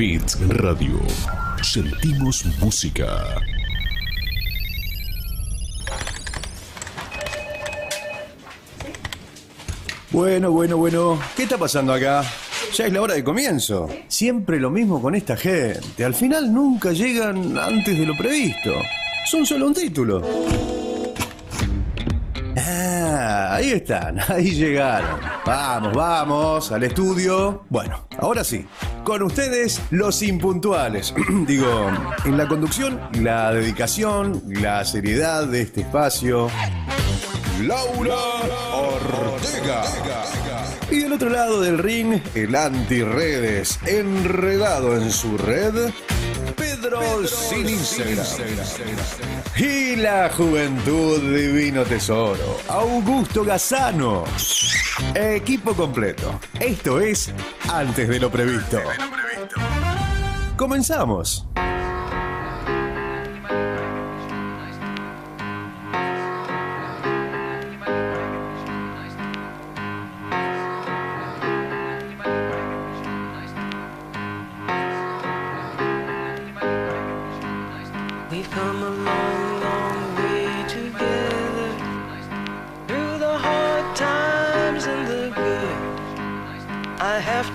Beats Radio. Sentimos música. Bueno, bueno, bueno. ¿Qué está pasando acá? Ya es la hora de comienzo. Siempre lo mismo con esta gente. Al final nunca llegan antes de lo previsto. Son solo un título. Ah, ahí están, ahí llegaron. Vamos, vamos, al estudio. Bueno, ahora sí, con ustedes los impuntuales. Digo, en la conducción, la dedicación, la seriedad de este espacio. Laura Ortega. Y del otro lado del ring, el anti-redes, enredado en su red, Pedro, sin Instagram. Y la juventud divino tesoro, Augusto Gazano. Equipo completo. Esto es Antes de lo previsto. Comenzamos.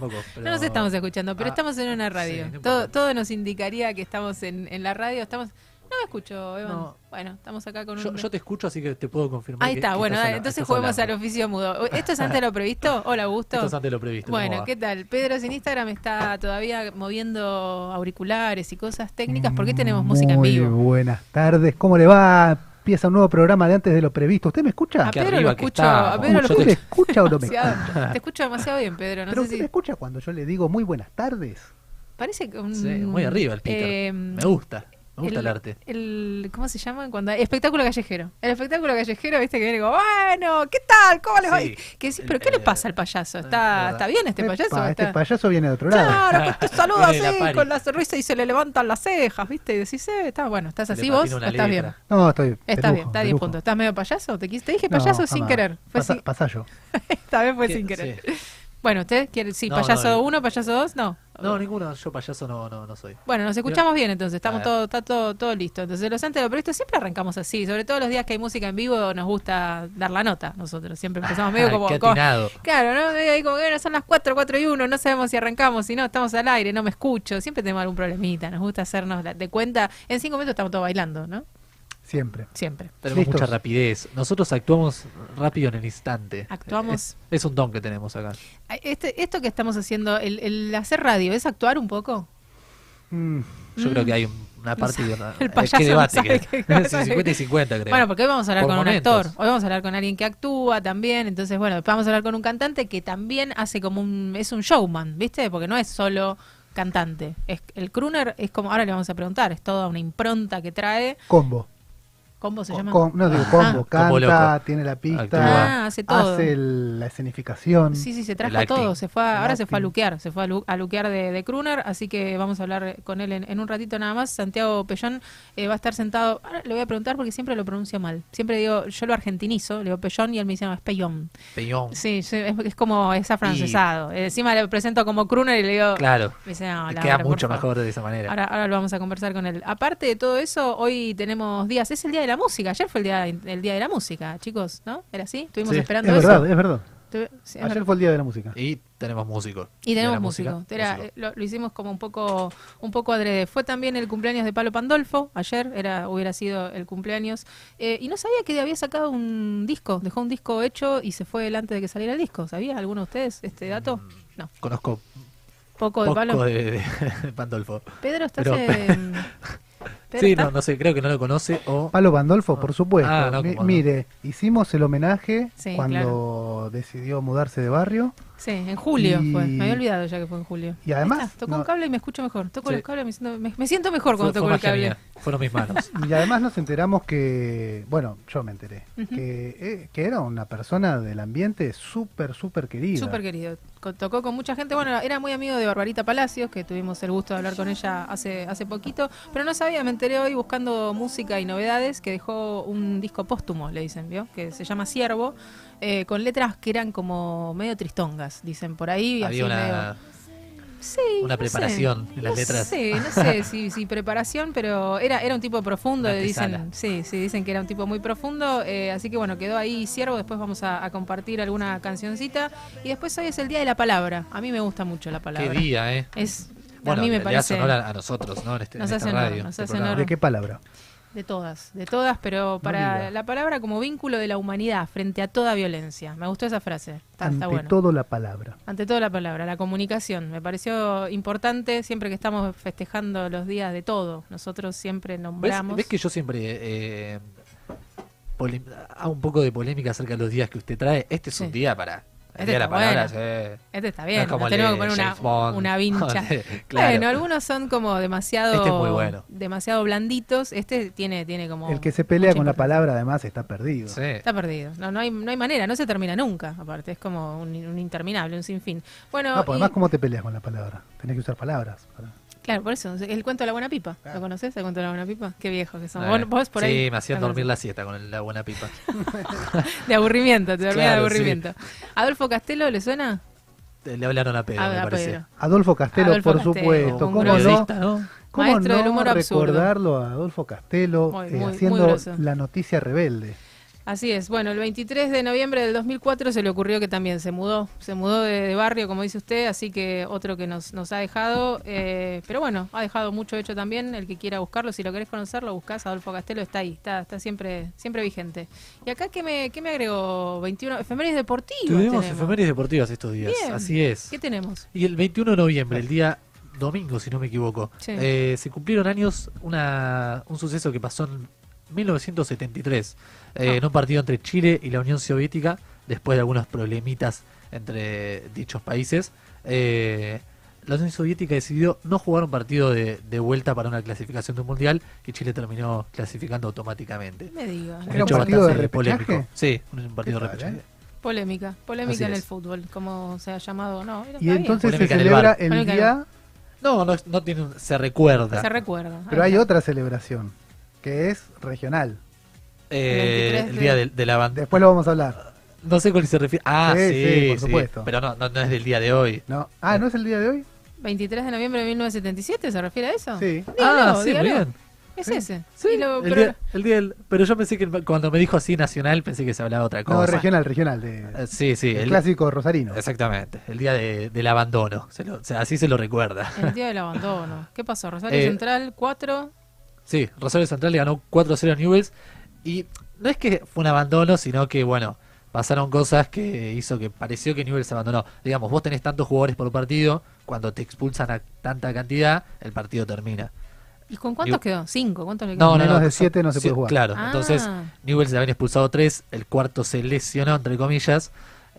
Tampoco. pero- No nos estamos escuchando, pero Ah, estamos en una radio. sí, no todo, todo nos indicaría que estamos en, en la radio. Estamos. No me escucho, Evan. No. Bueno, estamos acá con un. Yo, yo te escucho, así que te puedo confirmar. Ahí que- está, que bueno, dale, entonces juguemos al oficio mudo. ¿Esto es antes de lo previsto? Hola, Augusto. Esto es antes de lo previsto. ¿cómo Bueno? ¿qué tal? Pedro sin Instagram está todavía moviendo auriculares y cosas técnicas porque hoy tenemos música en Muy vivo. buenas tardes. ¿Cómo le va? Empieza un nuevo programa de antes de lo previsto. ¿Usted me escucha? A Pedro lo escucho, estamos. a Pedro lo ¿Usted te- escucha o no me demasiado. escucha? Te escucho demasiado bien, Pedro. No Pero sé usted si me escucha cuando yo le digo muy buenas tardes. parece que un, Sí, muy arriba el Peter. eh, me gusta. Me gusta el, arte. el- ¿Cómo se llama? Cuando espectáculo callejero. El espectáculo callejero, viste que viene como, bueno, ¿qué tal? ¿Cómo les va? Sí. Que decís, El- ¿pero qué le eh, pasa al payaso? es ¿Está. ¿está bien este Epa, payaso? este ¿Está- payaso viene de otro lado. Claro, pues te saluda la así con la sonrisa y se le levantan las cejas, ¿viste? Y decís, eh, está bueno, ¿estás le así vos? ¿Estás bien? No, estoy. de Estás bien, está de 10 lujo. puntos. ¿Estás medio payaso? ¿Te, te dije No, payaso sin jamás. querer. Fue Pasa- sin- pasayo. Esta vez fue ¿Qué? sin querer. Sí. Bueno, ¿usted quiere? Sí, No, payaso no, 1, payaso 2, no. No, ninguno. Yo payaso no, no, no soy. Bueno, nos escuchamos bien entonces, estamos Ah. todo, está todo, todo listo. Entonces, los antes de lo previsto siempre arrancamos así, sobre todo los días que hay música en vivo nos gusta dar la nota nosotros, siempre empezamos medio como... Como- claro, ¿no? Medio ahí como bueno, son las 4, 4 y 1, no sabemos si arrancamos, si no, estamos al aire, no me escucho, siempre tenemos algún problemita, nos gusta hacernos la- de cuenta, en 5 minutos estamos todos bailando, ¿no? Siempre. Siempre. Tenemos Listos. mucha rapidez. Nosotros actuamos rápido en el instante. Actuamos- Es, es un don que tenemos acá. Este, esto que estamos haciendo, el, el hacer radio, ¿es actuar un poco? Mm, Yo creo que hay un- una parte de una- el payaso ¿Qué no debate? sabe que- qué- Sí, 50 y 50, creo. Bueno, porque hoy vamos a hablar Por con momentos. un actor, hoy vamos a hablar con alguien que actúa también, entonces bueno, después vamos a hablar con un cantante que también hace como un, es un showman, ¿viste? Porque no es solo cantante, es, el crooner es como, ahora le vamos a preguntar, es toda una impronta que trae, combo. ¿Cómo se llama? com- no digo combo. Ah. Combo Canta, tiene la pista. Actúa. Ah, hace todo. Hace el- la escenificación. Sí, sí, se El trajo acting. todo, se fue a- El ahora se fue a acting. luquear, se fue a, lu- a luquear de, de crooner, así que vamos a hablar con él en, en un ratito nada más. Santiago Pellón eh, va a estar sentado, ahora le voy a preguntar porque siempre lo pronuncio mal, siempre digo, yo lo argentinizo, le digo Pellón y él me dice, no, es Pellón. Peñón. Sí, sí, es, es como es afrancesado. Eh, Encima le presento como crooner y le digo, Claro. me dice, no, Queda por mucho favor". mejor de esa manera. Ahora, ahora lo vamos a conversar con él. Aparte de todo eso, hoy tenemos días, es el día de la música. Ayer fue el día, el día de la música, chicos, ¿no? ¿Era así? Estuvimos Sí. esperando Es eso. verdad, es verdad. Sí, Ayer verdad. fue el día de la música. Y tenemos músicos. Y tenemos la músico. música, Era, músico. eh, lo, lo hicimos como un poco, un poco adrede. Fue también el cumpleaños de Palo Pandolfo. Ayer era, hubiera sido el cumpleaños. Eh, y no sabía que había sacado un disco. Dejó un disco hecho y se fue delante de que saliera el disco. ¿Sabía alguno de ustedes este dato? Mm. No. Conozco Poco de poco Palo. de, de- de Pandolfo. Pedro, estás Pero- en- Sí, ¿está? no, no sé, creo que no lo conoce o... Palo Pandolfo, por supuesto. Ah, no, no. Mire, hicimos el homenaje Sí, cuando decidió mudarse de barrio. Sí, en julio Y- fue. Me había olvidado ya que fue en julio. Y además, toco no- un cable y me escucho mejor. Toco Sí. los cables y me siento, me, me siento mejor cuando fue, toco fue el magia cable. mía. Fueron mis manos. Y además nos enteramos que, bueno, yo me enteré, que, eh, que era una persona del ambiente súper, súper querida. Súper querido. Tocó con mucha gente. Bueno, era muy amigo de Barbarita Palacios, que tuvimos el gusto de hablar con ella hace, hace poquito. Pero no sabía, me enteré hoy buscando música y novedades, que dejó un disco póstumo, le dicen, ¿vio? Que se llama Siervo, eh, con letras que eran como medio tristongas, dicen por ahí. así Había una... medio- Sí, una no preparación sé. en las no letras. sé, no sé si, si preparación, pero era, era un tipo profundo. Una Dicen, sí, sí, dicen que era un tipo muy profundo. eh, así que bueno, quedó ahí Siervo. Después vamos a, a compartir alguna cancioncita. Y después hoy es el día de la palabra. A mí me gusta mucho la palabra. Qué día, ¿eh? Es, Bueno, a mí me le parece. hace honor a, a nosotros, ¿no? En, este, en Nos esta hace honor, radio. nos este hace programa. honor. ¿De qué palabra? De todas, de todas, pero para la palabra como vínculo de la humanidad frente a toda violencia. Me gustó esa frase. Está, está Ante bueno. todo la palabra. Ante todo la palabra, la comunicación. Me pareció importante siempre que estamos festejando los días de todo. Nosotros siempre ¿Ves, nombramos. ves que yo siempre eh, polem- hago un poco de polémica acerca de los días que usted trae? Este es Sí. un día para... Este está palabra, bueno. Este está No bien, es como tenemos que poner una, una vincha. Claro. Bueno, algunos son como demasiado Este es muy bueno. demasiado blanditos. Este tiene, tiene como. El que se pelea con la palabra además está perdido. Sí. Está perdido. No, no, hay, no hay manera, no se termina nunca. Aparte, es como un, un interminable, un sinfín. Bueno, No, por y- además, ¿cómo te peleas con la palabra? Tenés que usar palabras. para- claro, por eso. El cuento de la buena pipa. ¿Lo conoces? El cuento de la buena pipa. Qué viejo que son. Eh, Vos, vos por sí, ahí. me hacían dormir la siesta con el- la buena pipa. De aburrimiento, te dormía de Claro, sí. aburrimiento. ¿Adolfo Castelo le suena? Le hablaron a Pedro, Ah, me a parece. Pedro. Adolfo Castelo, Adolfo por Castelo, supuesto. un ¿Cómo no? ¿no? ¿Cómo Maestro no del humor absurdo. recordarlo a Adolfo Castelo Muy, eh, muy- haciendo la noticia rebelde? Así es. Bueno, el 23 de noviembre del 2004 se le ocurrió que también se mudó. Se mudó de, de barrio, como dice usted, así que otro que nos, nos ha dejado. eh, pero bueno, ha dejado mucho hecho también. El que quiera buscarlo, si lo querés conocer, lo buscás. Adolfo Castelo está ahí, está, está siempre, siempre vigente. ¿Y acá qué me, qué me agregó? 21 efemérides deportivas. Tuvimos tenemos. efemérides deportivas estos días. Bien. Así es. ¿Qué tenemos? Y el 21 de noviembre, el día domingo, si no me equivoco, Sí. eh, se cumplieron años una, un suceso que pasó en 1973, eh, Ah. en un partido entre Chile y la Unión Soviética, después de algunos problemitas entre dichos países. eh, la Unión Soviética decidió no jugar un partido de, de vuelta para una clasificación de un mundial y Chile terminó clasificando automáticamente. Me diga. Un ¿Era un partido de bastante repechaje? polémico. Sí, un partido de repechaje. eh? Polémica, polémica Así en el fútbol, como se ha llamado, no. era- Y entonces se Polémica en el celebra el día, No, no, no tiene un- se recuerda. se recuerda. pero hay otra celebración, que es regional. Eh, 23 el día de, de la bandera. Después lo vamos a hablar. No sé cuál se refiere. Ah, Sí, sí, sí, por sí, supuesto. Pero no, no, no es del día de hoy. ¿No? Ah, ¿no es el día de hoy? 23 de noviembre de 1977, ¿se refiere a eso? Sí. Dígalo, ah, sí, dígalo. muy bien. Es Sí. ese. Sí, lo- el, pero- día, el día del- pero yo pensé que cuando me dijo así nacional pensé que se hablaba de otra cosa. No, regional, regional. Eh, De, sí, sí. el el- clásico rosarino. Exactamente. El día de- del abandono. Se lo- o sea, así se lo recuerda. El día del abandono. ¿Qué pasó? Rosario Eh, Central 4. Sí, Rosario Central le ganó 4-0 a Newells. Y no es que fue un abandono, sino que, bueno, pasaron cosas que hizo que pareció que Newells se abandonó. Digamos, vos tenés tantos jugadores por partido, cuando te expulsan a tanta cantidad, el partido termina. ¿Y con cuántos quedó? ¿Cinco? ¿Cuántos le No, quedan? no, Menos no, de siete no se sí, puede jugar. Claro, Ah. entonces Newell's le habían expulsado tres, el cuarto se lesionó, entre comillas,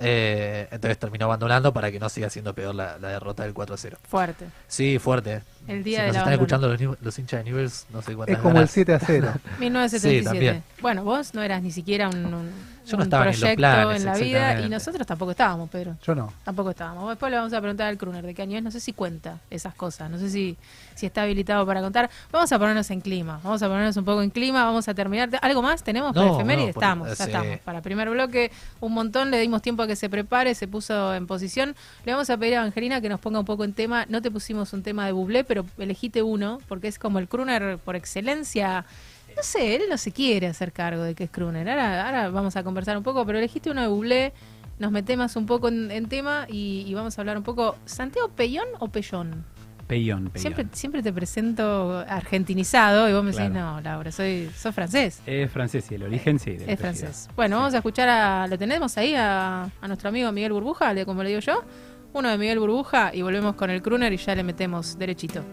eh, entonces terminó abandonando para que no siga siendo peor la, la derrota del 4-0. Fuerte. Sí, fuerte. El día si del nos están abandono. escuchando los, los hinchas de Newell's, no sé cuántas Es como el ganas. 7 a 0. 1977. Sí, bueno, vos no eras ni siquiera un, un- Yo no un estaba ni en los proyecto planes, en la vida y nosotros tampoco estábamos, Pedro. Yo no. Tampoco estábamos. Después le vamos a preguntar al Kruner de qué año es. No sé si cuenta esas cosas. No sé si, si está habilitado para contar. Vamos a ponernos en clima. Vamos a ponernos un poco en clima. Vamos a terminar. ¿Algo más tenemos para efeméride? no, por- estamos, ya estamos. Para el primer bloque, un montón. Le dimos tiempo a que se prepare. Se puso en posición. Le vamos a pedir a Angelina que nos ponga un poco en tema. No te pusimos un tema de Bublé, pero elegiste uno. Porque es como el Kruner por excelencia. No sé, él no se quiere hacer cargo de que es Kruner. Ahora, ahora vamos a conversar un poco, pero elegiste uno de Bublé. Nos metemos un poco en, en tema y, y vamos a hablar un poco. ¿Santiago Pellón o Pellón? Pellón, pellón. Siempre, siempre te presento argentinizado y vos me decís, no, Laura, soy, sos francés. Es francés, sí, el origen sí. del Es francés. Bueno, vamos a escuchar a. Lo tenemos ahí a, a nuestro amigo Miguel Burbuja, como le digo yo. Uno de Miguel Burbuja y volvemos con el Kruner y ya le metemos derechito.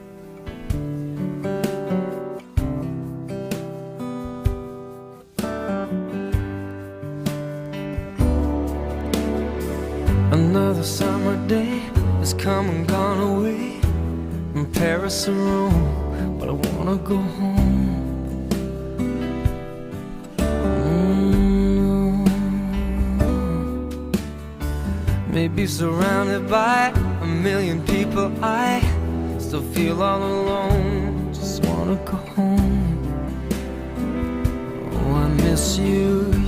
Another summer day has come and gone away from Paris or Rome, but I wanna go home. Mm. Maybe surrounded by a million people, I still feel all alone. Just wanna go home. Oh, I miss you.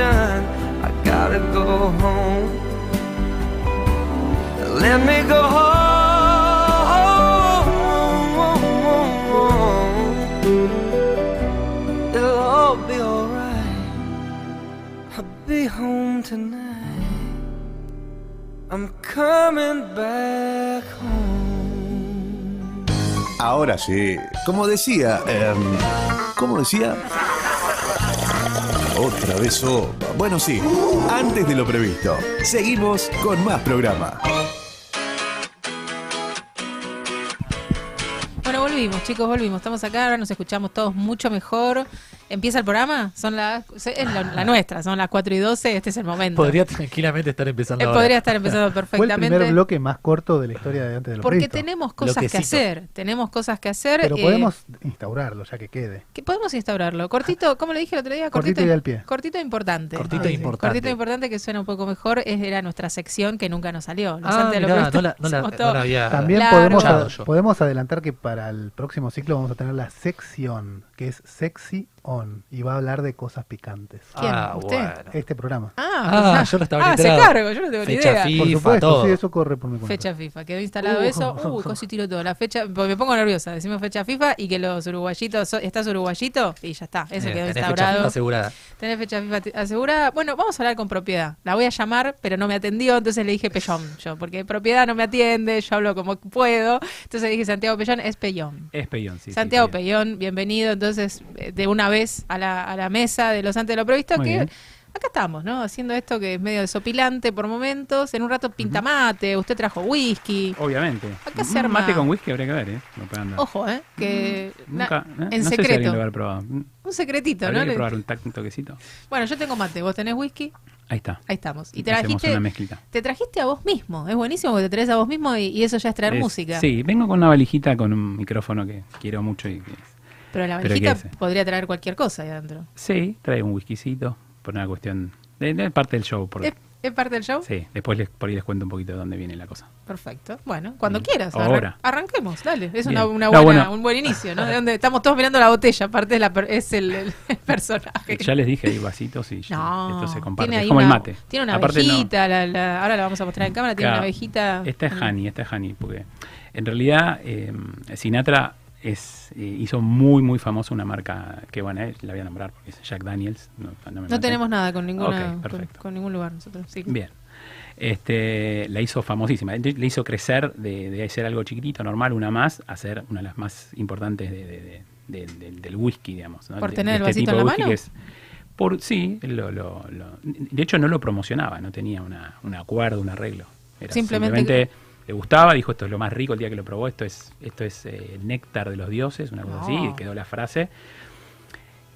Done. I gotta go home. Let me go home. It'll all be alright. I'll be home tonight. I'm coming back home. Ahora sí. Como decía, em, ¿cómo decía? Otra vez sopa. Bueno, sí. Antes de lo previsto. Seguimos con más programa. Bueno, volvimos, chicos, volvimos. Estamos acá, ahora nos escuchamos todos mucho mejor. ¿Empieza el programa? Son las, es la, la nuestra, son las 4 y 12, este es el momento. Podría tranquilamente estar empezando Eh, ahora. podría estar empezando Fue el perfectamente. primer bloque más corto de la historia de antes de lo porque tenemos cosas que hacer, tenemos cosas que hacer. Pero eh, podemos instaurarlo, ya que quede. que podemos instaurarlo. Cortito, como le dije el otro día, Cortito y al pie. Cortito e importante. Cortito e Sí. importante. Cortito e importante que suena un poco mejor, es, era nuestra sección que nunca nos salió. Los Ah, antes de lo mirá, previsto no la, no la- no la había También podemos, a- podemos adelantar que para el próximo ciclo vamos a tener la sección, que es Sexy On, y va a hablar de cosas picantes. ¿Quién? Ah, ¿Usted? bueno. Este programa. Ah, Ah, yo no estaba ah, se cargo, yo no tengo ni Fecha idea. FIFA, Por supuesto, todo. sí, eso corre por mi cuenta. Fecha FIFA, quedó instalado Uh. eso. Uh, casi tiro todo. La fecha, porque me pongo nerviosa. Decimos fecha FIFA y que los uruguayitos, so- ¿estás uruguayito? Y ya está, eso Eh, quedó tenés fecha instaurado. FIFA asegurada. Tenés fecha FIFA asegurada. Bueno, vamos a hablar con propiedad. La voy a llamar, pero no me atendió, entonces le dije Pellón. Yo, porque propiedad no me atiende, yo hablo como puedo. Entonces le dije Santiago Pellón, es Pellón. Es Pellón, sí. sí, Santiago Pellón. Pellón, bienvenido entonces eh, de una vez a la, a la mesa de los antes de lo previsto, Muy que bien. acá estamos, ¿no? Haciendo esto que es medio desopilante por momentos. En un rato pinta mate, usted trajo whisky. Obviamente. Acá se Mm, arma- Mate con whisky habría que ver, ¿eh? No. Ojo, ¿eh? Que na- Nunca, ¿eh? en no sé si alguien secreto. lo probado. Mm, un secretito, Habría ¿no? que probar un, toquecito. Bueno, yo tengo mate, vos tenés whisky, Ahí está. ahí estamos. Y te trajiste, una mezclita. te trajiste a vos mismo. Es buenísimo porque te traes a vos mismo y, y eso ya es traer Es- música. Sí, vengo con una valijita con un micrófono que quiero mucho y que... Pero la Pero valijita ¿qué es? podría traer cualquier cosa ahí adentro. Sí, trae un whiskycito por una cuestión... De, de parte del show. Por, ¿Es, es parte del show? Sí, después les, por ahí les cuento un poquito de dónde viene la cosa. Perfecto. Bueno, cuando Mm. quieras. Ahora. arranquemos, dale. Es una, No, buena, bueno. un buen inicio, ¿no? De donde estamos todos mirando la botella, aparte es, la per- es el, el personaje. Ya les dije, hay vasitos y ya, No, esto se comparte. tiene Es como una, el mate. Tiene una Aparte, no- abejita, la- la- ahora la vamos a mostrar en cámara, tiene Claro. una abejita. Esta es Mm. Honey, esta es Honey, porque en realidad eh, Sinatra es, eh, hizo muy, muy famosa una marca que, bueno, eh, la voy a nombrar porque es Jack Daniels. No, no me No tenemos nada con ninguna Ok, con, con ningún lugar nosotros. Sí. Bien. Este, la hizo famosísima. Le hizo crecer de, de ser algo chiquitito, normal, una más, a ser una de las más importantes de- de- de- de- de- del whisky, digamos. ¿no? ¿Por tener el este vasito en la mano? es- por, sí, lo, lo- lo- de hecho no lo promocionaba, no tenía una, un acuerdo, un arreglo. Era Simplemente- simplemente, le gustaba, dijo esto es lo más rico el día que lo probó, esto es, esto es eh, néctar de los dioses, una cosa así, y quedó la frase.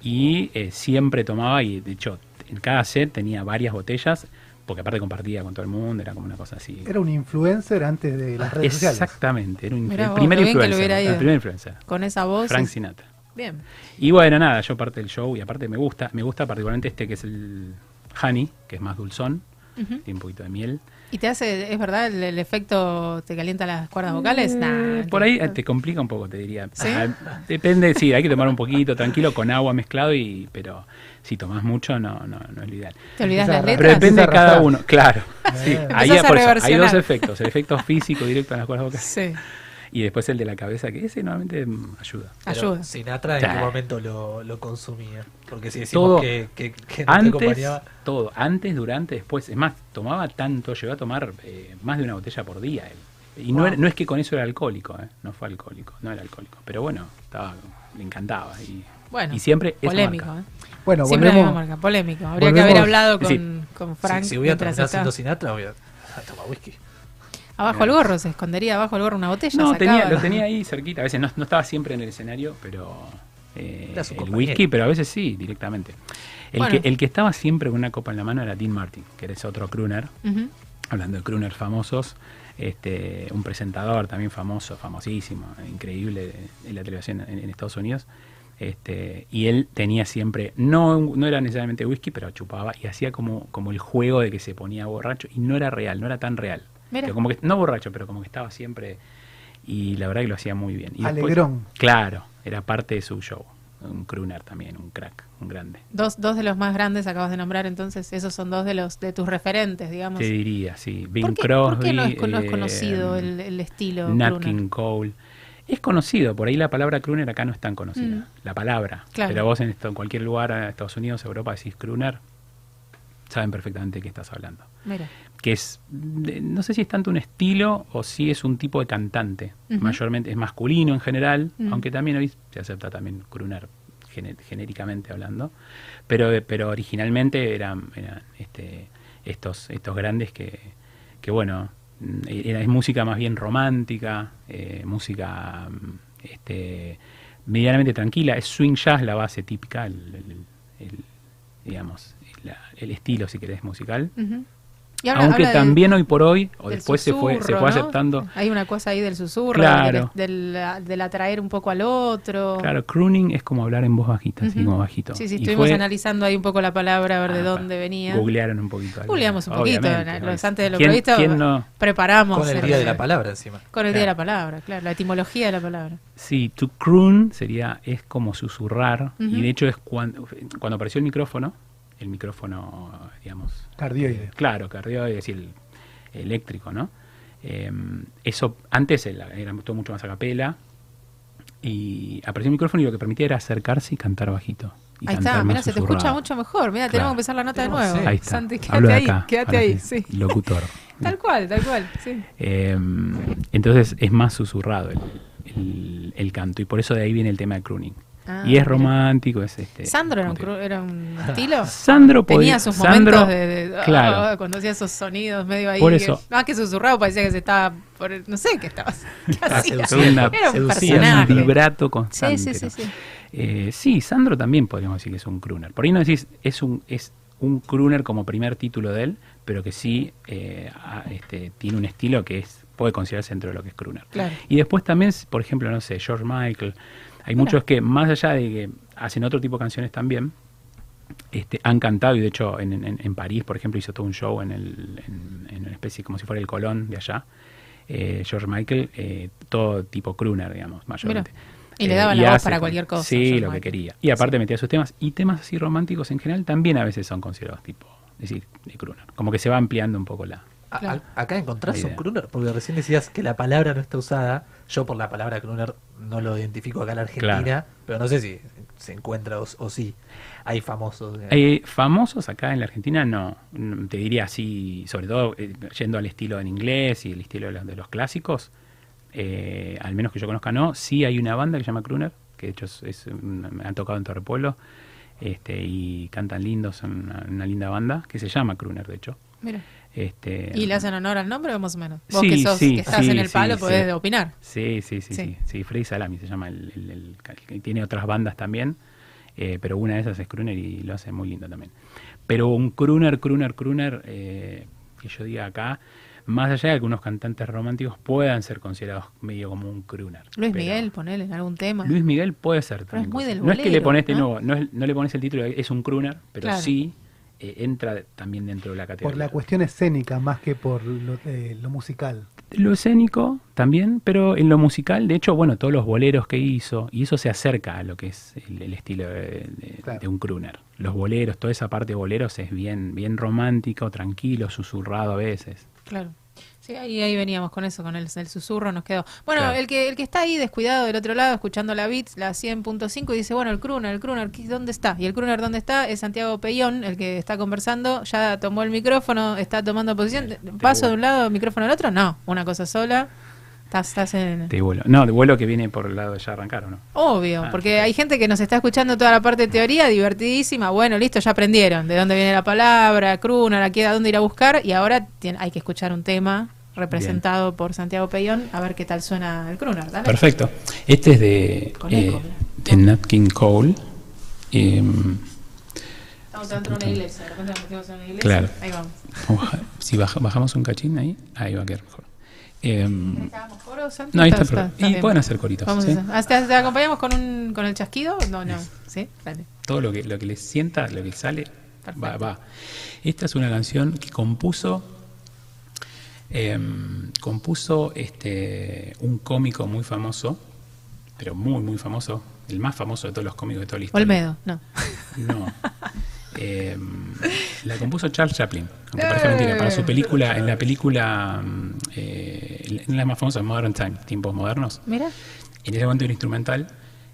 Y eh, siempre tomaba, y de hecho en cada set tenía varias botellas, porque aparte compartía con todo el mundo, era como una cosa así. Era un influencer antes de las redes sociales. Exactamente, era un Mirá el vos, primer influencer. El primer influencer. Con esa voz. Frank Sinatra. Bien. Y bueno, nada, yo parte del show y aparte me gusta, me gusta particularmente este que es el honey, que es más dulzón, tiene un poquito de miel. ¿Y te hace, es verdad, el, el efecto te calienta las cuerdas vocales? Nah, Eh, Por ahí eh, te complica un poco, te diría. ¿Sí? Ah, depende, sí, hay que tomar un poquito, tranquilo, con agua mezclado, y pero si tomás mucho no, no, no es lo ideal. ¿Te olvidas las letras? Pero depende de cada uno, claro. Sí, Eh. ahí Empezás a por eso, hay dos efectos, el efecto físico directo en las cuerdas vocales Sí. Y después el de la cabeza, que ese normalmente mm, ayuda. Pero Ayuda. Sinatra, ¿en qué momento lo, lo consumía? Porque si decimos Todo que, que, que no te Antes, acompañaba. todo, antes, durante, después. Es más, tomaba tanto, llegó a tomar eh, más de una botella por día él. Y no, Wow. era- no es que con eso era alcohólico, ¿eh? no fue alcohólico, no era alcohólico. Pero bueno, estaba, le encantaba. Y, Bueno, y siempre es polémico, marca. ¿eh? Bueno, Siempre la misma volvemos. marca, polémico. Habría que haber volvemos- hablado con, Sí. con Frank si, si voy a mientras terminar está. siendo Sinatra, voy a, a tomar whisky. Abajo el gorro, se escondería abajo el gorro una botella. No, tenía, lo tenía ahí cerquita. A veces no, no estaba siempre en el escenario, pero eh, el compañero. whisky, pero a veces sí, directamente. El, Bueno. que, el que estaba siempre con una copa en la mano era Dean Martin, que era ese otro crooner. Hablando de crooners famosos, este, un presentador también famoso, famosísimo, increíble de la televisión en, en Estados Unidos. Este, y él tenía siempre, no, no era necesariamente whisky, pero chupaba y hacía como, como el juego de que se ponía borracho y no era real, no era tan real. Mira. Que como que, no borracho, pero como que estaba siempre y la verdad que lo hacía muy bien. Y después- Alegrón. claro, era parte de su show. Un crooner también, un crack, un grande. Dos, dos de los más grandes acabas de nombrar, entonces esos son dos de los de tus referentes, digamos. Te diría, sí. Bing ¿Por qué, Crosby. por qué no, es, no es eh, conocido el, el estilo Nat? King Cole. Es conocido, por ahí la palabra crooner acá no es tan conocida. Mm. La palabra. Claro. Pero vos en, esto- en cualquier lugar, en Estados Unidos, Europa, decís crooner, saben perfectamente de qué estás hablando. Mira, Que es, no sé si es tanto un estilo o si es un tipo de cantante. Mayormente es masculino en general, Mm. aunque también hoy se acepta también gene- genéricamente hablando. Pero, pero originalmente eran, eran este, estos, estos grandes que, que bueno, mm, era, es música más bien romántica, eh, música mm, este, medianamente tranquila, es swing jazz la base típica, el, el- el- digamos, la- el estilo, si querés, musical. Habla- Aunque habla también hoy por hoy, o después se fue, se susurro, fue ¿no? aceptando. Hay una cosa ahí del susurro, Claro. del, del, del atraer un poco al otro. Claro, crooning es como hablar en voz bajita, así Ujú. como bajito. Sí, sí, Y estuvimos fue- analizando ahí un poco la palabra, a ver de Ah, dónde venía. Googlearon un poquito. algo. Googleamos un poquito, los- antes de lo ¿Quién- previsto, quién no? preparamos. Con el día de la palabra encima. Con el día de la Claro. palabra, claro, la etimología de la palabra. Sí, to croon sería, es como susurrar, y de hecho es cuando, cuando apareció el micrófono, el micrófono, digamos, Cardioide. claro, cardioide, es decir, el eléctrico, ¿no? Eh, eso antes era, era todo mucho más a capela, y apareció el micrófono y lo que permitía era acercarse y cantar bajito. y Ahí está, mira, se te escucha mucho mejor. Mira, Claro. tenemos que empezar la nota de nuevo. sí. Ahí está. Santi, quédate ahí, quédate sí. Locutor. Tal cual, tal cual, sí. Eh, entonces es más susurrado el, el- el canto y por eso de ahí viene el tema de crooning. Ah, y es romántico, es este. ¿Sandro era un, era un estilo? Sandro Tenía sus Sandro- momentos de, de- claro. ah, cuando hacía esos sonidos medio ahí. Por que- eso- más que susurrado, parecía que se estaba. Por, no sé qué estabas. ¿Qué Una- Era un vibrato constante. sí, sí, ¿no? sí. Eh, sí, Sandro también podríamos decir que es un crooner. Por ahí no decís, es un, es un crooner como primer título de él, pero que sí eh, este, tiene un estilo que es puede considerarse dentro de lo que es crooner. Claro. Y después también, por ejemplo, no sé, George Michael. Hay Mira. muchos que, más allá de que hacen otro tipo de canciones también, este, han cantado y de hecho en, en- en París, por ejemplo, hizo todo un show en, el, en, en una especie como si fuera el Colón de allá. Eh, George Michael, eh, todo tipo crooner, digamos, mayormente. Y le daban la voz hace para cualquier cosa, Sí, George lo que quería. Y aparte Sí. metía sus temas. Y temas así románticos en general también a veces son considerados tipo, es decir, de crooner. Como que se va ampliando un poco la... A- Claro. a- acá encontrás La un crooner, porque recién decías que la palabra no está usada. Yo por la palabra crooner no lo identifico acá en Argentina, Claro. pero no sé si se encuentra o, o sí. Hay famosos. eh, Eh, famosos acá en la Argentina no, te diría así, sobre todo eh, yendo al estilo en inglés y el estilo de los, de los clásicos, eh, al menos que yo conozca no, sí hay una banda que se llama Crooner, que de hecho es, me han tocado en Torre Pueblo, este, y cantan lindos, son una, una linda banda, que se llama Crooner de hecho. Mira. Este, ¿Y le hacen honor al nombre o más o menos? Vos Sí, que, sos, sí, que estás sí, en el palo podés opinar. Sí, sí, sí, Sí. Freddy Salami se llama el, el- el- el- tiene otras bandas también, eh, pero una de esas es Crooner y lo hace muy lindo también. Pero un Crooner, Crooner, Crooner, eh, que yo diga acá, más allá de que algunos cantantes románticos puedan ser considerados medio como un Crooner. Luis Miguel, ponele en algún tema. Luis Miguel puede ser también. es muy del considerado. no es que le bolero, pones, de ¿no? no, es- no le pones el título, es un Crooner, pero Claro. sí eh, entra también dentro de la categoría. Por la cuestión escénica más que por lo, eh, lo musical. Lo escénico también, pero en lo musical, de hecho, bueno, todos los boleros que hizo, y eso se acerca a lo que es el, el estilo de, de- Claro. de un crooner. Los boleros, toda esa parte de boleros es bien, bien romántico, tranquilo, susurrado a veces. Claro. Sí, ahí, ahí veníamos con eso, con el, el susurro nos quedó. Bueno, Claro. el que el que está ahí descuidado del otro lado, escuchando la Beats, la 100.5, y dice, bueno, el crooner, el crooner, ¿qué- ¿dónde está? Y el crooner, ¿dónde está? Es Santiago Pellón, el que está conversando, ya tomó el micrófono, está tomando posición. ¿Paso de un lado, micrófono al otro? No, una cosa sola. Estás, estás en... De vuelo. No, de vuelo que viene por el lado de ya arrancar, ¿o no? Obvio, Ah, porque hay gente que nos está escuchando toda la parte de teoría, divertidísima. Bueno, listo, ya aprendieron de dónde viene la palabra, crooner, aquí a dónde ir a buscar, y ahora tien- hay que escuchar un tema representado por Santiago Pellón, a ver qué tal suena el crooner. Dale. Perfecto. Este es de, eh, de Nat King Cole. Em, Estamos dentro de una iglesia, de repente nos metimos en una iglesia. Claro. Ahí vamos. si baja- bajamos un cachín ahí, ahí va a quedar mejor. Em, ¿Estábamos coros, Santi? no, ahí está, Está- Y bien. pueden hacer coritos. Vamos ¿sí? a hacer. ¿Te, te acompañamos con, un, con el chasquido? No, no. ¿Sí? Dale. Todo lo que, lo que les sienta, lo que sale, va, va. Esta es una canción que compuso em, compuso este un cómico muy famoso, pero muy, muy famoso, el más famoso de todos los cómicos de toda la historia. Olmedo, no. No. Eh, la compuso Charles Chaplin, aunque parezca mentira, para su película, en la película, mm, eh, en la más famosa Modern Time, tiempos modernos. Mira. En ese momento era instrumental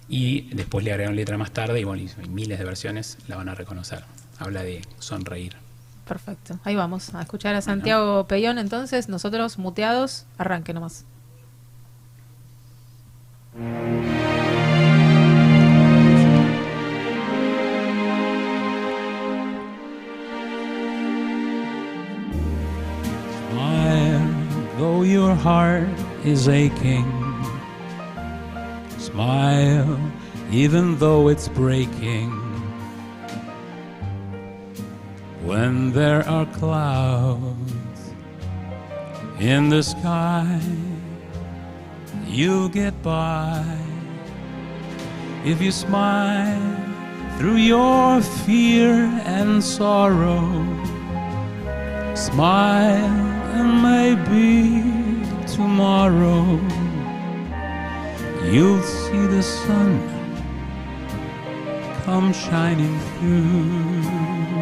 y después le agregaron letra más tarde y bueno, y miles de versiones la van a reconocer. Habla de sonreír. Perfecto. Ahí vamos a escuchar a Santiago Pellón. Entonces, nosotros muteados, arranque nomás. Smile, though your heart is aching. Smile, even though it's breaking. When there are clouds in the sky, you'll get by. If you smile through your fear and sorrow. Smile and maybe tomorrow you'll see the sun come shining through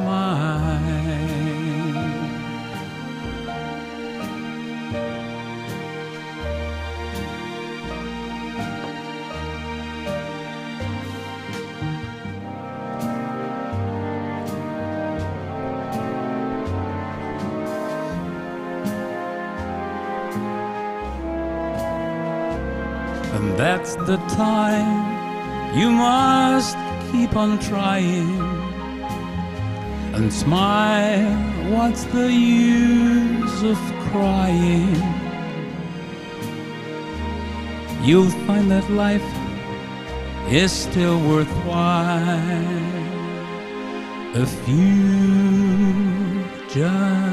the time you must keep on trying and smile. What's the use of crying? You'll find that life is still worthwhile if you just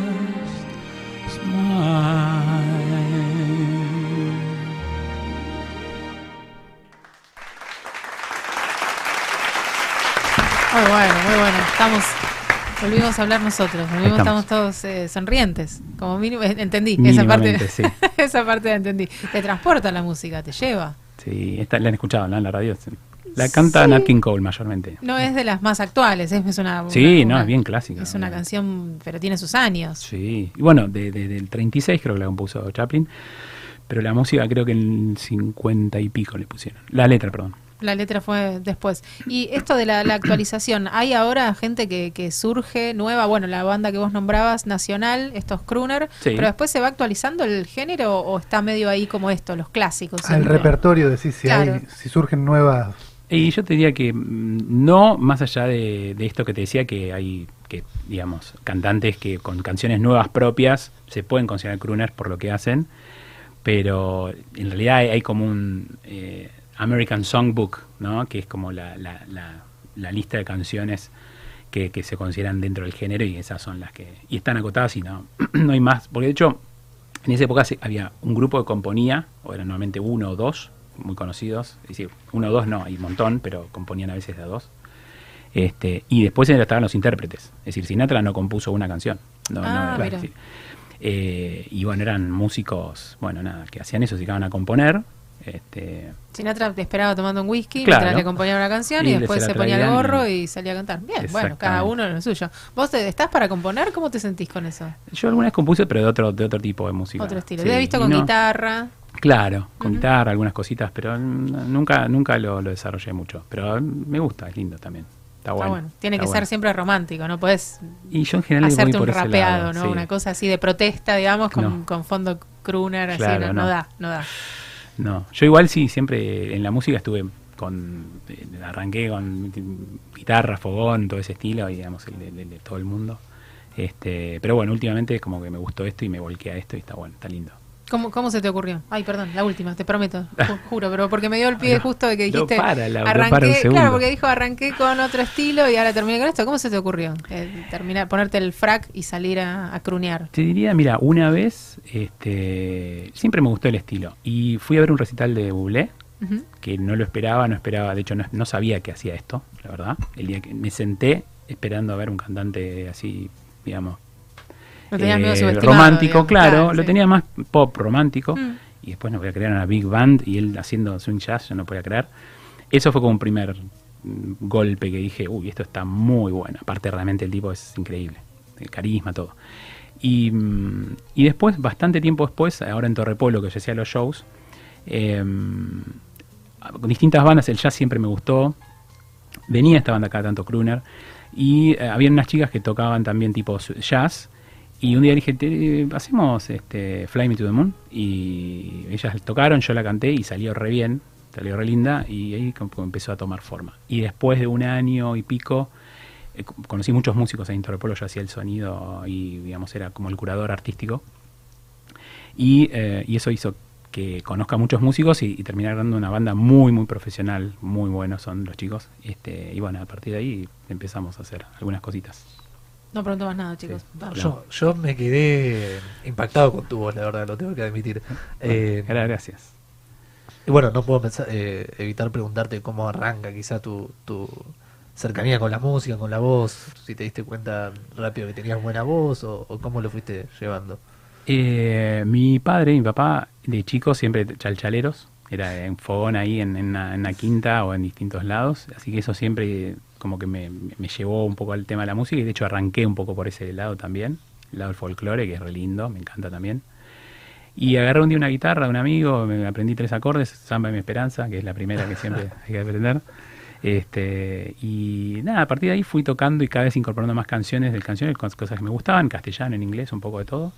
Muy bueno, muy bueno. Estamos. Volvimos a hablar nosotros. Volvimos, estamos. Estamos. todos eh, sonrientes. Como mínimo. eh, Entendí. Esa parte, sí. esa parte la entendí. Te transporta la música, te lleva. Sí, esta, la han escuchado ¿no? en la radio. La canta Nat King Cole mayormente. No es de las más actuales, es, es una. Sí, una- no, es bien clásica. Es una canción, pero tiene sus años. Sí, y bueno, de, de- del 36 creo que la compuso Chaplin, pero la música creo que en el 50 y pico le pusieron. La letra, perdón. La letra fue después. Y esto de la, la actualización, ¿hay ahora gente que, que surge nueva? Bueno, la banda que vos nombrabas, Nacional, estos crooner, Sí. pero después se va actualizando el género o está medio ahí como esto, los clásicos. Al siempre? repertorio, decís, si, Claro. hay, si surgen nuevas Y yo te diría que mm, no, más allá de, de esto que te decía, que hay, que digamos, cantantes que con canciones nuevas propias se pueden considerar crooners por lo que hacen, pero en realidad hay, hay como un eh, American Songbook, ¿no? Que es como la, la- la- la lista de canciones que, que se consideran dentro del género y esas son las que... Y están acotadas y no, no hay más, porque de hecho en esa época se- había un grupo que componía, o eran normalmente uno o dos, muy conocidos, es decir, uno o dos no, hay un montón, pero componían a veces de a dos. Este, y después estaban los intérpretes, es decir, Sinatra no compuso una canción. No, Ah, no, mira. eh, y bueno, eran músicos, bueno, nada, que hacían eso, se iban a componer. Este, Sinatra te esperaba tomando un whisky Claro. mientras le acompañaba una canción y, después se ponía el gorro y- y salía a cantar. Bien, bueno, cada uno lo suyo. ¿Vos te, estás para componer? ¿Cómo te sentís con eso? yo alguna vez compuse, pero de otro, de otro tipo de música. Otro estilo. Sí, Te he visto con no- guitarra. Claro, con guitarra, algunas cositas, pero nunca, nunca lo, lo desarrollé mucho. Pero me gusta, es lindo también. Está Está bueno. bueno. Tiene está que ser siempre romántico, no puedes Y yo en general hacerte un rapeado, lado, ¿no? sí. Una cosa así de protesta, digamos, con, No. con fondo crooner, así, Claro, no, no no. da, no da. No, yo igual sí, siempre en la música estuve con. eh, arranqué con guitarra, fogón, todo ese estilo, y digamos, el de, todo el mundo. Este, pero bueno, últimamente como que me gustó esto y me volqué a esto y está bueno, está lindo. ¿Cómo, ¿Cómo se te ocurrió? Ay, perdón, la última, te prometo, ju- juro, pero porque me dio el pie No, justo de que no dijiste. para, Laura, no arranqué, para un segundo. claro, porque dijo arranqué con otro estilo y ahora terminé con esto. ¿Cómo se te ocurrió? Eh, terminar, ponerte el frac y salir a, a crunear. Te diría, mira, una vez, este, siempre me gustó el estilo. Y fui a ver un recital de Bublé, que no lo esperaba, no esperaba, de hecho no, no sabía que hacía esto, la verdad. El día que me senté esperando a ver un cantante así, digamos, Lo medio eh, subestimado, romántico, digamos. claro, lo sí. tenía más pop romántico. Mm. Y después no voy a creer una big band y él haciendo swing jazz, yo no podía creer. Eso fue como un primer mm, golpe que dije, uy, esto está muy bueno. Aparte, realmente el tipo es increíble, el carisma, todo. Y, mm, y después, bastante tiempo después, ahora en Torrepolo, que yo hacía los shows, eh, con distintas bandas, el jazz siempre me gustó. Venía esta banda acá, tanto Crooner, y eh, había unas chicas que tocaban también tipo jazz. Y un día dije, "Te- hacemos este, Fly Me to the Moon. Y ellas tocaron, yo la canté y salió re bien, salió re linda. Y ahí empezó a tomar forma. Y después de un año y pico, eh, co- conocí muchos músicos en Interpolo, yo hacía el sonido y, digamos, era como el curador artístico. Y, eh, eso hizo que conozca a muchos músicos y, y terminar una banda muy, muy profesional, muy buenos son los chicos. Este, y bueno, a partir de ahí empezamos a hacer algunas cositas. No pregunto más nada, chicos. Sí. Yo, yo me quedé impactado con tu voz, la verdad, lo tengo que admitir. Eh, Gra- Gracias. y bueno, no puedo pensar- eh, evitar preguntarte cómo arranca quizá tu, tu cercanía con la música, con la voz, si te diste cuenta rápido que tenías buena voz o, o cómo lo fuiste llevando. Eh, mi padre, mi papá, de chico siempre chalchaleros, era en fogón ahí en, en una, en una quinta o en distintos lados, así que eso siempre como que me, me llevó un poco al tema de la música y de hecho arranqué un poco por ese lado también, el lado del folclore, que es re lindo, me encanta también. Y agarré un día una guitarra de un amigo, me aprendí tres acordes, Samba y mi esperanza, que es la primera que siempre hay que aprender. Este, y nada, a partir de ahí fui tocando y cada vez incorporando más canciones del canciones, cosas que me gustaban, castellano, en inglés, un poco de todo.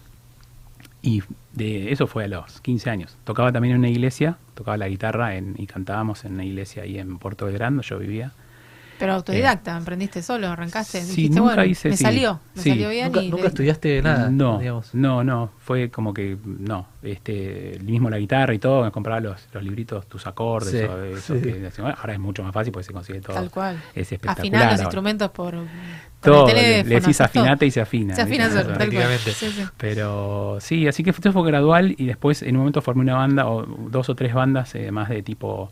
Y de eso fue a los 15 años. Tocaba también en una iglesia, tocaba la guitarra en- y cantábamos en una iglesia ahí en Puerto Belgrano, yo vivía. Pero autodidacta, emprendiste solo, arrancaste. Sí, dijiste, nunca bueno, hice, me sí. salió, me Sí. salió bien. Nunca, y nunca le- estudiaste nada, no, digamos. no, no, fue como que no, este, mismo la guitarra y todo, me compraba los, los libritos, tus acordes, Sí, o eso sí. que- bueno, ahora es mucho más fácil porque se consigue todo. Tal cual. Es espectacular. Afinar los ahora. instrumentos por. Todo, el le, teléfono, le decís afinate y se afina. Se afina solo, prácticamente. Sí, sí. Pero sí, así que esto fue gradual y después en un momento formé una banda, o dos o tres bandas, eh, más de tipo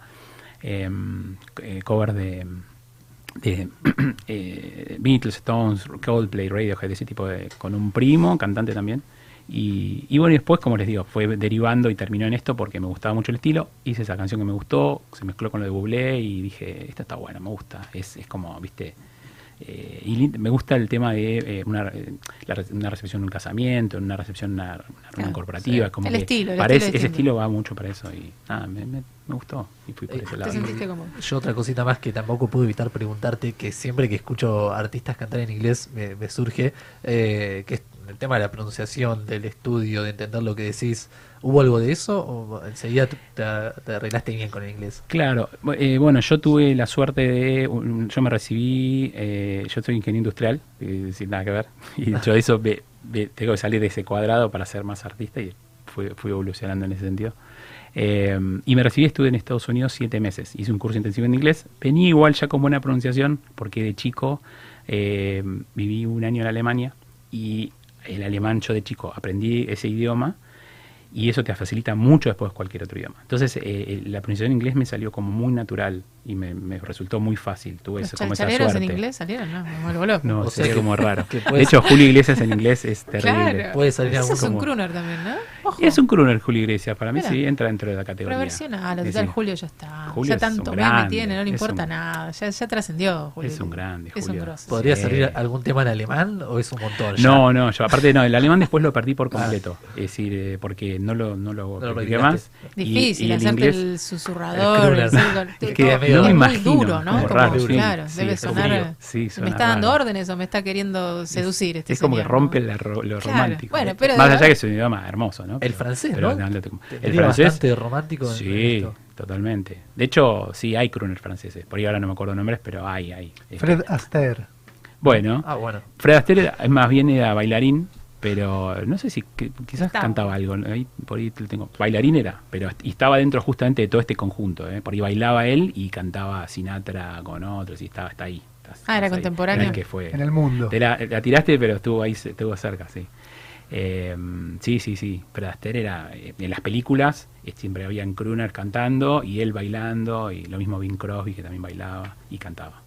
em, eh, cover de, de eh, Beatles, Stones, Coldplay, Radiohead, ese tipo de... con un primo, cantante también. Y, y bueno, y después, como les digo, fue derivando y terminó en esto porque me gustaba mucho el estilo. Hice esa canción que me gustó, se mezcló con lo de Bublé y dije, esta está buena, me gusta. Es, es como, viste... eh, y me gusta el tema de eh, una, eh, la una recepción en un casamiento, en una recepción en una, una reunión corporativa. sí. Como El que estilo, el parece- estilo ese estilo va mucho para eso y nada, me, me- me gustó y fui por Eh, ese ¿Te lado. Yo otra cosita más que tampoco pude evitar preguntarte, que siempre que escucho artistas cantar en inglés me, me surge, eh, que es el tema de la pronunciación, del estudio, de entender lo que decís, ¿hubo algo de eso o enseguida te, te- te arreglaste bien con el inglés? Claro, eh, bueno, yo tuve la suerte de, yo me recibí, eh, yo soy ingeniero industrial, eh, sin nada que ver, y yo eso ve- ve- tengo que salir de ese cuadrado para ser más artista y fui, fui evolucionando en ese sentido. Eh, y me recibí, estuve en Estados Unidos siete meses, hice un curso intensivo en inglés, venía igual ya con buena pronunciación, porque de chico eh, viví un año en Alemania y el alemán yo de chico aprendí ese idioma y eso te facilita mucho después cualquier otro idioma. Entonces, eh, eh, la pronunciación en inglés me salió como muy natural y me, me resultó muy fácil. Tuve ¿Los como esa suerte. en inglés salieron? No, me vuelvo. No, O sea sería que- como raro. De hecho, Julio Iglesias en inglés es terrible. Claro. Puede salir algún es un como- crooner también, ¿no? Ojo. Es un crooner Julio Iglesias, para mí Mira. sí, entra dentro de la categoría. Pero versiona, Sí, total, sí. Julio ya está. Julio ya tanto un meme tiene, no le importa un- nada. Ya, ya trascendió, Julio. Es un grande, Es un Julio. grosso. ¿Podría Sí. salir algún tema en alemán o es un montón? ya? No, no, yo aparte no, el alemán después lo perdí por completo. Es decir, eh, porque no lo, no lo, No lo más. Y- Difícil y el hacerte inglés- el susurrador. crooner. el ser- Es que medio- no me es muy imagino, duro, ¿no? es Como- raro, sí, claro, sí, debe es sonar. sí, ¿Me está dando raro. órdenes o me está queriendo seducir este Es como que rompe ¿no? lo Claro, romántico. bueno, pero Más allá que es un idioma hermoso, ¿no? El Pero- francés, pero ¿no? Te- El francés. bastante romántico en Sí, esto. totalmente. De hecho, sí, hay crooners franceses. Por ahí ahora no me acuerdo nombres, pero hay, hay. Fred Astaire. Bueno, Ah, bueno. Fred Astaire es más bien era bailarín, pero no sé si que- quizás cantaba algo. Ahí, por ahí lo tengo. Bailarín era, pero y estaba dentro justamente de todo este conjunto. ¿eh? Por ahí bailaba él y cantaba Sinatra con otros y estaba hasta ahí. Ah, era ahí. contemporáneo. Que fue. En el mundo. Te la, la tiraste, pero estuvo ahí, se- estuvo cerca, sí. Eh, sí, sí, sí. Fred Astaire era. eh, en las películas eh, siempre habían crooners cantando y él bailando, y lo mismo Bing Crosby que también bailaba y cantaba.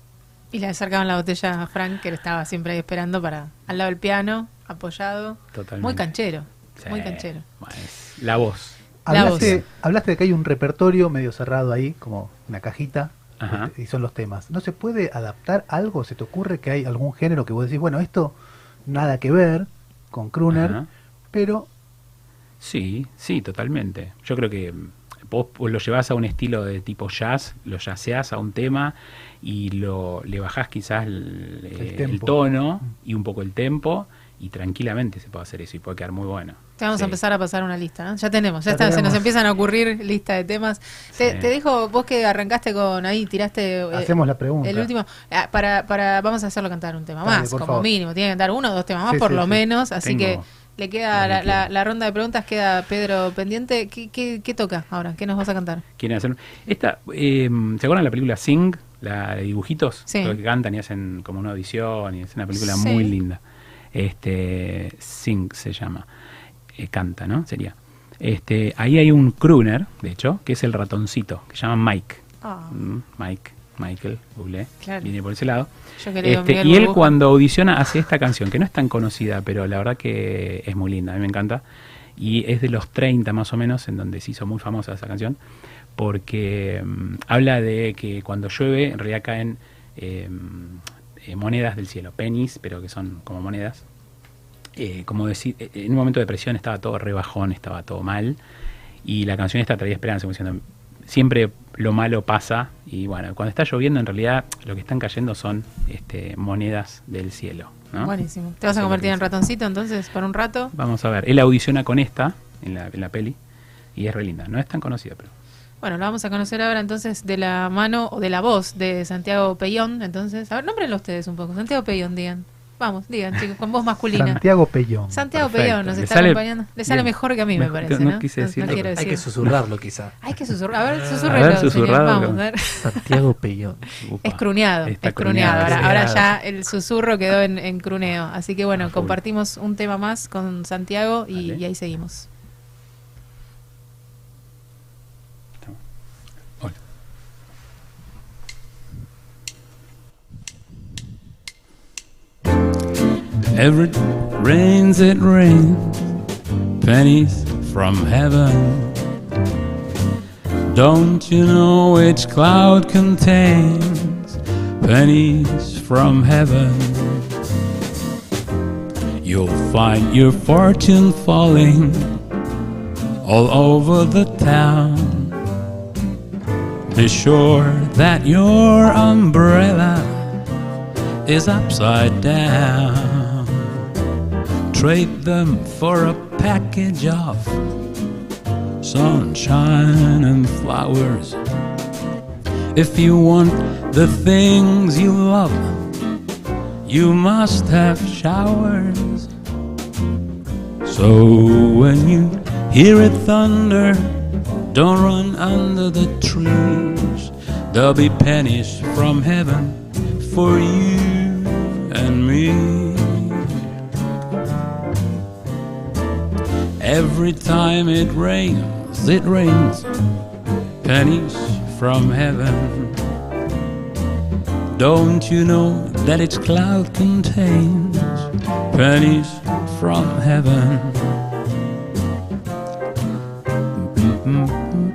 Y le acercaban la botella a Frank, que él estaba siempre ahí esperando para al lado del piano, apoyado. Totalmente. Muy canchero. Sí. Muy canchero. Bueno, la voz. La Hablaste, voz. hablaste de que hay un repertorio medio cerrado ahí, como una cajita, Ajá. este, y son los temas. ¿No se puede adaptar algo? ¿Se te ocurre que hay algún género que vos decís, bueno, esto nada que ver con Ajá. pero Sí, sí, totalmente. Yo creo que mm, vos lo llevas a un estilo de tipo jazz, lo jazzeás a un tema y lo, le bajás quizás el, El eh, el tono y un poco el tempo y tranquilamente se puede hacer eso y puede quedar muy bueno. Te vamos Sí. a empezar a pasar una lista, ¿no? Ya tenemos, ya, Ya está, se nos empiezan a ocurrir lista de temas. Te, Sí. te dijo vos que arrancaste con ahí, tiraste eh, hacemos la pregunta. el último. Ah, para, para, vamos a hacerlo cantar un tema Dale, más, como favor. mínimo. Tiene que cantar uno o dos temas más, Sí, por sí, lo sí. menos. Así Tengo que le queda la, la- la ronda de preguntas, queda Pedro pendiente. ¿Qué, qué, qué toca ahora? ¿Qué nos vas a cantar? ¿Quieren hacer? Esta, eh, ¿Se acuerdan la película Sing? La de dibujitos, Sí. Lo que cantan y hacen como una audición y es una película Sí. muy linda. Este Sing se llama, Eh, canta, ¿no? Sería. Este, ahí hay un crooner, de hecho, que es el ratoncito, que se llama Mike. Ah, Mm, Mike, Michael, googleé, Claro. viene por ese lado. Este, y él cuando audiciona hace esta canción, que no es tan conocida, pero la verdad que es muy linda, a mí me encanta. Y es de los 30 más o menos, en donde se hizo muy famosa esa canción, porque mm, habla de que cuando llueve en realidad caen eh, eh, monedas del cielo, pennies, pero que son como monedas. Eh, como decir, eh, en un momento de presión estaba todo rebajón, estaba todo mal. Y la canción esta traía esperanza, como diciendo, siempre lo malo pasa. Y bueno, cuando está lloviendo, en realidad lo que están cayendo son este, monedas del cielo. ¿no? Buenísimo. ¿Te vas a convertir en ratoncito entonces por un rato? Vamos a ver. Él audiciona con esta en la, en la peli. Y es re linda. No es tan conocida, pero. Bueno, lo vamos a conocer ahora entonces de la mano o de la voz de Santiago Peyón. Entonces, a ver, nómbrenlo ustedes un poco. Santiago Peyón, digan. Vamos, digan, chicos, con voz masculina. Santiago Pellón. Santiago Perfecto. Peyón nos Le está sale acompañando. Le sale bien. mejor que a mí, me parece, no ¿no? quise decirlo, quiero Hay que susurrarlo quizá. Hay que susurrar. A ver, A señor. susurrado, Vamos, a ver. Santiago Pellón. Upa, Es cruneado, es cruneado. Ahora, ahora ya el susurro quedó en, en cruneo. Así que bueno, Ah, compartimos un tema más con Santiago y ahí seguimos. Every rains, it rains, pennies from heaven. Don't you know which cloud contains pennies from heaven? You'll find your fortune falling all over the town. Be sure that your umbrella is upside down. Trade them for a package of sunshine and flowers. If you want the things you love, you must have showers. So when you hear it thunder, don't run under the trees. There'll be pennies from heaven for you and me. Every time it rains, it rains pennies from heaven. Don't you know that its cloud contains pennies from heaven? Trade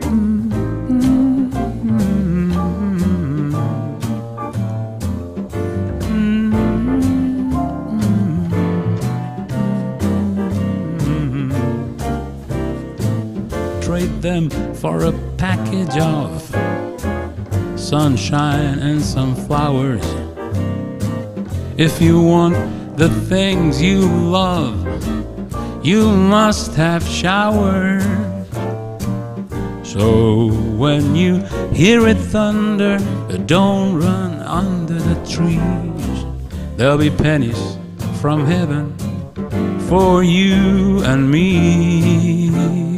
them for a package of sunshine and some flowers. If you want the things you love, you must have showers. So when you hear it thunder, don't run under the trees. There'll be pennies from heaven for you and me.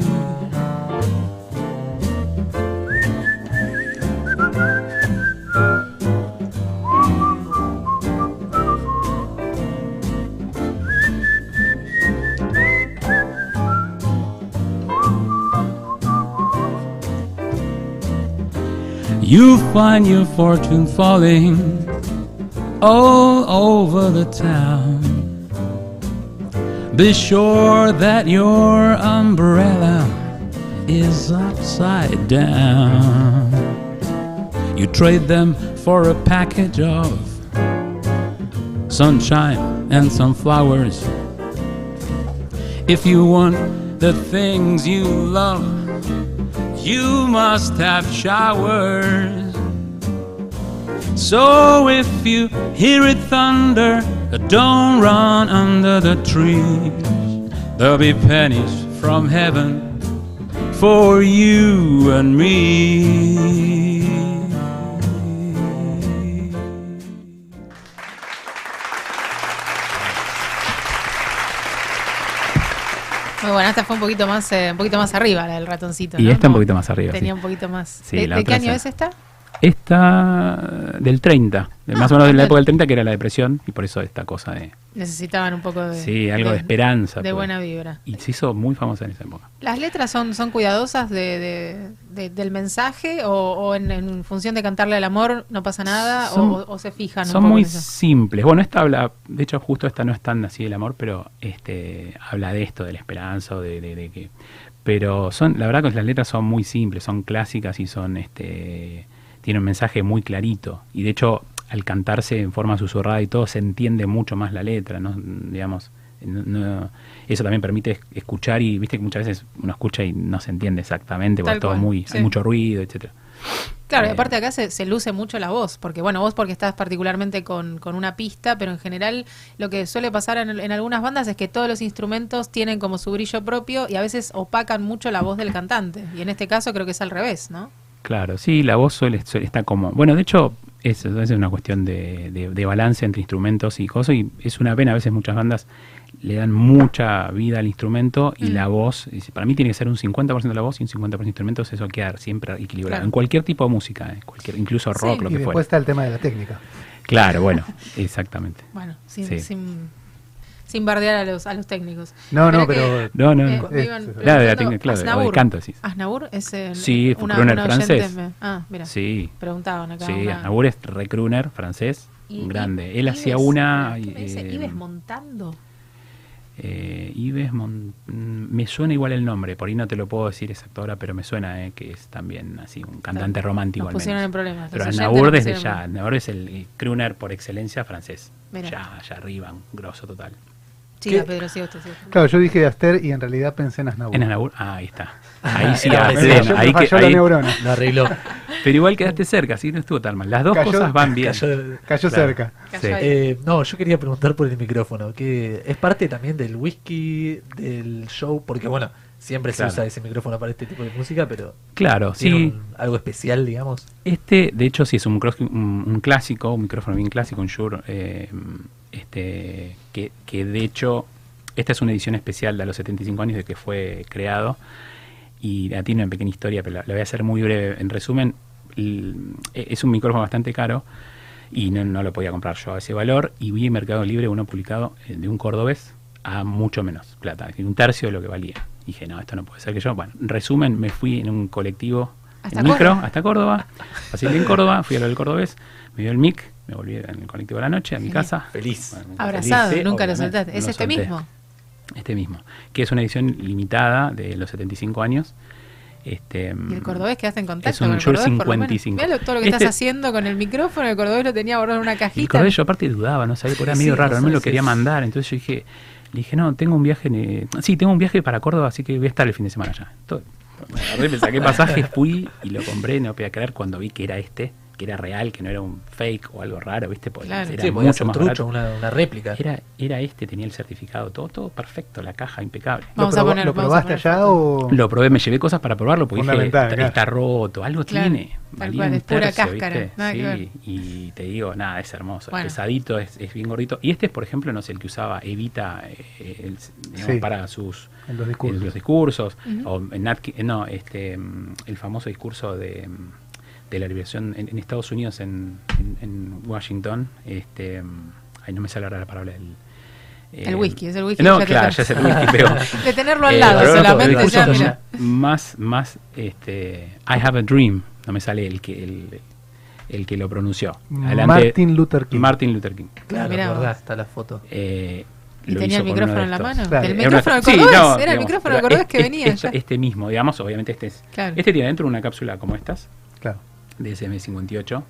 You find your fortune falling all over the town. Be sure that your umbrella is upside down. You trade them for a package of sunshine and some flowers. If you want the things you love, you must have showers. So if you hear it thunder, don't run under the trees. There'll be pennies from heaven for you and me. Esta fue un poquito más, eh, un poquito más arriba la del ratoncito. Y ¿no? esta un poquito más arriba, Tenía sí. un poquito más. Sí, ¿De, de qué año es esta? Esta del 30, de más o menos de la época del 30 que era la depresión y por eso esta cosa de Necesitaban un poco de. sí, algo de, esperanza. De pues. buena vibra. Y se hizo muy famosa en esa época. ¿Las letras son, son cuidadosas de, de- de- del mensaje o, o en, en función de cantarle al amor no pasa nada Son- o, o se fijan Son muy simples. Bueno, esta habla, de hecho justo esta no es tan así del amor, pero este habla de esto, de la esperanza, o de, de- de que pero son la verdad que las letras son muy simples, son clásicas y son este tienen un mensaje muy clarito y de hecho al cantarse en forma susurrada y todo se entiende mucho más la letra, ¿no? digamos no- no- eso también permite es- escuchar y viste que muchas veces uno escucha y no se entiende exactamente porque Tal todo cual, muy sí. hay mucho ruido, etcétera. Claro, y Eh, aparte acá se, se luce mucho la voz, porque bueno, vos porque estás particularmente con, con una pista, pero en general lo que suele pasar en, en algunas bandas es que todos los instrumentos tienen como su brillo propio y a veces opacan mucho la voz del cantante. Y en este caso creo que es al revés, ¿no? Claro, sí, la voz suele, suele estar como... Bueno, de hecho, es, es una cuestión de, de- de balance entre instrumentos y cosas, y es una pena, a veces muchas bandas le dan mucha vida al instrumento y Mm. la voz, y para mí tiene que ser un 50% de la voz y un 50% de instrumentos, eso queda siempre equilibrado. Claro. En cualquier tipo de música, eh, cualquier, incluso Sí. rock, lo Y que después fuera. está el tema de la técnica. Claro, bueno, exactamente. Bueno, sin, Sí. sin, sin bardear a los, a los técnicos. No, no, pero No, no, eh, no. me iban Claro, de la claro, o de canto, decís. Aznavour es el, Sí, una, crooner una francés. me- ah, mira, Sí, preguntaban acá. sí, una- es re crooner francés, Y- un y- grande. Él Ives, hacía una... ¿qué me dice? eh, Ives montando. Eh, Ives Mon- mm, me suena igual el nombre, por ahí no te lo puedo decir exacto ahora, pero me suena eh, que es también así un cantante romántico Nos al pusieron menos. en problemas. Pero Aznavour desde ya, Aznavour es el, el crooner por excelencia francés. Mira. Ya, allá arriba, un grosso total. ¿Qué? Pedro, siga usted. usted. claro, yo dije Aster y en realidad pensé en Aznavour. En Aznavour, ah, ahí está. Ahí sí, Era a parecido. pleno, Yo me ahí que- falló la ahí- neurona. Lo arregló. Pero igual quedaste cerca, así no estuvo tan mal. Las dos Cayó- cosas van bien. Cayó- Cayó Claro. cerca. Cayó Sí. Eh, no, yo quería preguntar por el micrófono, que es parte también del whisky, del show, porque bueno, siempre Claro. se usa ese micrófono para este tipo de música, pero Claro, tiene sí. un- algo especial, digamos. Este, de hecho, sí es un, un, un clásico, un micrófono bien clásico, un Shure, eh, este, que, que de hecho, esta es una edición especial de los 75 años de que fue creado. Y a tiene una pequeña historia, pero la, la voy a hacer muy breve. En resumen, l- es un micrófono bastante caro y no, no lo podía comprar yo a ese valor. Y vi en Mercado Libre uno publicado eh, de un cordobés a mucho menos plata, un tercio de lo que valía. dije, no, esto no puede ser que yo. Bueno, en resumen, me fui en un colectivo, ¿Hasta en micro, hasta Córdoba. Así en Córdoba, fui a lo del cordobés, me dio el mic, me volví en el colectivo a la noche a mi casa. Feliz. Bueno, Abrazado, feliz, nunca lo soltaste. ¿Es este solté. mismo? Este mismo, que es una edición limitada de los 75 años. Este, ¿Y el cordobés quedaste en contacto es un con el cordobés por lo menos? 55. Mirá lo- todo lo que Este- estás haciendo con el micrófono, el cordobés lo tenía guardado en una cajita. el cordobés yo aparte dudaba, no sabía, porque era Sí, medio raro, no me lo quería mandar, entonces yo dije, le dije, no, tengo un viaje, en, sí, tengo un viaje para Córdoba, así que voy a estar el fin de semana allá. Agarré, me saqué pasaje, fui y lo compré, no podía creer cuando vi que era este, que era real, que no era un fake o algo raro, ¿viste? Porque Claro. era Sí, podía mucho ser más trucho, una, una réplica. Era, era este, tenía el certificado, todo, todo perfecto, la caja impecable. Vamos ¿Lo, a proba- poner- ¿lo vamos a probaste poner allá o...? Lo probé, me llevé cosas para probarlo porque dije, está, roto, algo Claro, tiene. tal cual, es pura tercio, cáscara, Sí, y te digo, nada, es hermoso. Bueno. Es pesadito, es, es bien gordito. Y este es, por ejemplo, no sé, el que usaba Evita eh, el- digamos, Sí. para sus En los en discursos. los discursos. O en Nat- no, este, mm, el famoso discurso de, mm, de la liberación en, en Estados Unidos, en, en- en Washington. Este, ay, no me sale ahora la palabra. El, El eh, whisky, es el whisky No, ya claro, ya es el whisky, pero. De tenerlo al Eh, lado no, solamente, el ya mira. Más, más, este, I have a dream, no me sale el que, el, el que lo pronunció. Martin Luther King. Martin Luther King. Claro, Mirá verdad, está la foto. Eh, ¿Y lo tenía el micrófono en de la mano? Claro. El Era una- micrófono del sí, cordobés, no, era el digamos, micrófono del pero cordobés que es- venía es- ya. Este mismo, digamos, obviamente este es. Claro. Este tiene dentro una cápsula como estas, Claro. De SM58,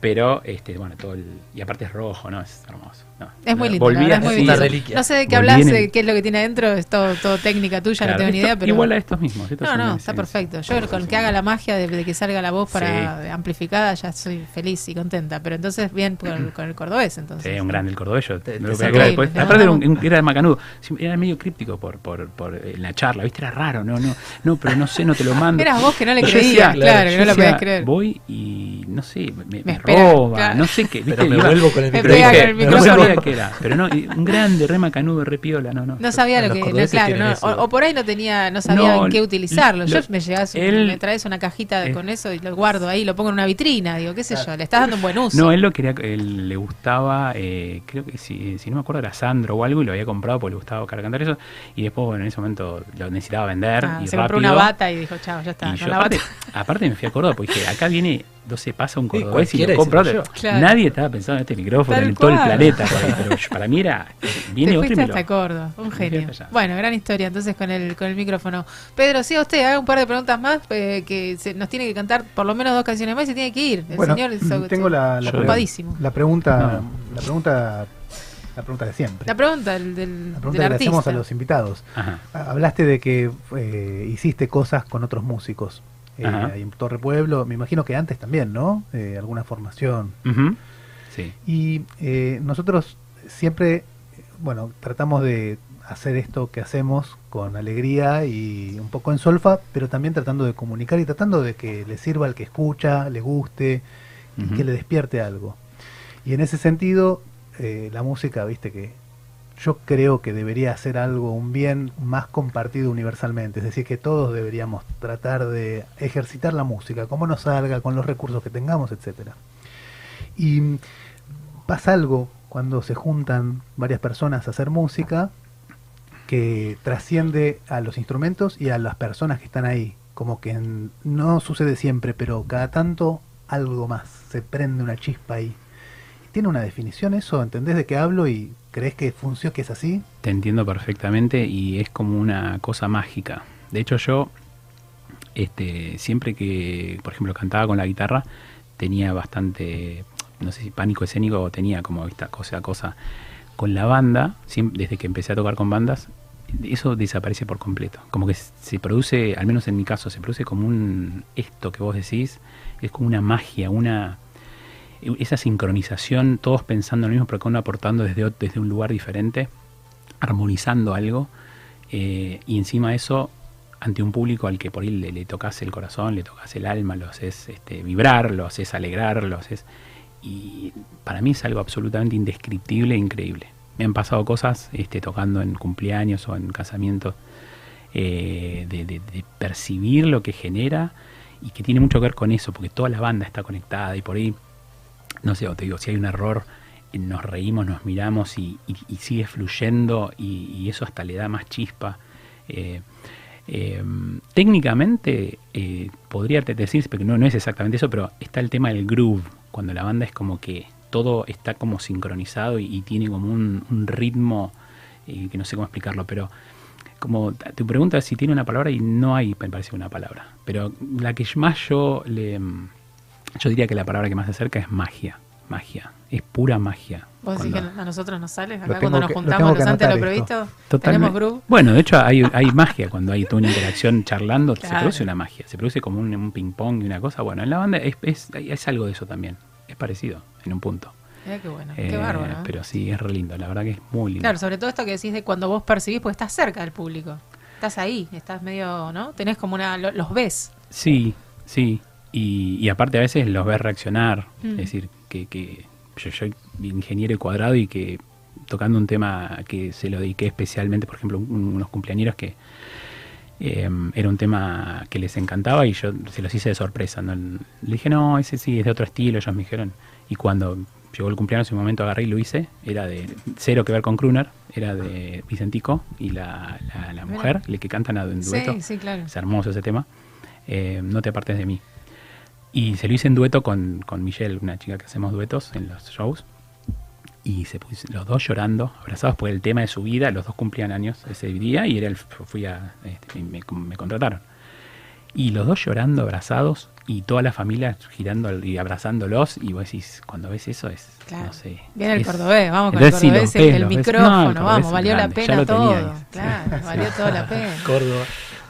pero este, bueno, todo el. Y aparte es rojo, ¿no? Es hermoso. Es muy lindo, Volví la verdad, es muy. Una reliquia. No sé de qué Volví hablas, en el- de qué es lo que tiene adentro, es todo, todo técnica tuya, Claro, no tengo ni idea, pero... Igual a estos mismos. estos No, no, está perfecto. Yo con sí. que haga la magia de, de que salga la voz para Sí. amplificada ya soy feliz y contenta. Pero entonces bien con el, con el cordobés, entonces. Sí, un grande el cordobés. yo Te- lo Después- aparte era, un- era de macanudo. Era medio críptico por, por, por eh, la charla, ¿viste? Era raro. No, no, no, pero no sé, no te lo mando. Eras vos que no le creías, claro, que no lo podías creer. Voy y no sé, me, roba, no sé qué. Pero me vuelvo con el micrófono. Qué era. Pero no, un grande, re macanudo, re piola, no, no. No sabía lo que, no, claro, no, o, o por ahí no tenía, no sabía en qué utilizarlo. Yo me llegas, él- me traes una cajita eh. con eso y lo guardo ahí, lo pongo en una vitrina, digo, qué sé yo, le estás dando un buen uso. No, él lo quería, él le gustaba, eh, creo que si, si no me acuerdo era Sandro o algo y lo había comprado porque le gustaba cantar eso y después bueno, en ese momento lo necesitaba vender Ah, y se rápido. compró una bata y dijo, chao, ya está, Y yo la aparte, bata. aparte me fui a Córdoba porque acá viene, no se pasa un Sí, cordobés y cualquiera lo compra otro. Claro. Nadie estaba pensando en este micrófono Tal en todo el planeta, ahí, pero para mí era, viene Te otro y fuiste hasta Córdoba, un genio. Bueno, gran historia entonces con el con el micrófono. Pedro, sí, a usted haga un par de preguntas más, eh, que se- nos tiene que cantar por lo menos dos canciones más y tiene que ir. El Bueno, señor está- tengo la, la, Yo- pre- ocupadísimo. la pregunta, No. la pregunta, la pregunta de siempre. La pregunta del, del, La del pregunta que le hacemos a los invitados. Ajá. Hablaste de que eh, hiciste cosas con otros músicos. Eh, ahí en Torre Pueblo, me imagino que antes también, ¿no? Eh, alguna formación. Sí. Y eh, nosotros siempre, bueno, tratamos de hacer esto que hacemos con alegría y un poco en solfa, pero también tratando de comunicar y tratando de que le sirva al que escucha, le guste y Ujú. que le despierte algo. Y en ese sentido, eh, la música, viste que yo creo que debería ser algo, un bien más compartido universalmente, es decir, que todos deberíamos tratar de ejercitar la música, como nos salga, con los recursos que tengamos, etcétera. Y pasa algo cuando se juntan varias personas a hacer música que trasciende a los instrumentos y a las personas que están ahí. Como que no sucede siempre, pero cada tanto algo más, se prende una chispa ahí. ¿Tiene una definición eso? ¿Entendés de qué hablo y crees que funciona, que es así? Te entiendo perfectamente y es como una cosa mágica. De hecho, yo, este, siempre que, por ejemplo, cantaba con la guitarra, tenía bastante, no sé si pánico escénico o tenía como esta cosa, cosa. Con la banda, desde que empecé a tocar con bandas, eso desaparece por completo. Como que se produce, al menos en mi caso, se produce como un, esto que vos decís, es como una magia, una esa sincronización, todos pensando lo mismo, pero cada uno aportando desde, desde un lugar diferente, armonizando algo, eh, y encima de eso, ante un público al que por ahí le, le tocas el corazón, le tocas el alma, lo haces este, vibrar, lo haces alegrar, lo haces... Y para mí es algo absolutamente indescriptible e increíble. Me han pasado cosas este, tocando en cumpleaños o en casamientos, eh, de- de percibir lo que genera y que tiene mucho que ver con eso, porque toda la banda está conectada y por ahí, no sé, o te digo, si hay un error, eh, nos reímos, nos miramos y, sigue fluyendo y, eso hasta le da más chispa. Eh, eh, técnicamente eh, podría te- decir, porque no, no es exactamente eso, pero está el tema del groove, cuando la banda es como que todo está como sincronizado y, tiene como un, ritmo que no sé cómo explicarlo, pero como tu pregunta si tiene una palabra y no hay, me parece una palabra, pero la que más yo le, yo diría que la palabra que más se acerca es magia, magia, es pura magia. Vos decís que a nosotros nos sale acá cuando nos que- juntamos los antes de lo previsto. Totalmente. Tenemos. Bueno, de hecho hay, hay magia cuando hay toda una interacción charlando, se produce una magia, se produce como un, un ping pong y una cosa. Bueno, en la banda es, es, es algo de eso también, es parecido en un punto. Mirá qué bueno, Eh, qué bárbaro. ¿eh? Pero sí, es re lindo, la verdad que es muy lindo. Claro, sobre todo esto que decís de cuando vos percibís, porque estás cerca del público. Estás ahí, estás medio, ¿no? Tenés como una. lo- los ves. Sí, sí. Y, y aparte a veces los ves reaccionar. Mm. Es decir, que, que yo soy ingeniero cuadrado y que tocando un tema que se lo dediqué especialmente, por ejemplo, un- unos cumpleañeros que eh, era un tema que les encantaba y yo se los hice de sorpresa. ¿no? Le dije, no, ese sí, es de otro estilo, ellos me dijeron. Y cuando llegó el cumpleaños, en un momento agarré y lo hice, era de cero que ver con Kruner, era de Vicentico y la, la, la mujer, le que cantan a- en dueto. Sí, sí, claro. Es hermoso ese tema. Eh, no te apartes de mí. Y se lo hice en dueto con, con Michelle, una chica que hacemos duetos en los shows. Y se pus- los dos llorando, abrazados por el tema de su vida. Los dos cumplían años ese día y era el, fui a, este, me, me contrataron. Y los dos llorando, abrazados, y toda la familia girando y abrazándolos. Y vos decís, cuando ves eso es, Claro. no sé. Viene el cordobés, vamos con el sí, cordobés, el, el micrófono, No, vamos, valió la grande, ya pena todo. teníais. Claro, valió toda la pena. Córdoba.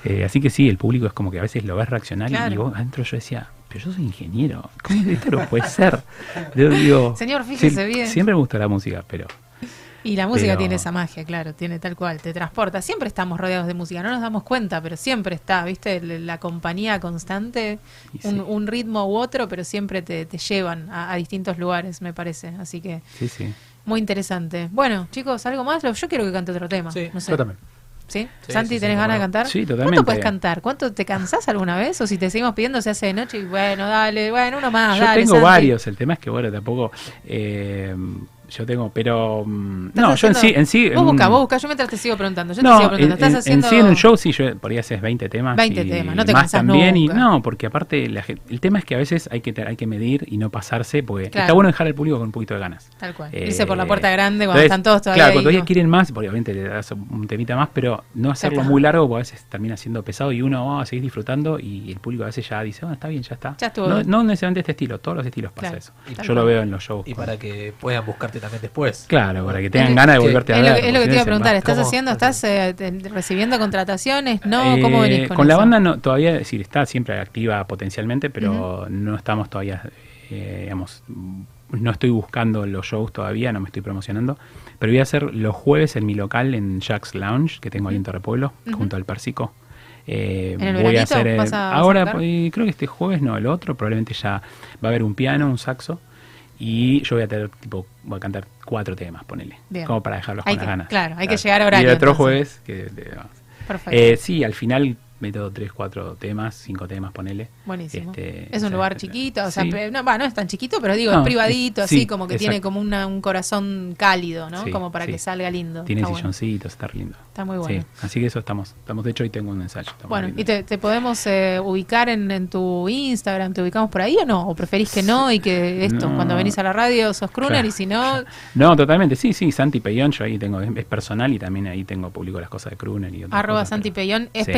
Eh, así que sí, el público es como que a veces lo ves reaccionar Claro. y vos adentro yo decía, pero yo soy ingeniero, ¿cómo esto no puede ser? Yo digo, Señor, fíjese bien. Siempre me gustó la música, pero Y la música Pero- tiene esa magia, claro, tiene tal cual, te transporta. Siempre estamos rodeados de música, no nos damos cuenta, pero siempre está, ¿viste? La compañía constante, un, sí. un ritmo u otro, pero siempre te, te llevan a, a distintos lugares, me parece. Así que sí, sí. muy interesante. Bueno, chicos, ¿algo más? Yo quiero que cante otro tema. Sí, no sé. Yo también. ¿Sí? Sí, Santi, sí, ¿tenés ganas de cantar? Sí, ¿Cuánto totalmente. puedes cantar? ¿Cuánto te cansás alguna vez? O si te seguimos pidiendo se hace de noche y bueno, dale, bueno, uno más, yo dale, tengo Santi. varios, el tema es que bueno, tampoco eh, yo tengo, pero mm, ¿Estás no, yo en sí, en sí Vos un- vos busca, yo mientras te sigo preguntando. Yo te no, sigo preguntando. ¿Estás en- haciendo...? en sí en un show sí, yo por ahí haces 20 temas 20 y temas, no te más cansás también y no, porque aparte la el tema es que a veces hay que te- hay que medir y no pasarse porque Claro. está bueno dejar al público con un poquito de ganas. Tal cual. Eh, Irse por la puerta grande cuando entonces, están todos todavía Claro, cuando ellos ¿no? quieren más, porque obviamente le das un temita más, pero no hacerlo muy largo porque a veces termina siendo pesado y uno va a seguir disfrutando y el público a veces ya dice, bueno, está bien, ya está. Ya estuvo no, necesariamente este estilo, todos los estilos pasa Claro. eso. Y Yo lo veo en los shows. Y para que puedan buscarte también después. Claro, para que tengan ganas de volverte a Es ver. lo, que- es lo que te iba a preguntar, ¿estás ¿Cómo? haciendo, estás eh, recibiendo contrataciones? No, ¿cómo Eh, venís con, con la eso? banda no, todavía, es decir, está siempre activa potencialmente, pero no estamos todavía, eh, digamos, no estoy buscando los shows todavía, no me estoy promocionando, pero voy a hacer los jueves en mi local en Jack's Lounge, que tengo ahí en Torrepueblo, junto al Persico. Eh, ¿En el voy a hacer vas a- ahora eh, creo que este jueves no el otro probablemente ya va a haber un piano un saxo y yo voy a tener tipo voy a cantar cuatro temas ponele Bien. como para dejarlos Hay con que- las ganas claro, hay que llegar a horario, y el otro entonces. jueves que. Perfecto. Eh, sí, al final meto tres, cuatro temas, cinco temas, ponele. Buenísimo. Este, es un lugar chiquito, o sea, Sí. no, no es tan chiquito, pero digo, No, es privadito, es- así sí, como que exacto. tiene como una- un corazón cálido, ¿no? Sí, como para que salga lindo. Tiene Está bueno. silloncitos, está lindo. Está muy bueno. Sí, así que eso estamos. Estamos, de hecho, hoy tengo un ensayo. Bueno. ¿y te, te podemos eh, ubicar en, en tu Instagram? ¿Te ubicamos por ahí o no? ¿O preferís que no y que esto, No. cuando venís a la radio sos crooner Claro, y si no, No, totalmente, sí, sí, Santi Peyón, yo ahí tengo, es, es personal y también ahí tengo publico las cosas de Kruner y otras arroba cosas, Santi pero- Peyón, es Sí.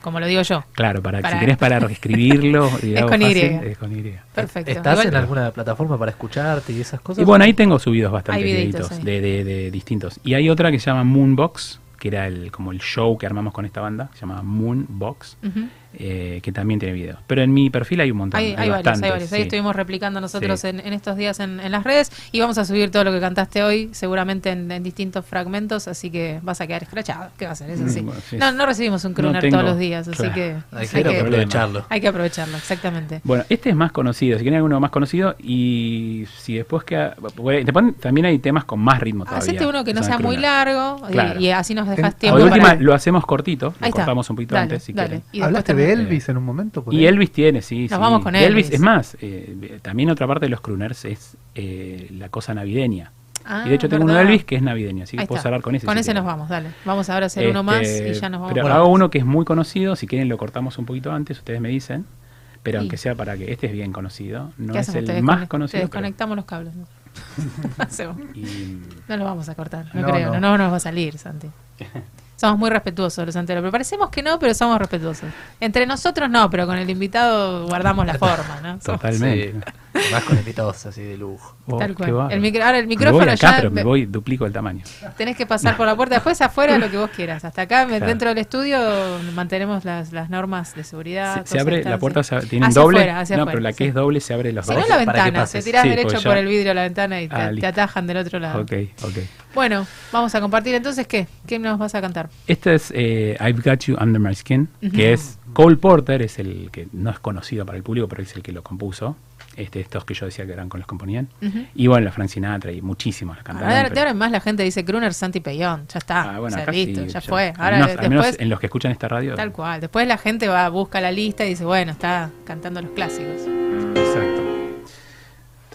Como lo digo yo. Claro, para, Para- si querés para escribirlo, digamos, con Y. fácil, es con Y. Perfecto. ¿Estás Igual- en alguna plataforma para escucharte y esas cosas? Y bueno, ahí tengo subidos bastantes videitos videitos ahí. de, de- de distintos. Y hay otra que se llama Moonbox, que era el como el show que armamos con esta banda, se llama Moon Box, Ujú. Eh, que también tiene videos. Pero en mi perfil hay un montón. Hay, hay varios, hay bastantes, varios. Ahí sí. estuvimos replicando nosotros Sí. en, en estos días en, en las redes y vamos a subir todo lo que cantaste hoy, seguramente en, en distintos fragmentos, así que vas a quedar escrachado. ¿Qué va a hacer? Es así. Mm, bueno, sí. No, no recibimos un No crooner tengo- todos los días, así claro. que Hay hay que que, aprovecharlo. hay que aprovecharlo, exactamente. Bueno, este es más conocido, si quieren alguno más conocido, y si después queda... bueno, también hay temas con más ritmo todavía. Hacete uno que no sea muy largo y- Claro. y, así nos dejas tiempo de última, para... lo hacemos cortito, Ahí lo cortamos un poquito Dale, antes si dale. quieren. Y después ¿Hablaste de. Elvis en un momento? por Y ahí? Elvis tiene, sí. Nos sí. vamos con Y Elvis. Es más, eh, también otra parte de los crooners es eh, la cosa navideña. Ah, y de hecho tengo uno de. Elvis que es navideño, así que puedo cerrar con ese. Con si ese quieren. nos vamos, dale. Vamos ahora a hacer uno más y Este, ya nos vamos. Pero hago uno que es muy conocido, si quieren lo cortamos un poquito antes, ustedes me dicen. Pero Sí. aunque sea para que este es bien conocido, no ¿Qué es el Te más conocido. Te pero- desconectamos los cables. ¿no? Y- No lo vamos a cortar, no, No, creo, no. no. nos va a salir, Santi. Somos muy respetuosos los anteriores, pero parecemos que no, pero somos respetuosos. Entre nosotros no, pero con el invitado guardamos la forma, ¿no? Totalmente. Sí, más con invitados así de lujo. Oh, Tal cual. El micro- ahora el Me micrófono voy acá, ya pero me me- voy, duplico el tamaño. tenés que pasar por la puerta, después afuera lo que vos quieras. Hasta acá, me- Claro. dentro del estudio, mantenemos las, las normas de seguridad. Se, se abre, la puerta se, tiene Hacia doble. afuera, hacia no, afuera, pero la que sí. es doble se abre los Si dos. no, la para que ventana, pases. te tirás Sí, derecho pues por el vidrio de la ventana y te, Ah, te atajan del otro lado. Ok, ok. Bueno, vamos a compartir entonces, ¿qué? ¿Qué nos vas a cantar? Este es eh, I've Got You Under My Skin, que es Cole Porter, es el que no es conocido para el público, pero es el que lo compuso. Este, estos que yo decía que eran con los componían. Y bueno, la Frank Sinatra y muchísimos las cantaron. Ahora, pero- ahora más la gente dice Crooner Santi Peyón, ya está. Ah, bueno, o sea, listo, sí, ya yo- fue. al Ahora menos- al menos después, en los que escuchan esta radio. tal cual. Después la gente va, busca la lista y dice, bueno, está cantando los clásicos. Exacto.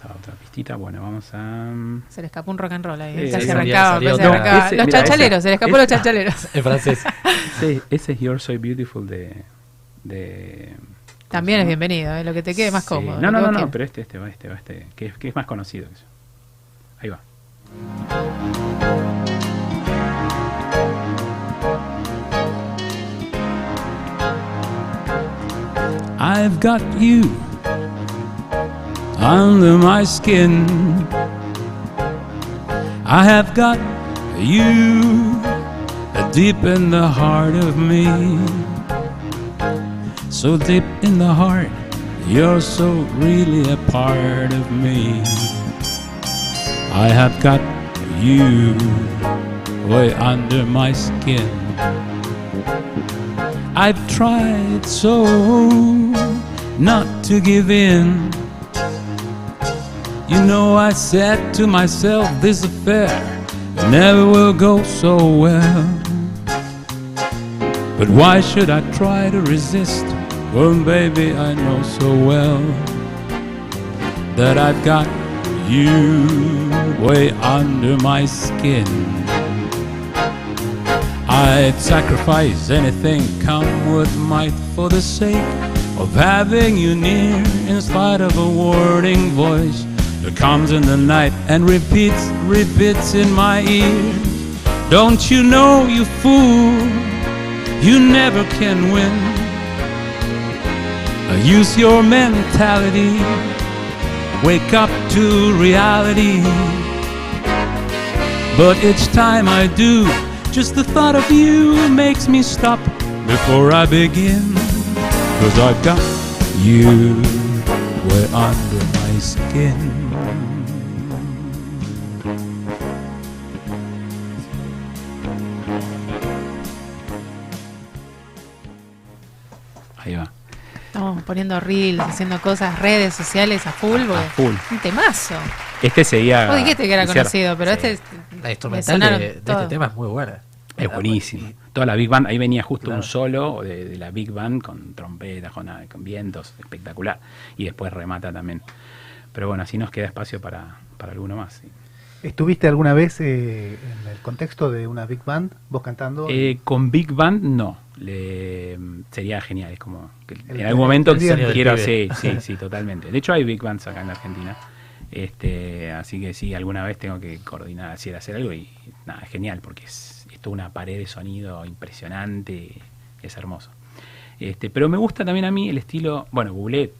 Otra pistita, bueno, vamos a... Se le escapó un rock and roll ahí. Arrancaba, otro- arrancaba. ese- los ese- se le escapó ese- los chalchaleros. En francés. Ese, ese es You're So Beautiful de... de ¿cómo También se es bienvenido, eh, lo que te quede más Sí. cómodo. No, no, no, no, pero este, este va, este va, este, que, es- que es más conocido que eso. Ahí va. I've got you under my skin. I have got you deep in the heart of me. So deep in the heart, you're so really a part of me. I have got you way under my skin. I've tried so not to give in. You know, I said to myself, this affair never will go so well. But why should I try to resist when, baby, I know so well that I've got you way under my skin? I'd sacrifice anything, come what might, for the sake of having you near, in spite of a warning voice that comes in the night and repeats, repeats in my ear. Don't you know, you fool, you never can win. Use your mentality, wake up to reality. But each time I do, just the thought of you makes me stop before I begin. Cause I've got you way under my skin. Poniendo reels, haciendo cosas, redes sociales a full. porque A full. Un temazo. Este seguía. Vos dijiste que era cierto. conocido, pero Sí. este. La me instrumental de, este tema es muy buena. Es buenísimo. Toda la Big Band, ahí venía justo Claro. un solo de, de la Big Band con trompetas, con, con vientos, espectacular. Y después remata también. Pero bueno, así nos queda espacio para, para alguno más. sí. ¿Estuviste alguna vez eh, en el contexto de una big band, vos cantando? Eh, con Big Band no. Le, sería genial. Es como que El- en algún momento quiero. Sí, sí, sí, totalmente. De hecho, hay Big Bands acá en la Argentina. Este, así que sí, alguna vez tengo que coordinar, hacer, hacer algo y nada, es genial porque es, es toda una pared de sonido impresionante, es hermoso. Este, pero me gusta también a mí el estilo, bueno, Googleé,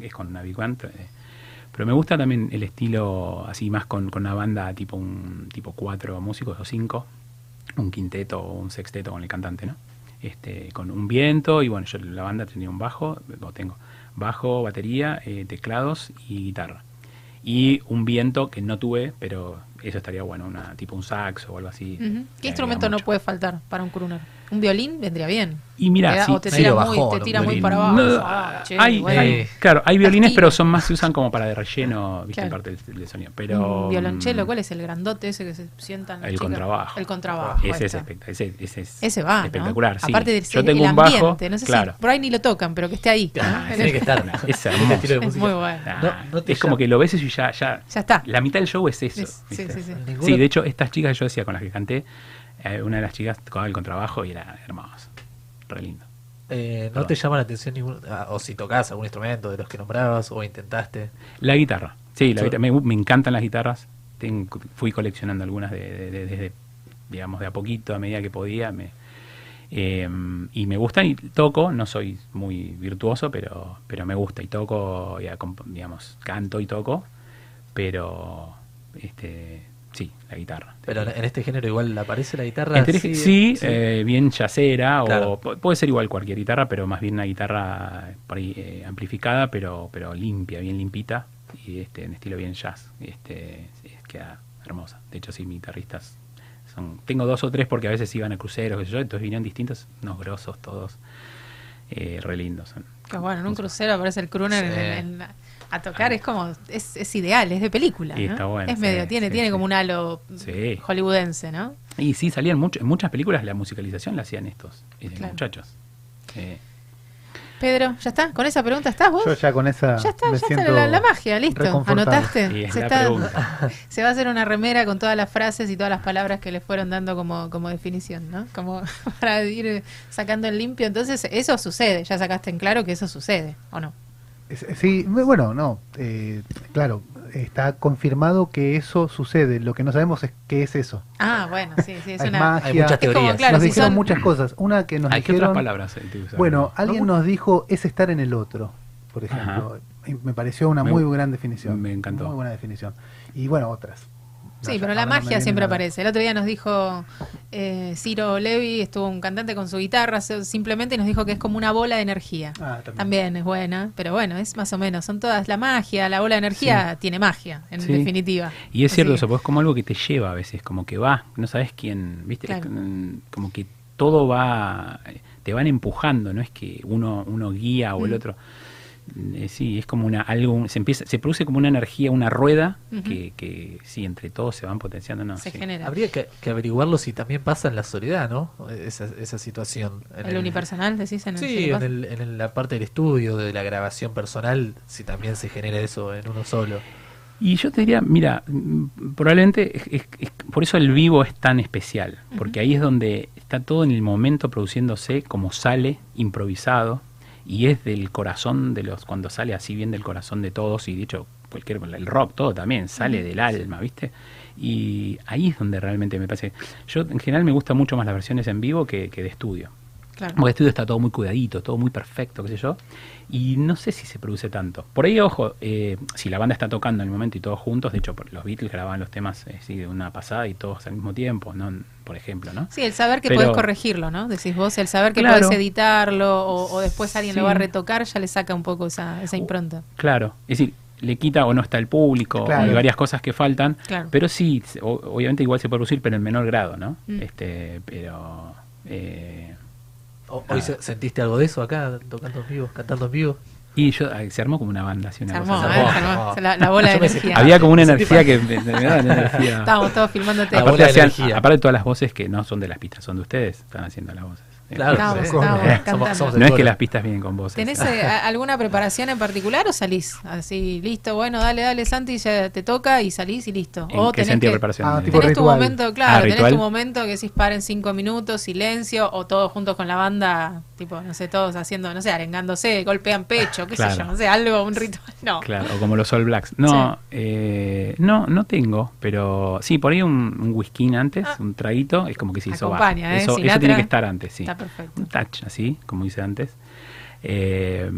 es con una Big Band, eh, pero me gusta también el estilo así más con, con una banda tipo un tipo cuatro músicos o cinco, un quinteto o un sexteto con el cantante, ¿no? Este, con un viento y bueno, yo la banda tenía un bajo, o tengo bajo, batería, eh, teclados y guitarra. Y un viento que no tuve, pero eso estaría bueno, una, tipo un saxo o algo así. ¿Qué agrega instrumento no puede faltar para un crooner? ¿Un violín vendría bien? Y mira, sí, o te tira muy, te tira muy para abajo. No, Ah, che, hay, bueno. hay- claro, hay violines, pero son más se usan como para de relleno, viste, Claro. parte del, del sonido. Pero un violonchelo, mm, ¿cuál es el grandote ese que se sientan El chicas? contrabajo. El contrabajo. Ese es, ese, ese es Ese va, ¿no? espectacular. sí. Aparte del Yo tengo el un bajo, ambiente, no sé claro. si por ahí ni lo tocan, pero que esté ahí. Ah, ¿no? tiene que estar. Es hermoso. estilo de Es música. muy bueno. Ah, No- no es como que lo ves y ya, ya, Ya está. La mitad del show es eso. Es- sí, ¿viste? sí, sí. Ninguno- Sí, de hecho, estas chicas que yo decía con las que canté, eh, una de las chicas tocaba el contrabajo y era hermoso. Re lindo. Eh, ¿No te llama la atención ningún, ah, o si tocas algún instrumento de los que nombrabas o intentaste? La guitarra. Sí, la Sí. guitarra. Me, me encantan las guitarras. Ten- fui coleccionando algunas de- de- de- desde, digamos, de a poquito, a medida que podía. Me, eh, y me gustan y toco. No soy muy virtuoso, pero, pero me gusta. Y toco, y digamos, canto y toco. Pero, este, la guitarra. Pero en este género igual aparece la guitarra. Entre- sí, sí, sí. eh, bien yacera Claro. o pu- puede ser igual cualquier guitarra, pero más bien una guitarra por ahí, eh, amplificada, pero pero limpia, bien limpita y este en estilo bien jazz. Este sí, queda hermosa. De hecho, sí, mis guitarristas son tengo dos o tres porque a veces iban a cruceros, qué sé yo, entonces vinieron distintos, unos grosos todos, eh, re lindos. son. Que bueno, en un crucero aparece el crooner en- en- a tocar, es como, es, es ideal, es de película. Y ¿no? está bueno, es sí, medio, tiene, sí, tiene sí. como un halo Sí. hollywoodense, ¿no? Y sí, salían mucho, en muchas películas la musicalización la hacían estos eh, Claro. muchachos. Eh, Pedro, ¿ya está? ¿Con esa pregunta estás vos? Yo ya con esa Ya está, me ya está siento la, la magia, listo. ¿Anotaste? Sí, es se, la está- se va a hacer una remera con todas las frases y todas las palabras que le fueron dando como, como definición, ¿no? Como para ir sacando en limpio. Entonces, eso sucede. Ya sacaste en claro que eso sucede, ¿o no? Sí, bueno, no, eh, claro, está confirmado que eso sucede. Lo que no sabemos es qué es eso. Ah, bueno, sí, sí. Es una. magia. Hay muchas Es como, teorías. claro, nos si dijeron son- muchas cosas. Una que nos ¿Hay que otras dijeron, palabras? eh, bueno, No, alguien nos dijo es estar en el otro, por ejemplo. Y Me pareció una Me- muy gran definición. me encantó. Muy buena definición. Y bueno, otras. Sí, pero la magia siempre nada. aparece. El otro día nos dijo eh, Ciro Levi, estuvo un cantante con su guitarra, simplemente nos dijo que es como una bola de energía. Ah, también. También es buena, pero bueno, es más o menos. Son todas la magia, la bola de energía tiene magia, en Sí. definitiva. Y es cierto Así eso, es como algo que te lleva a veces, como que va, no sabes quién, ¿viste? Claro. Como que todo va, te van empujando, no es que uno, uno guía o el Mm. otro. Eh, sí, es como una algo, se empieza, se produce como una energía, una rueda que, que sí, entre todos se van potenciando, no, se sí. genera. Habría que, que averiguarlo si también pasa en la soledad, ¿no? Esa, esa situación. En el, unipersonal, decís en el Sí, en, el- en el- la parte del estudio, de la grabación personal, si también se genera eso en uno solo. Y yo te diría, mira, mm, probablemente es- es- es- por eso el vivo es tan especial, porque ahí es donde está todo en el momento produciéndose como sale, improvisado, y es del corazón de los, cuando sale así bien del corazón de todos, y dicho cualquier, el rock, todo también, sale del alma, ¿viste? Y ahí es donde realmente me parece, yo en general me gustan mucho más las versiones en vivo que, que de estudio. Claro. Porque el estudio está todo muy cuidadito, todo muy perfecto, qué sé yo. Y no sé si se produce tanto. Por ahí, ojo, eh, si la banda está tocando en el momento y todos juntos, de hecho, por- los Beatles grababan los temas eh, sí, de una pasada y todos al mismo tiempo, ¿no? Por ejemplo, ¿no? Sí, el saber que Pero- podés corregirlo, ¿no? Decís vos, el saber que Claro. podés editarlo o, o después alguien lo va a retocar, ya le saca un poco esa, esa impronta. Claro, es decir, le quita o no está el público, Claro. hay varias cosas que faltan, Claro. pero sí, se- o- obviamente igual se puede producir, pero en menor grado, ¿no? Mm. Este, pero... eh, Ah. ¿Hoy se- sentiste algo de eso acá, tocando en vivo, cantando en vivo? y yo, se armó como una banda, así una Se armó. ¿eh? Se armó. La, la bola de energía. Había como una energía que... me- me daba la energía. Estábamos todos filmándote. La Aparte, bola de hacían- energía. aparte de todas las voces que no son de las pistas, son de ustedes, están haciendo las voces. Claro, sí. Somos- somos No es que las pistas vienen con voces. ¿Tenés eh, alguna preparación en particular o salís? Así, listo, bueno, dale, dale, Santi, ya te toca y salís y listo. ¿En o qué tenés sentido que- de preparación? Ah, tipo Tenés tu momento, claro, Ah, tenés tu momento que decís paren cinco minutos, silencio, o todos juntos con la banda, tipo, no sé, todos haciendo, no sé, arengándose, golpean pecho, qué sé yo, no sé, algo, un ritual. No. Claro, o como los All Blacks. No, eh, no, no tengo, pero sí, por ahí un, un whisky antes, Ah. un traguito, es como que se hizo Acompaña, baja. ¿eh? Eso, eso tiene que estar antes, sí. Está perfecto. Un touch, así, como hice antes. Eh,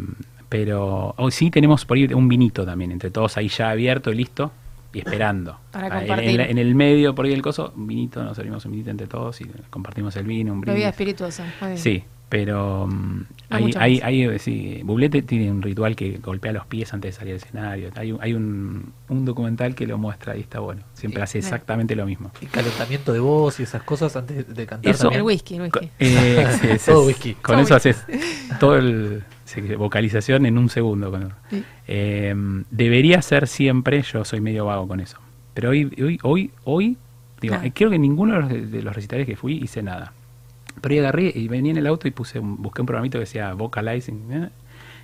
pero hoy sí tenemos por ahí un vinito también, entre todos ahí ya abierto y listo. y esperando. Para Ah, en- en, compartir. la- en el medio, por ahí el coso, un vinito, nos servimos un vinito entre todos y compartimos el vino, un Bebida brindis. espirituosa. muy bien. Sí, pero mm, No hay, hay, hay, sí, Bublé tiene un ritual que golpea los pies antes de salir al escenario. Hay, un- hay un, un documental que lo muestra y está bueno. Siempre hace exactamente lo mismo. Y calentamiento de voz y esas cosas antes de cantar Eso. también. El whisky, el whisky. Eh, sí, sí, Todo whisky. Con Todo eso whisky. haces todo el sí, vocalización en un segundo. con- Sí. Eh, debería ser siempre, yo soy medio vago con eso. Pero hoy, hoy, hoy, hoy, digo, Ah. eh, creo que ninguno de los, de los recitales que fui hice nada. Pero ahí agarré y venía en el auto y puse un- busqué un programito que decía vocalizing. ¿eh?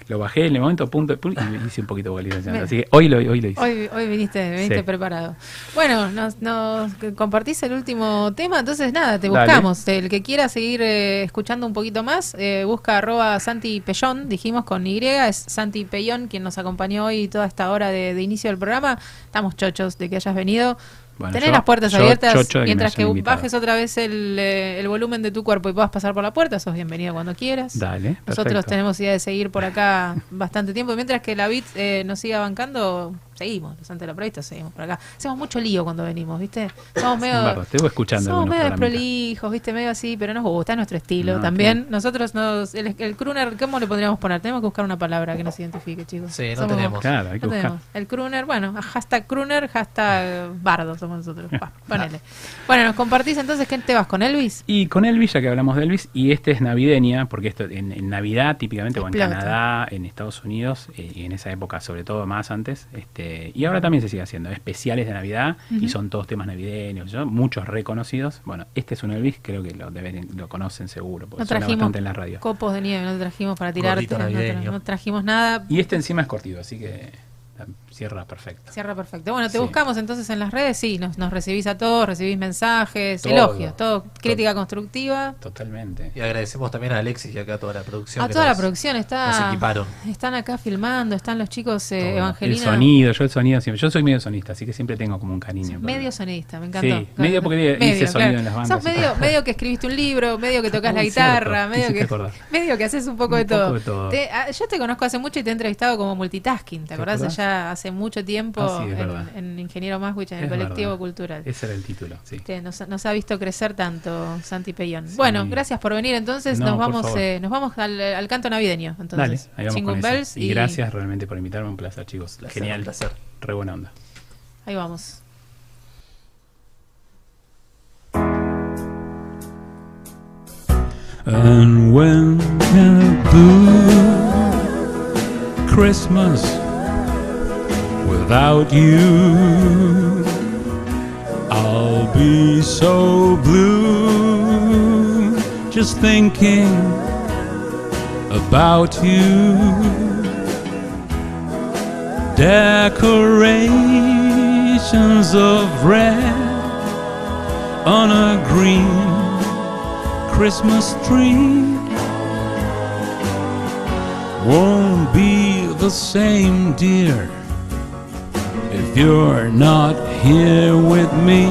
Lo bajé en el momento, punto, punto, y hice un poquito de vocalización. Así que hoy lo, hoy lo hice. Hoy, hoy viniste, viniste Sí. preparado. Bueno, nos, nos compartís el último tema, entonces nada, te Dale. buscamos. El que quiera seguir eh, escuchando un poquito más, eh, busca arroba Santi Pellón, dijimos con Y, es Santi Pellón quien nos acompañó hoy toda esta hora de, de inicio del programa. Estamos chochos de que hayas venido. Bueno, Tenés yo- las puertas yo abiertas que mientras que, bajes otra vez el, eh, el volumen de tu cuerpo y puedas pasar por la puerta, sos bienvenido cuando quieras. Dale, Nosotros perfecto. tenemos idea de seguir por acá bastante tiempo. Mientras que la BIT eh, nos siga bancando, seguimos. Los ante la prevista seguimos por acá. Hacemos mucho lío cuando venimos, ¿viste? Somos medio. Te voy escuchando Somos medio programitas. prolijos, ¿viste? Medio así, pero nos gusta, es nuestro estilo No, también. claro. Nosotros, nos, el, el crooner, ¿cómo le podríamos poner? Tenemos que buscar una palabra que nos identifique, chicos. Sí, no Somos- tenemos. Claro, hay que no buscar. tenemos. El crooner, bueno, hashtag crooner, hashtag bardo somos nosotros. Va, ponele. Bueno, nos compartís entonces, ¿qué te vas con Elvis? Y con Elvis, ya que hablamos de Elvis, y este es navideña, porque esto en, en Navidad típicamente, o en. Canadá, en Estados Unidos, eh, y en esa época sobre todo más antes, este, y ahora también se sigue haciendo especiales de Navidad, y son todos temas navideños, muchos reconocidos. Bueno, este es un Elvis, creo que lo, deben, lo conocen seguro, porque No suena trajimos bastante en la radio. copos de nieve, no trajimos para tirarte, no, tra- no trajimos nada. Y este encima es cortito, así que eh, cierra perfecto. Cierra perfecto. Bueno, te Sí. buscamos entonces en las redes, sí, nos, nos recibís a todos, recibís mensajes, Todo. elogios, todo, crítica constructiva. Totalmente. Y agradecemos también a Alexis y acá a toda la producción. A que toda la producción nos está. equiparon. Están acá filmando, están los chicos eh, Todo. El sonido, yo el sonido siempre. Yo soy medio sonista, así que siempre tengo como un cariño. Medio sonidista, me encantó. Sí, medio porque hice sonido en las bandas Sos medio, medio que escribiste un libro, medio que tocas la guitarra, cierto, medio que, acordar. medio que haces un poco, de, poco todo. de todo. Te- ah, yo te conozco hace mucho y te he entrevistado como multitasking, ¿te, ¿Te acordás? acordás? Ya hace mucho tiempo Ah, sí, en, en Ingeniero Maswich, en el colectivo verdad. cultural. Ese era el título, sí. Que nos, nos ha visto crecer tanto Santi Pellón. Sí. Bueno, gracias por venir entonces. No, nos vamos eh, nos vamos al, al canto navideño. Dale, Entonces, ahí vamos. Bells Y, gracias realmente por invitarme, un placer, chicos. Placer, Genial. un placer. Re buena onda. Ahí vamos. And when blue Christmas without you, I'll be so blue just thinking about you. Decorations of red on a green Christmas tree won't be the same, dear, if you're not here with me.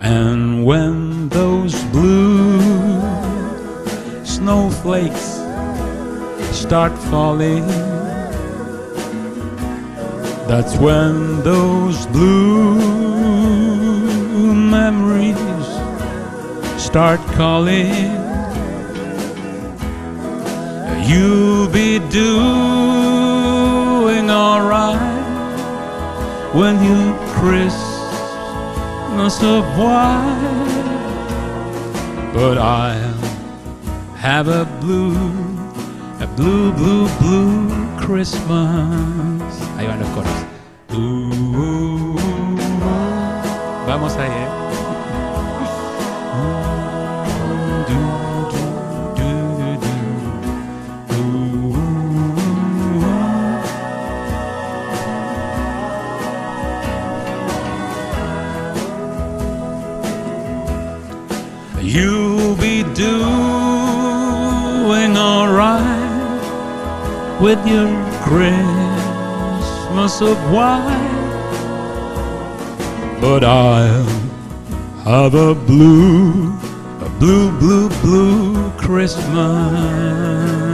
And when those blue snowflakes start falling, that's when those blue memories start calling. You'll be doing alright when you Christmas of white. But I'll have a blue, a blue, blue, blue Christmas. Ahí van los coros. Vamos ahí, eh. You'll be doing alright with your Christmas of white, but I'll have a blue, a blue, blue, blue Christmas.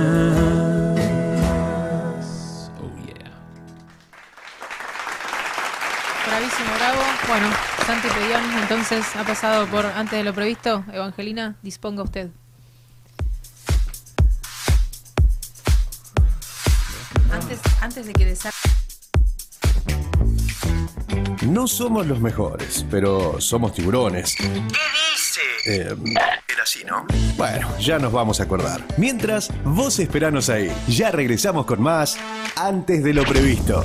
Entonces ha pasado por antes de lo previsto. Evangelina, disponga usted. Antes, antes de que desa- No somos los mejores, pero somos tiburones. ¿Qué dice? era así, ¿no? Bueno, ya nos vamos a acordar. Mientras, vos esperanos ahí. Ya regresamos con más antes de lo previsto.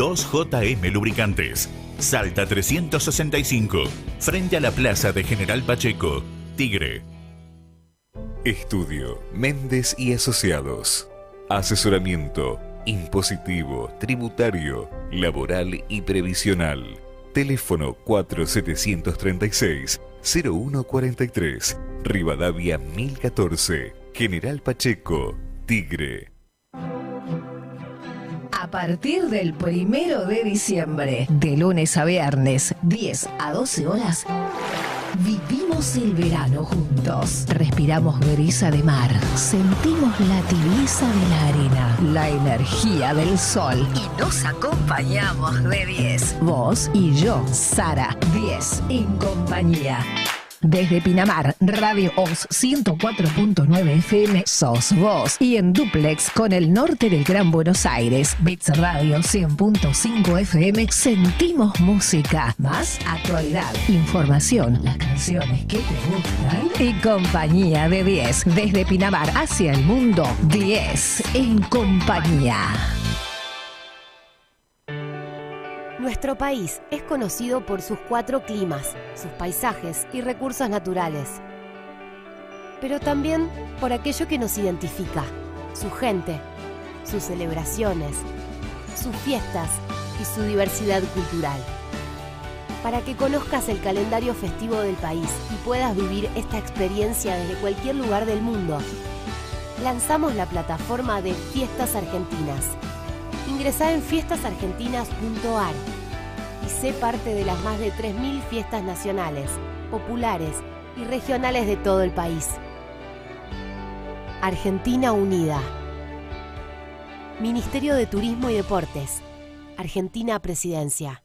2JM Lubricantes. Salta 365. Frente a la plaza de General Pacheco. Tigre. Estudio Méndez y Asociados. Asesoramiento impositivo, tributario, laboral y previsional. Teléfono 4736-0143. Rivadavia 1014. General Pacheco. Tigre. A partir del primero de diciembre, de lunes a viernes, 10 a 12 horas, vivimos el verano juntos. Respiramos brisa de mar, sentimos la tibieza de la arena, la energía del sol y nos acompañamos de 10. Vos y yo, Sara, 10 en compañía. Desde Pinamar, Radio Oz 104.9 FM, sos vos. Y en duplex con el norte del Gran Buenos Aires, Bits Radio 100.5 FM, sentimos música. Más actualidad, información, las canciones que te gustan y compañía de 10. Desde Pinamar hacia el mundo, 10 en compañía. Nuestro país es conocido por sus cuatro climas, sus paisajes y recursos naturales. Pero también por aquello que nos identifica, su gente, sus celebraciones, sus fiestas y su diversidad cultural. Para que conozcas el calendario festivo del país y puedas vivir esta experiencia desde cualquier lugar del mundo, lanzamos la plataforma de Fiestas Argentinas. Ingresá en fiestasargentinas.ar y sé parte de las más de 3.000 fiestas nacionales, populares y regionales de todo el país. Argentina Unida. Ministerio de Turismo y Deportes. Argentina Presidencia.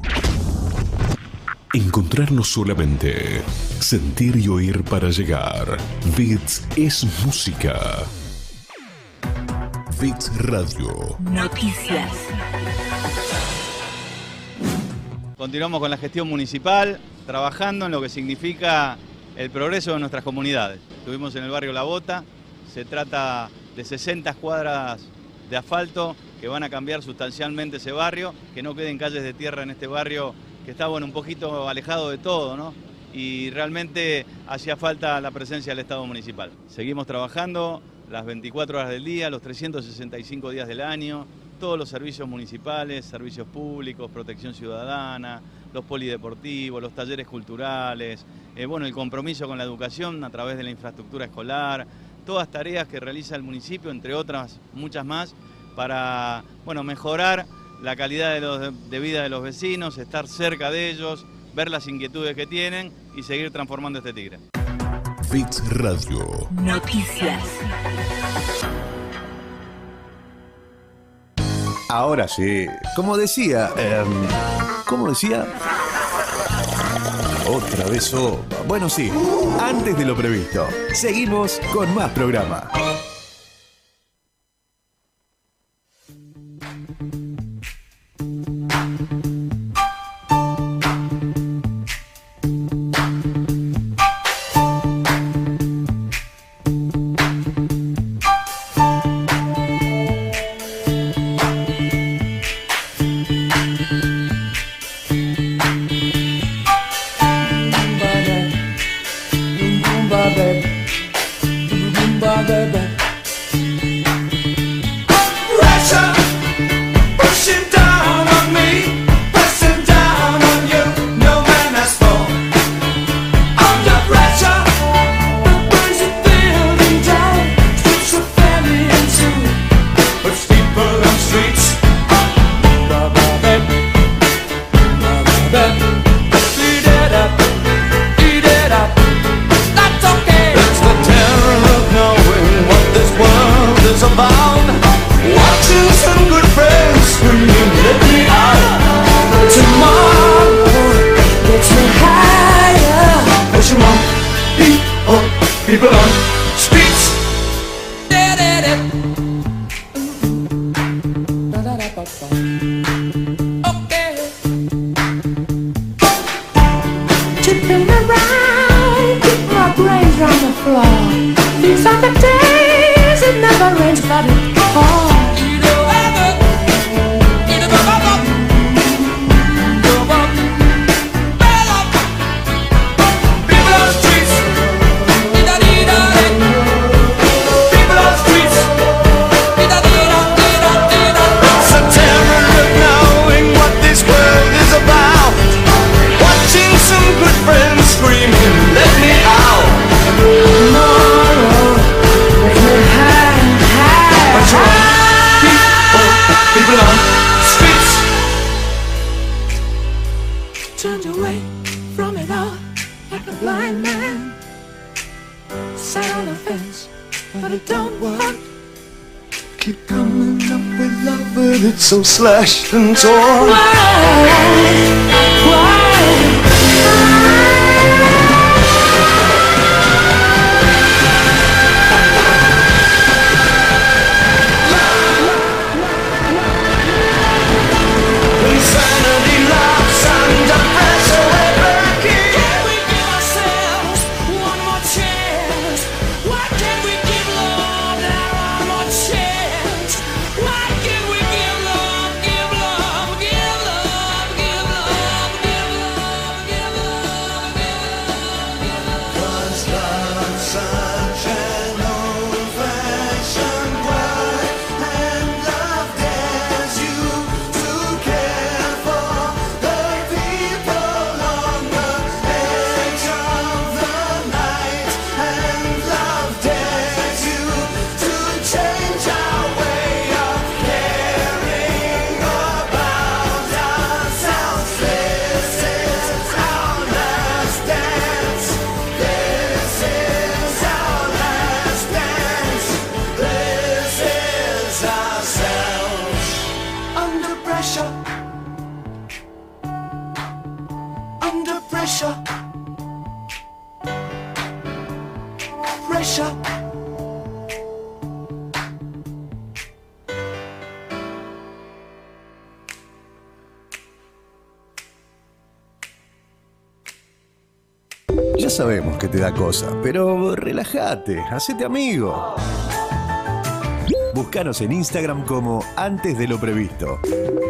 Encontrarnos solamente. Sentir y oír para llegar. Bits es música. Bits Radio. Noticias. Continuamos con la gestión municipal, trabajando en lo que significa el progreso de nuestras comunidades. Estuvimos en el barrio La Bota, se trata de 60 cuadras de asfalto que van a cambiar sustancialmente ese barrio, que no queden calles de tierra en este barrio que está bueno, un poquito alejado de todo, ¿no? Y realmente hacía falta la presencia del Estado municipal. Seguimos trabajando las 24 horas del día, los 365 días del año, todos los servicios municipales, servicios públicos, protección ciudadana, los polideportivos, los talleres culturales, eh, bueno, el compromiso con la educación a través de la infraestructura escolar, todas tareas que realiza el municipio, entre otras muchas más, para bueno, mejorar la calidad de, vida de los vecinos, estar cerca de ellos, ver las inquietudes que tienen y seguir transformando este Tigre. Fix Radio. Noticias. Ahora sí, como decía, em, eh, como decía, otra vez sopa. Bueno, sí, antes de lo previsto, seguimos con más programa. cosa. Pero relájate, hacete amigo. Búscanos en Instagram como Antes de lo Previsto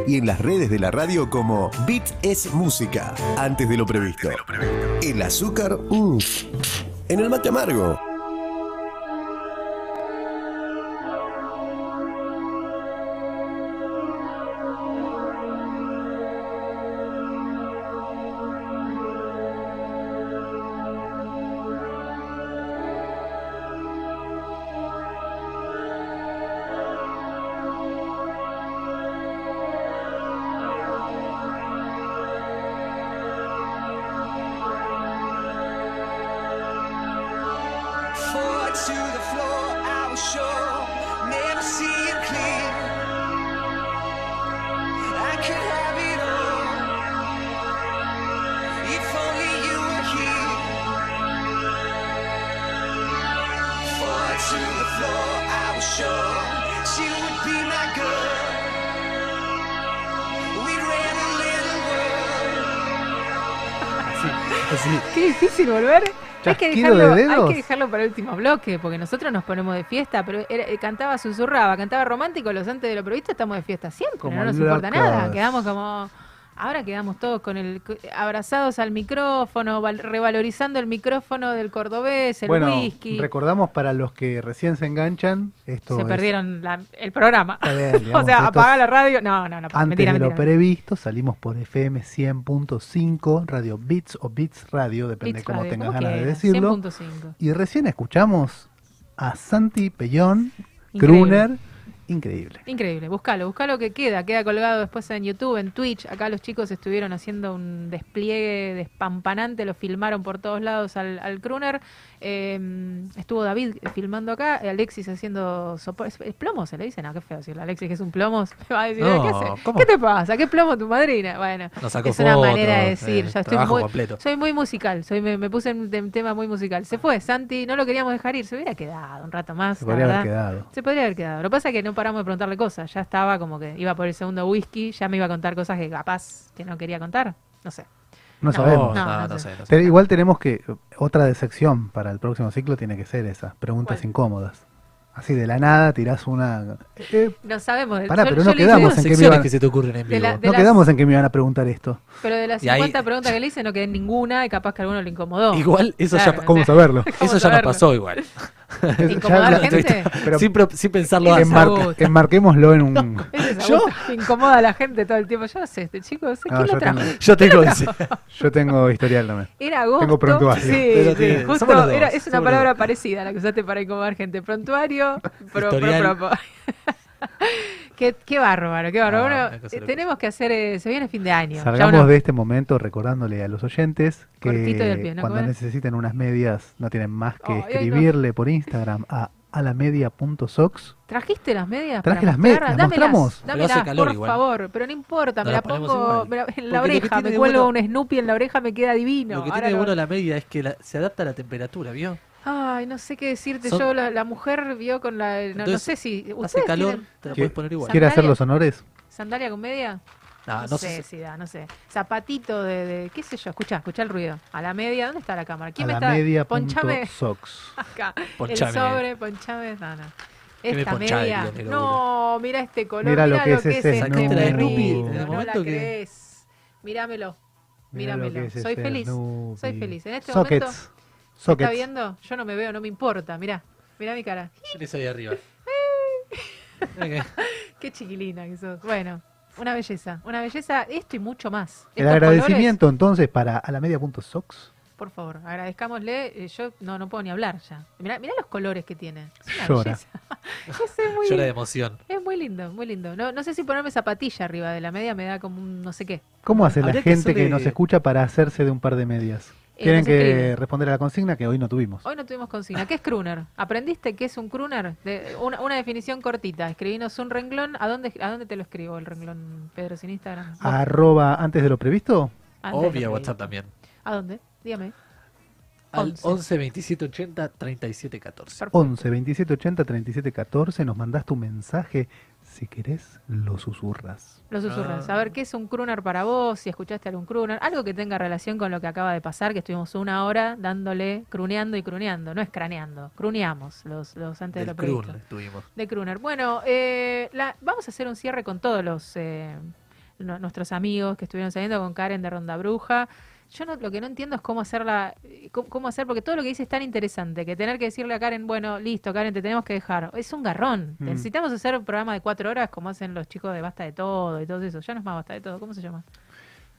y en las redes de la radio como Beat es Música, Antes de lo Previsto. El azúcar, mm. en el mate amargo Hay que, dejarlo, de hay que dejarlo para el último bloque, porque nosotros nos ponemos de fiesta, pero era- eh, cantaba, susurraba, cantaba romántico, los antes de lo previsto estamos de fiesta siempre, Como no nos importa nada, quedamos como... Ahora quedamos todos con el abrazados al micrófono, val- revalorizando el micrófono del cordobés, el bueno, whisky. recordamos para los que recién se enganchan, esto Se es perdieron la- el programa. Bien, o digamos, sea, es- la radio. No, no, no. Antes mentira, de lo previsto, salimos por FM 100.5, Radio Bits o Bits Radio, depende Bits cómo Radio, tengas ganas de decirlo. 100.5. Y recién escuchamos a Santi Pellón, Increíble. Gruner, increíble. Increíble, buscalo, buscalo que queda, queda colgado después en YouTube, en Twitch. Acá los chicos estuvieron haciendo un despliegue despampanante, lo filmaron por todos lados al, al crooner. Eh, estuvo David filmando acá, Alexis haciendo sopo- ¿Es, plomo? ¿Se le dice? No, qué feo decirle. Alexis que es un plomo, me va a decir, No, ¿qué, hace? ¿cómo? ¿qué te pasa? ¿Qué plomo tu madrina? Bueno, es una manera de decir. eh, ya estoy muy, completo. soy muy musical, soy, me, me puse en un tema muy musical. Se fue, Santi, no lo queríamos dejar ir, se hubiera quedado un rato más. Se podría haber quedado. Se podría haber quedado. Lo que pasa es que no paramos de preguntarle cosas. Ya estaba como que iba por el segundo whisky, ya me iba a contar cosas que capaz que no quería contar. No sé. No, sabemos. no, no, no sé. Pero igual tenemos que, otra de sección para el próximo ciclo tiene que ser esa, preguntas incómodas. Así de la nada tirás una... eh, No sabemos. Pará, Yo- pero yo no quedamos en que me secciones iban, que se te ocurren en De vivo. la- no las- quedamos en que me iban a preguntar esto. Pero de las Y ahí- 50 preguntas que le hice no quedé en ninguna y capaz que a alguno le incomodó. Igual eso Claro, ya o ¿Cómo sea, saberlo? ¿cómo Eso ya nos pasó igual. ¿Incomodar a la Ya- gente? Pero sin, pro- sin pensarlo antes. enmar- enmarquémoslo en un... Es ¿Yo? Incomoda a la gente todo el tiempo. Yo no sé, este chico, no sé No, quién yo lo trajo. tengo- Yo tengo. Yo tengo historial también. Era agosto. Tengo prontuario. Sí, Pero sí, justo dos, era- es una palabra parecida a la que usaste para incomodar gente. Prontuario, pro, pro, pro. Qué, qué bárbaro, qué bárbaro. Bueno, eh, tenemos que hacer, eh, se viene fin de año. Salgamos uno- de este momento recordándole a los oyentes que pie, ¿no? cuando necesiten unas medias no tienen más que no. escribirle por Instagram a alamedia.sox. ¿Trajiste las medias? Traje las medias? ¿las Dámelas, mostramos? Dámelas, calor por igual. favor. Pero no importa, No me la pongo igual. me la- en la oreja, me cuelgo bueno- un Snoopy en la oreja, me queda divino. Lo que Ahora tiene bueno la media es que la- se adapta a la temperatura, ¿vio? Ay, no sé qué decirte. Son- Yo, la, la mujer vio con la. No, sé si. Hace ¿ustedes calor, tienen te la ¿Qui- puedes poner igual. ¿Quiere hacer los honores? ¿Sandalia con media? No, no sé sé. si da, no sé. Zapatito de, de- qué sé yo, escuchá, escuchá el ruido. A la media, ¿dónde está la cámara? ¿Quién me está? Ponchame Alamedia.sox. acá. Ponchame. El sobre, ponchame, no, no. ¿Qué me Esta media. No, mira este color. Mira Mira, lo que es ese este Sacaste la de en el No la momento que- crees. Míramelo. Míramelo. Soy feliz. Soy feliz. En este momento. Sockets. ¿Me está viendo? Yo no me veo, no me importa. Mirá, mirá mi cara. Tenés ahí arriba. Qué chiquilina que sos. Bueno, una belleza. Una belleza, esto y mucho más. El Estos agradecimiento entonces para alamedia.sox. colores, por favor, agradezcámosle. Eh, Yo no, no puedo ni hablar ya. Mirá, mirá los colores que tiene. Es una Llora. es muy, Llora de emoción. es muy lindo, muy lindo. No, no sé si ponerme zapatilla arriba de la media me da como un no sé qué. ¿Cómo hace la Habría gente que nos escucha para hacerse de un par de medias? Eh, Tienen que responder a la consigna que hoy no tuvimos. Hoy no tuvimos consigna. ¿Qué es crooner? ¿Aprendiste qué es un crooner? De- una, una definición cortita. Escribinos un renglón. ¿A dónde, ¿A dónde te lo escribo el renglón, Pedro, sin Instagram? Vos, Arroba antes de lo previsto. Obvia que WhatsApp también. ¿A dónde? Dígame. Al 11. 11 27 80 37 14. Perfecto. 11 27 80 37 14. Nos mandás tu mensaje. Si querés, lo susurras. Lo susurras. Ah. A ver, ¿qué es un crooner para vos? Si escuchaste algún crooner. Algo que tenga relación con lo que acaba de pasar, que estuvimos una hora dándole, cruneando y cruneando. No es craneando, cruneamos los, los antes de Del lo previsto. Estuvimos. De crooner. Bueno, eh, la- vamos a hacer un cierre con todos los eh, no- nuestros amigos que estuvieron saliendo con Karen de Ronda Bruja. Yo no, lo que no entiendo es cómo hacerla, eh, cómo, cómo hacer, porque todo lo que dice es tan interesante que tener que decirle a Karen, bueno, listo, Karen, te tenemos que dejar. Es un garrón. Mm. Necesitamos hacer un programa de cuatro horas como hacen los chicos de Basta de Todo y todo eso. Ya no es más Basta de Todo, ¿cómo se llama?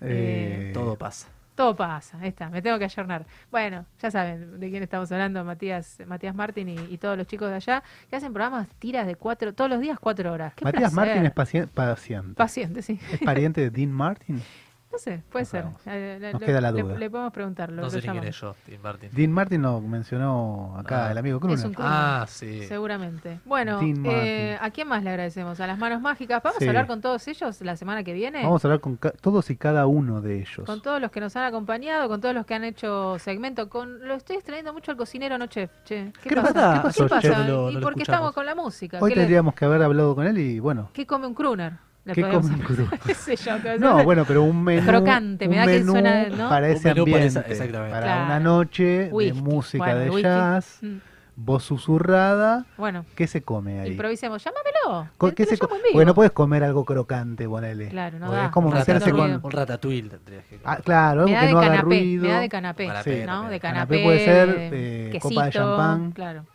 Eh, Todo pasa. Todo pasa, ahí está, me tengo que ayornar. Bueno, ya saben de quién estamos hablando, Matías, Matías Martín y, y todos los chicos de allá, que hacen programas tiras de cuatro, todos los días cuatro horas. ¡Qué Matías placer! Martín es paci- paciente. Paciente, sí. ¿Es pariente de Dean Martin? No sé, puede ser. Eh, le- Nos le- queda la duda. Le, podemos preguntarlo. No sé ni quién es yo, Tim Martin. Dean Martin lo mencionó acá, Ah. el amigo Es Kruner. un. Ah, sí. Seguramente. Bueno, Dean eh, ¿a quién más le agradecemos? A las manos mágicas. ¿Vamos Sí. a hablar con todos ellos la semana que viene? Vamos a hablar con todos y cada uno de ellos. Con todos los que nos han acompañado, con todos los que han hecho segmento. Con Lo estoy extrayendo mucho al cocinero, no chef. Che, ¿Qué, ¿Qué pasa? pasa? ¿Qué, ¿Qué pasó, pasa? lo- y lo porque escuchamos. estamos con la música. Hoy ¿Qué, le- tendríamos que haber hablado con él y bueno. qué come un crooner? Le ¿Qué podemos- come un crooner? ¿Qué sé yo? te voy a No, bueno, pero un menú. Crocante, me un da que menú suena, ¿no? Para ese menú para esa- ambiente. exactamente. Para Claro. una noche Whisky. de música Bueno, de whisky. jazz, Mm. voz susurrada. Bueno, ¿Qué se come ahí? improvisemos. Llámamelo. ¿Qué se lo co-. Porque no puedes comer algo crocante, ponele. Claro, no da. Es como Un meterse ratatouille. con. Un ratatouille tendrías que Ah, claro, algo Me da que de no haga canapé, ruido. me da de canapé, Canapé, ¿no? De Canapé canapé, puede ser, eh, copa de champán. Claro.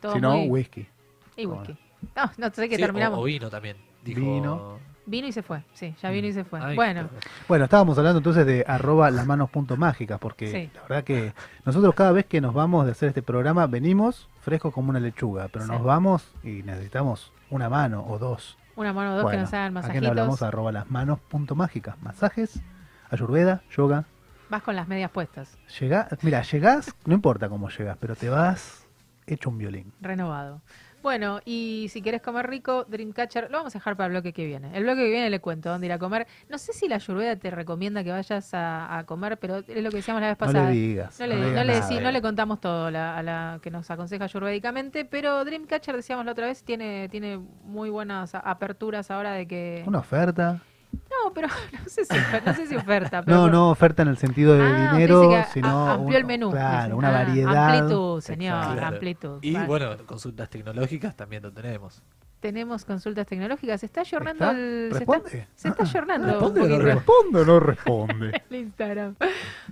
Todo Si no, muy- whisky. Y whisky. No, no sé que Sí, terminamos. O, o vino también. Dijo, Vino. Vino y se fue. Sí, ya vino y se fue. Ay, bueno, Bueno, estábamos hablando entonces de arroba las manos punto mágicas, porque Sí. la verdad que nosotros cada vez que nos vamos de hacer este programa venimos frescos como una lechuga, pero Sí. nos vamos y necesitamos una mano o dos. una mano o dos que nos hagan ¿A quién le hablamos? masajitos. Arroba las manos punto mágicas. Masajes, ayurveda, yoga. Vas con las medias puestas. Llega, mira, llegás, no importa cómo llegas, pero te vas hecho un violín. Renovado. Bueno, y si querés comer rico, Dreamcatcher, lo vamos a dejar para el bloque que viene. El bloque que viene le cuento dónde ir a comer. No sé si la Ayurveda te recomienda que vayas a, a comer, pero es lo que decíamos la vez No le pasada. digas, No le, no le no digas le nada. no le contamos todo a la, a la que nos aconseja ayurvédicamente, pero Dreamcatcher, decíamos la otra vez, tiene, tiene muy buenas aperturas ahora de que... Una oferta. No, pero no sé si, ofer- no sé si oferta. Pero No, no oferta en el sentido de Ah, dinero, a- sino amplió un- el menú. Claro, una Ah, variedad. Amplitud, señor, amplitud. Y Vale. bueno, consultas tecnológicas también lo tenemos. Tenemos consultas tecnológicas. Se está ayornando ¿Está? el. Se ¿Responde? está, se está ayornando. ¿Responde un o no poquito responde o no responde? el Instagram.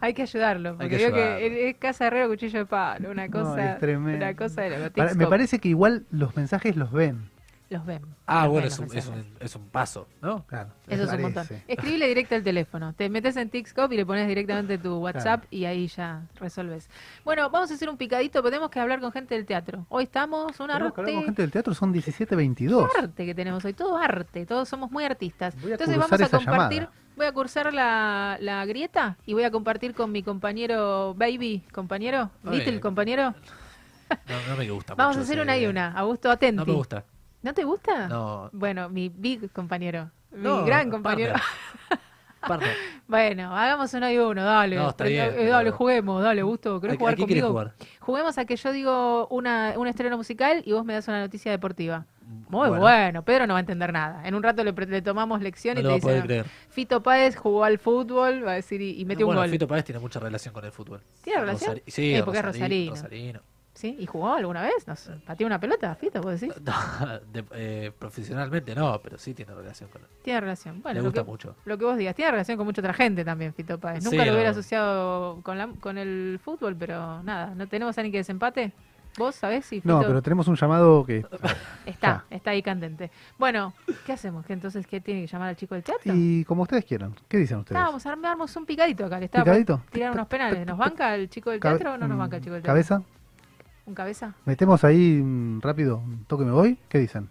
Hay que ayudarlo. Porque que que es casa herrero, cuchillo de palo. Una No, cosa. es tremendo. una cosa de loco. Para- me parece que igual los mensajes los ven. Los ven. Ah, los bueno, ven es un, es, un, es un paso, ¿no? Claro. Eso es un montón. Escribile directo al teléfono. Te metes en Tixcop y le pones directamente tu WhatsApp y ahí ya resolves. Bueno, vamos a hacer un picadito, pero tenemos que hablar con gente del teatro. Hoy estamos un Tenemos que hablar con arte, gente del teatro, son 17.22. arte que tenemos hoy, todo arte, todos somos muy artistas. Voy a Entonces vamos a esa compartir, llamada. voy a cursar la, la grieta y voy a compartir con mi compañero Baby, compañero, Little compañero. No, no me gusta Vamos a hacer una y una. Augusto, atenti. No me gusta. ¿No te gusta? No. Bueno, mi big compañero. Mi No, gran compañero. Partner. Bueno, hagamos uno y uno, dale. No, está bien, eh, Dale, juguemos, dale, gusto. ¿Querés ¿A- jugar a qué conmigo? jugar? Juguemos a que yo digo una, un estreno musical y vos me das una noticia deportiva. Muy bueno. Bueno. Pedro no va a entender nada. En un rato le, le tomamos lección No y a dice. Fito Páez jugó al fútbol, va a decir, y, y metió bueno, un gol. Fito Páez tiene mucha relación con el fútbol. ¿Tiene relación? Rosari- sí, Eh, porque es rosarino. Rosarino. ¿Sí? ¿Y jugó alguna vez? ¿Nos pateó una pelota, Fito, vos decís? No, de- eh, profesionalmente no, pero sí tiene relación con él. Tiene relación. Bueno, Le lo gusta que, mucho. Lo que vos digas. Tiene relación con mucha otra gente también, Fito Páez. Nunca Sí, lo hubiera no. asociado con, la, con el fútbol, pero nada. ¿No tenemos a alguien que desempate? ¿Vos sabés si Fito No, pero tenemos un llamado que... está? Está ahí candente. Bueno, ¿qué hacemos? ¿Qué entonces qué tiene que llamar al chico del teatro? Y como ustedes quieran. ¿Qué dicen ustedes? Estábamos armamos un picadito acá. Le estaba ¿Picadito? tirar unos penales. ¿Nos banca el chico del teatro o no nos banca el chico del teatro? ¿Cabeza? ¿Un cabeza? ¿Metemos ahí mm, rápido un toque me voy? ¿Qué dicen?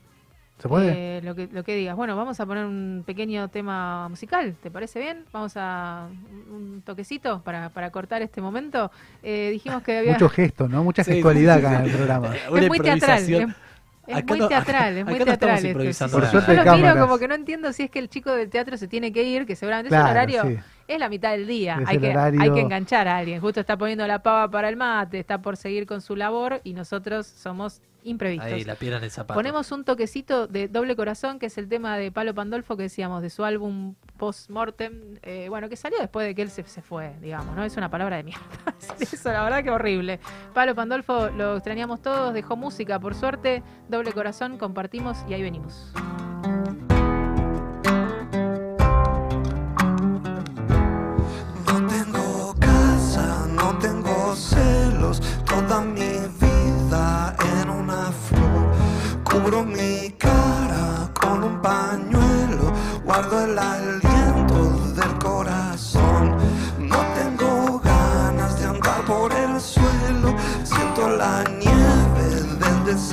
¿Se puede? Eh, lo, que, lo que digas. Bueno, vamos a poner un pequeño tema musical, ¿te parece bien? Vamos a un toquecito para, para cortar este momento. Eh, dijimos que había... Mucho gesto, ¿no? Mucha Sí, gestualidad sí, acá en el programa. Una es muy teatral. Es, es Acá muy no- teatral, es muy no teatral. Por Yo lo miro como que no entiendo si es que el chico del teatro se tiene que ir, que seguramente es Claro, un horario, sí. Es la mitad del día. Hay que, hay que enganchar a alguien. Justo está poniendo la pava para el mate, está por seguir con su labor y nosotros somos imprevistos. Ahí, la piedra en el zapato. Ponemos un toquecito de Doble Corazón, que es el tema de Palo Pandolfo que decíamos, de su álbum Post-Mortem, eh, bueno, que salió después de que él se, se fue, digamos, ¿no? Es una palabra de mierda. Eso, la verdad que horrible. Palo Pandolfo lo extrañamos todos, dejó música, por suerte, Doble Corazón, compartimos y ahí venimos.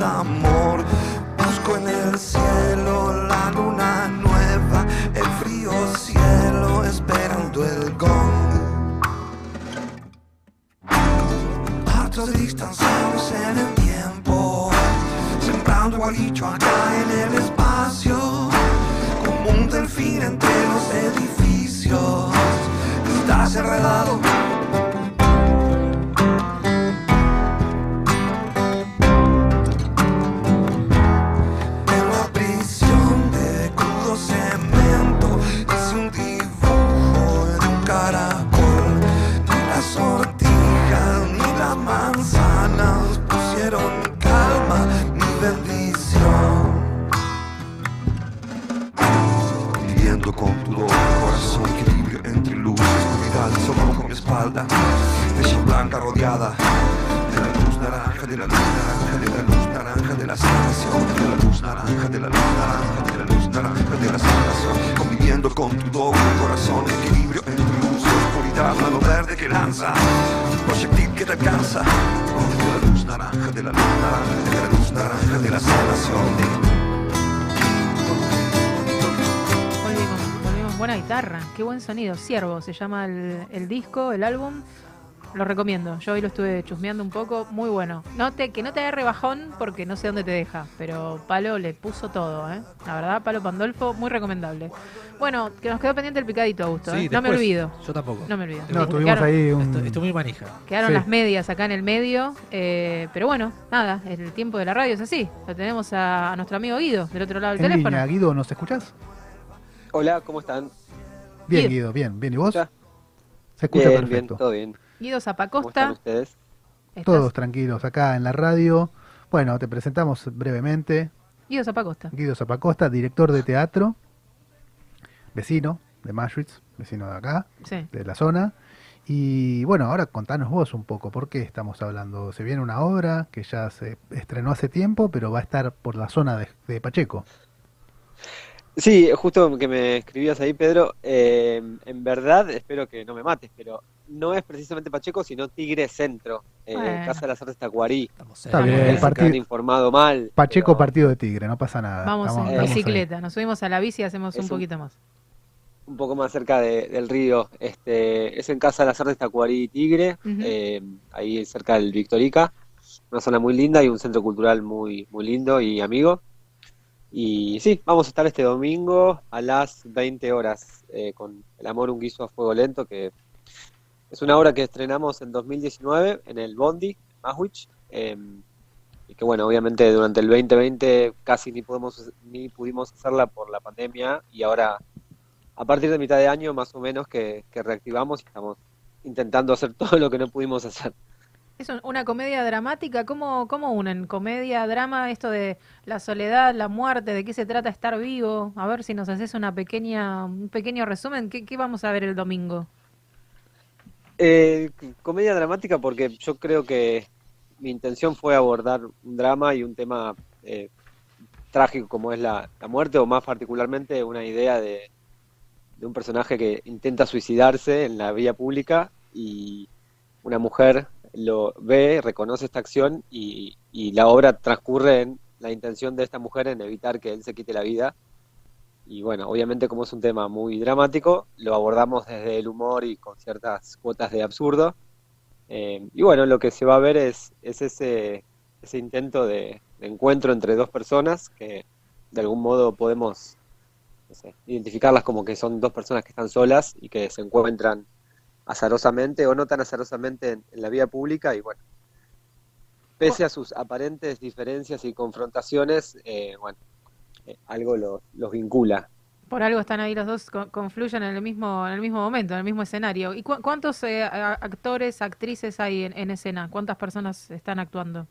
amor. Busco en el cielo la luna nueva, el frío cielo esperando el gol. Hartos distanciados en el tiempo, sembrando guaricho acá en el espacio, como un delfín entre los edificios. Estás enredado. Espalda, ella blanca rodeada de la luz naranja, de la luz naranja, de la luz naranja, de la sanación, de la luz naranja, de la luz naranja, de la luz naranja, de la sanación, conviviendo con tu doble corazón, equilibrio entre luz y oscuridad, mano verde que lanza, proyectil que te alcanza, Oh, de la luz naranja, de la luz naranja, de la luz naranja, de la sanación. Buena guitarra, qué buen sonido. Siervo se llama el, el disco, el álbum. Lo recomiendo. Yo hoy lo estuve chusmeando un poco, muy bueno. No te, que no te agarre bajón porque no sé dónde te deja, pero Palo le puso todo, ¿eh? La verdad, Palo Pandolfo, muy recomendable. Bueno, que nos quedó pendiente el picadito, Augusto. Sí, ¿eh? No me olvido. Yo tampoco. No me olvido. No, Sí, tuvimos quedaron- ahí un... Estoy muy manija. Quedaron Sí. las medias acá en el medio, eh, pero bueno, nada, el tiempo de la radio es así. Lo tenemos a, a nuestro amigo Guido del otro lado del En teléfono. línea, Guido, ¿nos escuchás? Hola, ¿cómo están? Bien. Guido, bien. Bien, ¿y vos? Ya. Se escucha bien, perfecto. bien, todo bien. Guido ¿Cómo están Zapacosta. ustedes? ¿estás? Todos tranquilos acá en la radio. Bueno, te presentamos brevemente. Guido Zapacosta. Guido Zapacosta, director de teatro, vecino de Maschwitz, vecino de acá, Sí. de la zona. Y bueno, ahora contanos vos un poco, ¿por qué estamos hablando? Se viene una obra que ya se estrenó hace tiempo, pero va a estar por la zona de, de Pacheco. Sí, justo que me escribías ahí, Pedro. eh, en verdad, espero que no me mates, pero no es precisamente Pacheco, sino Tigre Centro, eh, Bueno. Casa de las Artes Tacuarí. Estamos Está bien, partido- informado mal. Pacheco pero partido de Tigre, no pasa nada. Vamos Estamos- en estamos ahí. bicicleta, nos subimos a la bici y hacemos Es un un- poquito más. Un poco más cerca de- del río. Este, es en Casa de las Artes Tacuarí Tigre, eh, ahí cerca del Victorica. Una zona muy linda y un centro cultural muy, muy lindo y amigo. Y sí, vamos a estar este domingo a las 20 horas eh, con El amor, un guiso a fuego lento, que es una obra que estrenamos en 2019 en el Bondi, en eh, y que bueno, obviamente durante el 2020 casi ni pudimos, ni pudimos hacerla por la pandemia y ahora a partir de mitad de año más o menos que, que reactivamos y estamos intentando hacer todo lo que no pudimos hacer. Es un- una comedia dramática, ¿cómo, cómo unen comedia, drama, esto de la soledad, la muerte, de qué se trata estar vivo? A ver si nos haces una pequeña, un pequeño resumen, ¿qué, qué vamos a ver el domingo? Eh, comedia dramática porque yo creo que mi intención fue abordar un drama y un tema eh, trágico como es la, la muerte o más particularmente una idea de, de un personaje que intenta suicidarse en la vía pública y una mujer lo ve, reconoce esta acción y, y la obra transcurre en la intención de esta mujer en evitar que él se quite la vida. Y bueno, obviamente como es un tema muy dramático, lo abordamos desde el humor y con ciertas cuotas de absurdo. Eh, y bueno, lo que se va a ver es, es ese, ese intento de, encuentro entre dos personas que de algún modo podemos identificarlas como que son dos personas que están solas y que se encuentran azarosamente o no tan azarosamente en, la vía pública y bueno, pese a sus aparentes diferencias y confrontaciones, eh, bueno, eh, algo los, los vincula. Por algo están ahí los dos, co- confluyen en el mismo, en el mismo momento, en el mismo escenario. ¿Y cu- cuántos eh, actores, actrices hay en escena? ¿Cuántas personas están actuando?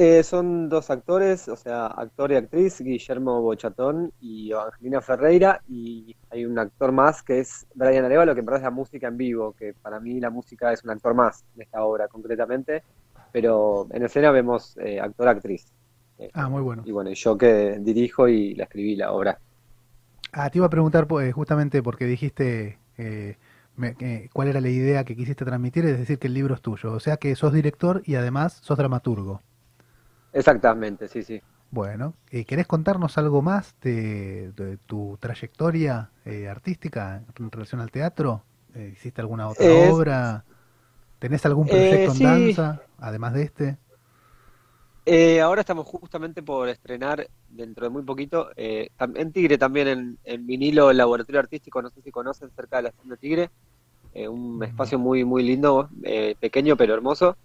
Eh, son dos actores, o sea, actor y actriz, Guillermo Bochatón y Angelina Ferreira, y hay un actor más que es Brian Arevalo, que en verdad es la música en vivo, que para mí la música es un actor más de esta obra concretamente, pero en escena vemos eh, actor-actriz. Eh, Ah, muy bueno. y bueno, yo que dirijo y la escribí la obra. Ah, te iba a preguntar pues, justamente porque dijiste eh, me- cuál era la idea que quisiste transmitir, es decir, que el libro es tuyo. O sea que sos director y además sos dramaturgo. Exactamente, sí, sí. Bueno, eh, ¿querés contarnos algo más de, de tu trayectoria eh, artística en relación al teatro? Eh, ¿Hiciste alguna otra Es- obra? ¿Tenés algún Eh, proyecto sí. en danza, además de este? Eh, ahora estamos justamente por estrenar dentro de muy poquito eh, en Tigre también en, en vinilo el laboratorio artístico, no sé si conocen, cerca de la estación de Tigre, un espacio muy muy lindo, eh, pequeño pero hermoso,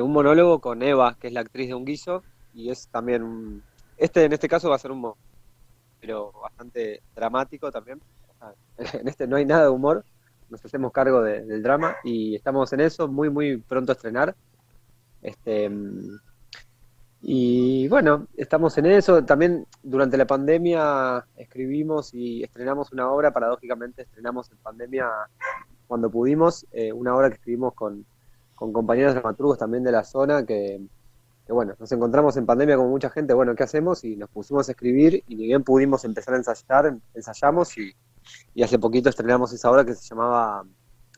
un monólogo con Eva, que es la actriz de Un Guiso, y es también un, este en este caso va a ser un pero bastante dramático también. Sea, En este no hay nada de humor, nos hacemos cargo de- del drama y estamos en eso, muy muy pronto a estrenar. Este, y bueno, estamos en eso. También durante la pandemia escribimos y estrenamos una obra, paradójicamente estrenamos en pandemia cuando pudimos, eh, una obra que escribimos con, con compañeros dramaturgos también de la zona, que, que bueno, nos encontramos en pandemia como mucha gente, bueno, ¿qué hacemos? Y nos pusimos a escribir y ni bien pudimos empezar a ensayar, ensayamos y, y hace poquito estrenamos esa obra que se llamaba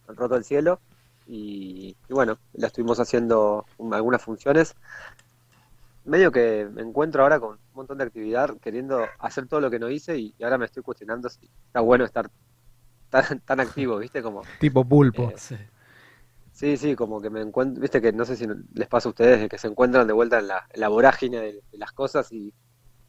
El Roto del Cielo. Y, y bueno, la estuvimos haciendo un- algunas funciones medio que me encuentro ahora con un montón de actividad, queriendo hacer todo lo que no hice y, y ahora me estoy cuestionando si está bueno estar tan, tan activo, ¿viste? Como, Tipo pulpo. Eh, sí, sí, como que me encuentro, ¿viste? Que no sé si les pasa a ustedes, de que se encuentran de vuelta en la, en la vorágine de, de las cosas y,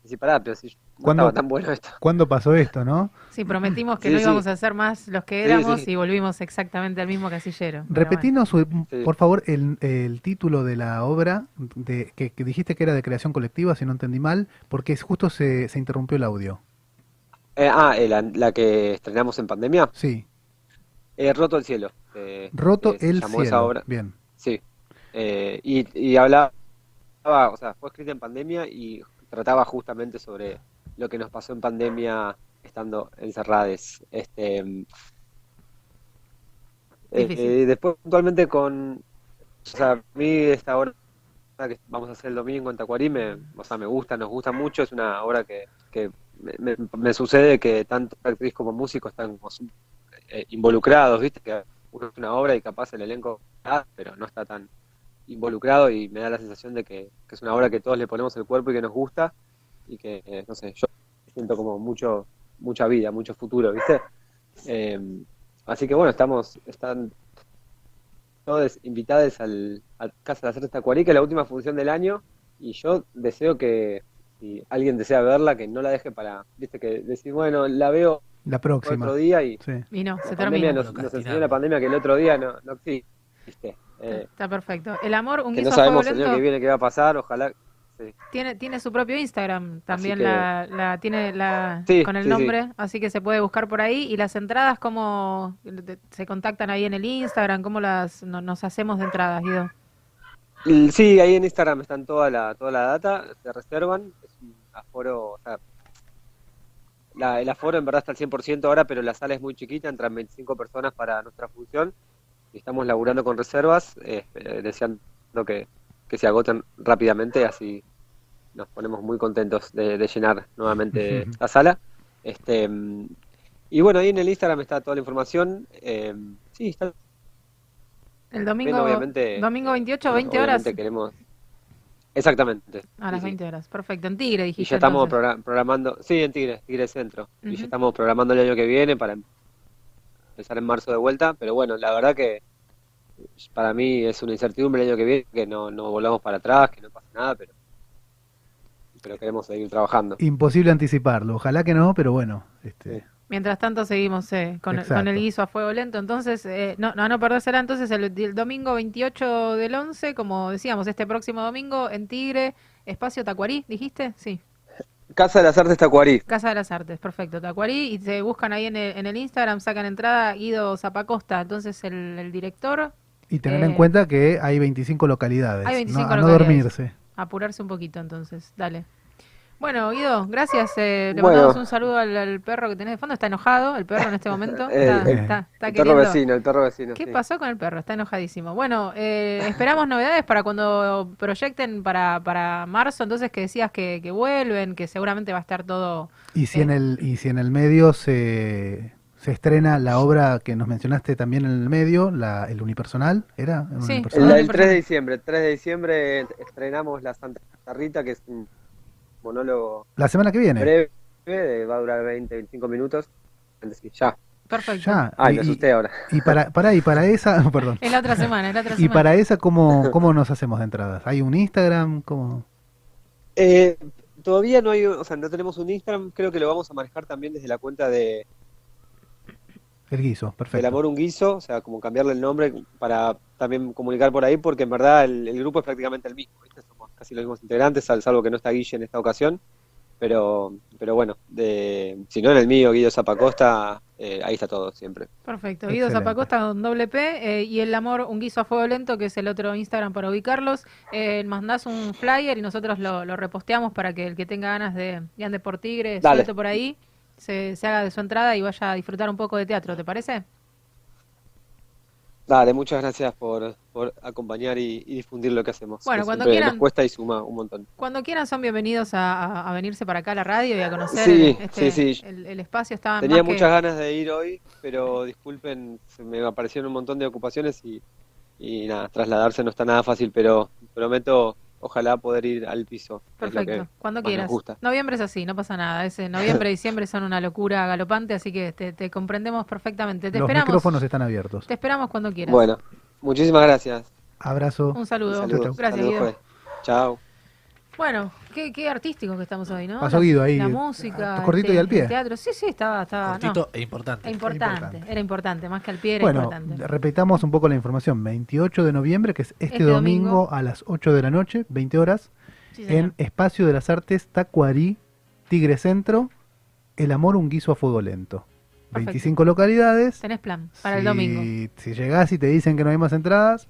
y si pará, pero si no ¿Cuándo, estaba tan bueno esto. ¿Cuándo pasó esto, no? Sí, prometimos que Sí, no sí. íbamos a ser más los que Sí, éramos sí. y volvimos exactamente al mismo casillero. Repetinos, eh, por favor, el, el título de la obra de, que, que dijiste que era de creación colectiva, si no entendí mal, porque es- justo se, se interrumpió el audio. Eh, ah, eh, la, la que estrenamos en pandemia. Sí. Eh, Roto el cielo. eh, Roto eh, el llamó esa cielo. obra. Bien. Sí. Eh, y, y hablaba, o sea, fue escrita en pandemia y trataba justamente sobre lo que nos pasó en pandemia estando encerrados. Este, mm, eh, Difícil. eh, después puntualmente con, o sea, a mí esta obra que vamos a hacer el domingo en Tacuarí me, o sea, me gusta, nos gusta mucho, es una obra que, que me, me- me sucede que tanto actriz como músico están como eh, involucrados, viste, que uno es una obra y capaz el elenco, pero no está tan involucrado y me da la sensación de que, es una obra que todos le ponemos el cuerpo y que nos gusta y que, eh, no sé, yo siento como mucho mucha vida, mucho futuro, ¿viste? Eh, así que bueno, estamos, están todos invitados al, a Casa de las Artes Tacuarí, que es la última función del año, y yo deseo que si alguien desea verla, que no la deje para, viste, que decir, bueno, la veo La próxima. otro día y, Sí. Y no, se termina. nos, nos enseñó la pandemia que el otro día no, no existe. Eh, Está perfecto. El amor, un que no guiso fuego sabemos el año que viene qué va a pasar, ojalá. sí. tiene, tiene su propio Instagram también, que- la, la tiene la, Sí, con el sí, sí. nombre, así que se puede buscar por ahí. Y las entradas, ¿cómo se contactan ahí en el Instagram? ¿Cómo las no- nos hacemos de entradas, Guido? Sí, ahí en Instagram están toda la, toda la data, se reservan, es un aforo, o sea, la- el aforo en verdad está al 100% ahora, pero la sala es muy chiquita, entran 25 personas para nuestra función y estamos laburando con reservas, eh, eh, deseando que, que se agoten rápidamente, así nos ponemos muy contentos de, de llenar nuevamente la sala. Este, y bueno, ahí en el Instagram está toda la información, eh, sí, está El domingo, obviamente, domingo 28 o bueno, 20 horas. queremos... Exactamente. A las sí, sí. 20 horas, perfecto. En Tigre, Y dijiste. ya estamos entonces. progra- programando, sí, en Tigre, Tigre Centro. Y ya estamos programando el año que viene para empezar en marzo de vuelta. Pero bueno, la verdad que para mí es una incertidumbre el año que viene, que no, no volvamos para atrás, que no pase nada, pero, pero queremos seguir trabajando. Imposible anticiparlo. Ojalá que no, pero bueno. Este, Mientras tanto seguimos eh, con, el- con el guiso a fuego lento, entonces eh, no, no, no perder será entonces el, el domingo 28 del 11, como decíamos, este próximo domingo en Tigre, Espacio Tacuarí, dijiste, sí, Casa de las Artes Tacuarí. Casa de las Artes, perfecto, Tacuarí, y se buscan ahí en el, en el Instagram, sacan entrada Guido Zapacosta, entonces el, el director, y tener Eh, en cuenta que hay 25 localidades. hay no- 25 a no localidades. dormirse. apurarse un poquito entonces, dale. Bueno, Guido, gracias. eh, le Bueno. mandamos un saludo al, al perro que tenés de fondo. Está enojado el perro en este momento. Eh, Está, eh, está- está el perro vecino, el perro vecino. ¿Qué sí. pasó con el perro? Está enojadísimo. Bueno, eh, esperamos novedades para cuando proyecten para, para marzo, entonces que decías que, que vuelven, que seguramente va a estar todo... Y si en el y si en el medio se, se estrena la obra que nos mencionaste también en el medio, la, el unipersonal, ¿era? ¿El Sí. El, unipersonal? el 3 de diciembre, 3 de diciembre estrenamos La Santa Rita, que es un monólogo La semana que viene. breve, va a durar 20, 25 minutos. Antes que ya. Perfecto. Ya. Ay, y, me asusté ahora. y para, para, y para esa, perdón. Es la otra semana, es la otra Y semana. para esa, ¿cómo, ¿cómo nos hacemos de entradas? ¿Hay un Instagram? ¿Cómo? Eh, todavía no hay, o sea, no tenemos un Instagram, creo que lo vamos a manejar también desde la cuenta de El guiso, del perfecto. amor un guiso, o sea, como cambiarle el nombre para también comunicar por ahí, porque en verdad el, el grupo es prácticamente el mismo, ¿viste? Casi los mismos integrantes, sal- salvo que no está Guille en esta ocasión, pero, pero bueno, de, si no en el mío, Guido Zapacosta, eh, ahí está todo siempre. Perfecto. Guido Excelente. Zapacosta con doble P eh, y el amor un guiso a fuego lento, que es el otro Instagram para ubicarlos. Eh, mandás un flyer y nosotros lo, lo reposteamos para que el que tenga ganas de, de ande por Tigre, Dale. suelte por ahí, se, se haga de su entrada y vaya a disfrutar un poco de teatro, ¿te parece? Dale, muchas gracias por, por acompañar y, y difundir lo que hacemos. Bueno, que cuando quieran- Nos cuesta y suma un montón. Cuando quieran son bienvenidos a, a- venirse para acá a la radio y a conocer Sí, este- sí, sí. El, el espacio. Está Tenía más que- muchas ganas de ir hoy, pero disculpen, se me aparecieron un montón de ocupaciones y, y nada, trasladarse no está nada fácil, pero prometo, ojalá poder ir al piso. Perfecto, cuando quieras. gusta. Noviembre es así, no pasa nada. Ese noviembre y diciembre son una locura galopante, así que te, te comprendemos perfectamente. Te Los esperamos. micrófonos están abiertos. Te esperamos cuando quieras. Bueno, muchísimas gracias. Abrazo. Un saludo. Chau, chau. Gracias, Saludos, Guido. Joe. Chao. Bueno, qué, qué artístico que estamos hoy, ¿no? Pasó La- Guido ahí, La eh, música. cortito el y al pie. el teatro. Sí, sí, estaba. estaba Cortito no. e importante. Era importante, era importante, más que al pie era Bueno, importante. repetamos un poco la información. 28 de noviembre, que es este, Este domingo, domingo. a las 8 de la noche, 20 horas, Sí, en Espacio de las Artes Tacuarí, Tigre Centro, El Amor, un guiso a fuego lento. Perfecto. 25 localidades. Tenés plan para el domingo. Si llegás y te dicen que no hay más entradas,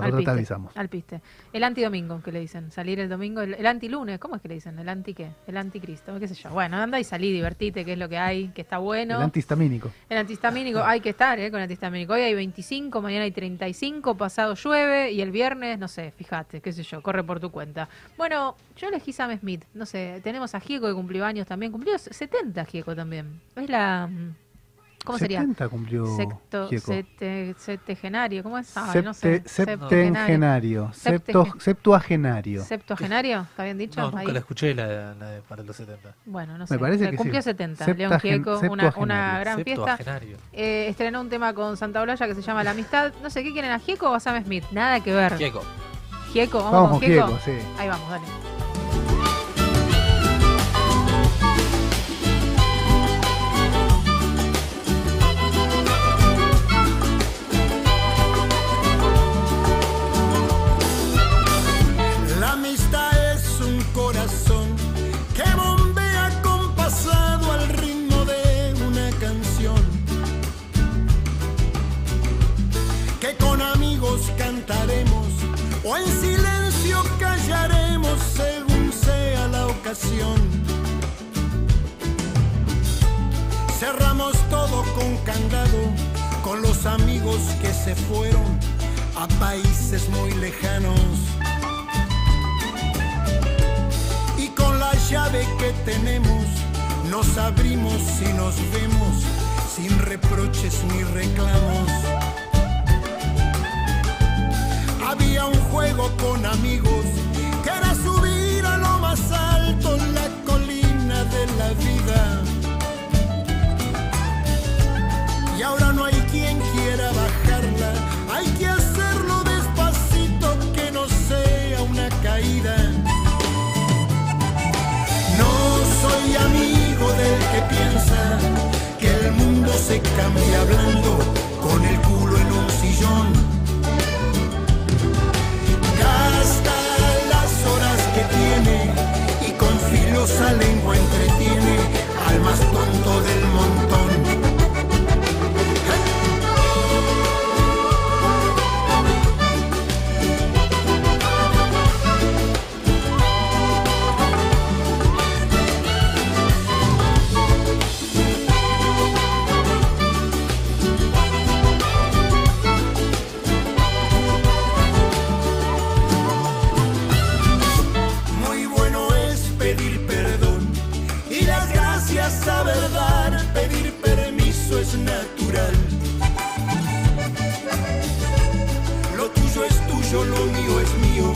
nosotros te avisamos. Al piste. El antidomingo, que le dicen. Salir el domingo. El, el antilunes, ¿cómo es que le dicen? ¿El anti qué? El anticristo, qué sé yo. Bueno, anda y salí, divertite, que es lo que hay, que está bueno. El antihistamínico. El antihistamínico, hay que estar, ¿eh? Con el antihistamínico. Hoy hay 25, mañana hay 35, pasado llueve y el viernes, no sé, fíjate, qué sé yo, corre por tu cuenta. Bueno, yo elegí Sam Smith, no sé, tenemos a Gieco que cumplió años también, cumplió 70 Gieco también. Es la... ¿Cómo sería? 70 cumplió Secto, Gieco. sete- septegenario, ¿cómo es? Ay, no sé. Septe- septengenario. Septe- septo- septuagenario. ¿Septuagenario? ¿Está bien dicho? No, nunca Ahí. la escuché la, la de para los 70. Bueno, no Me sé. parece Eh, que Cumplió sí. 70, León Gieco, una, una gran fiesta. Septuagenario. Eh, estrenó un tema con Santa Olalla que se llama La Amistad. No sé, ¿qué quieren a Gieco o a Sam Smith? Nada que ver. Gieco. Gieco, vamos, Vamos con Gieco. Gieco, sí. Ahí vamos, dale. Amistad es un corazón que bombea compasado al ritmo de una canción. Que con amigos cantaremos o en silencio callaremos según sea la ocasión. Cerramos todo con candado con los amigos que se fueron a países muy lejanos. Llave que tenemos nos abrimos y nos vemos sin reproches ni reclamos. Había un juego con amigos que era subir a lo más alto la colina de la vida. Y ahora no hay quien quiera bajarla, se cambia hablando con el culo en un sillón. Natural. Lo tuyo es tuyo, lo mío es mío.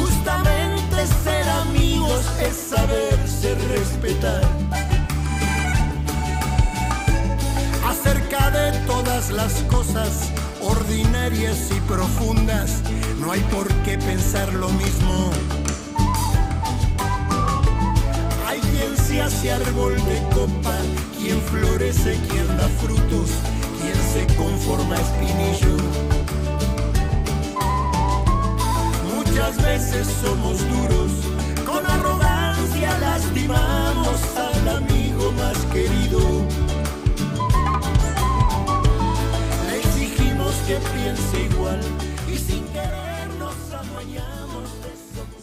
Justamente ser amigos es saberse respetar. Acerca de todas las cosas ordinarias y profundas, no hay por qué pensar lo mismo. Nace árbol de copa, quien florece, quien da frutos, quien se conforma espinillo. Muchas veces somos duros, con arrogancia lastimamos al amigo más querido. Le exigimos que piense igual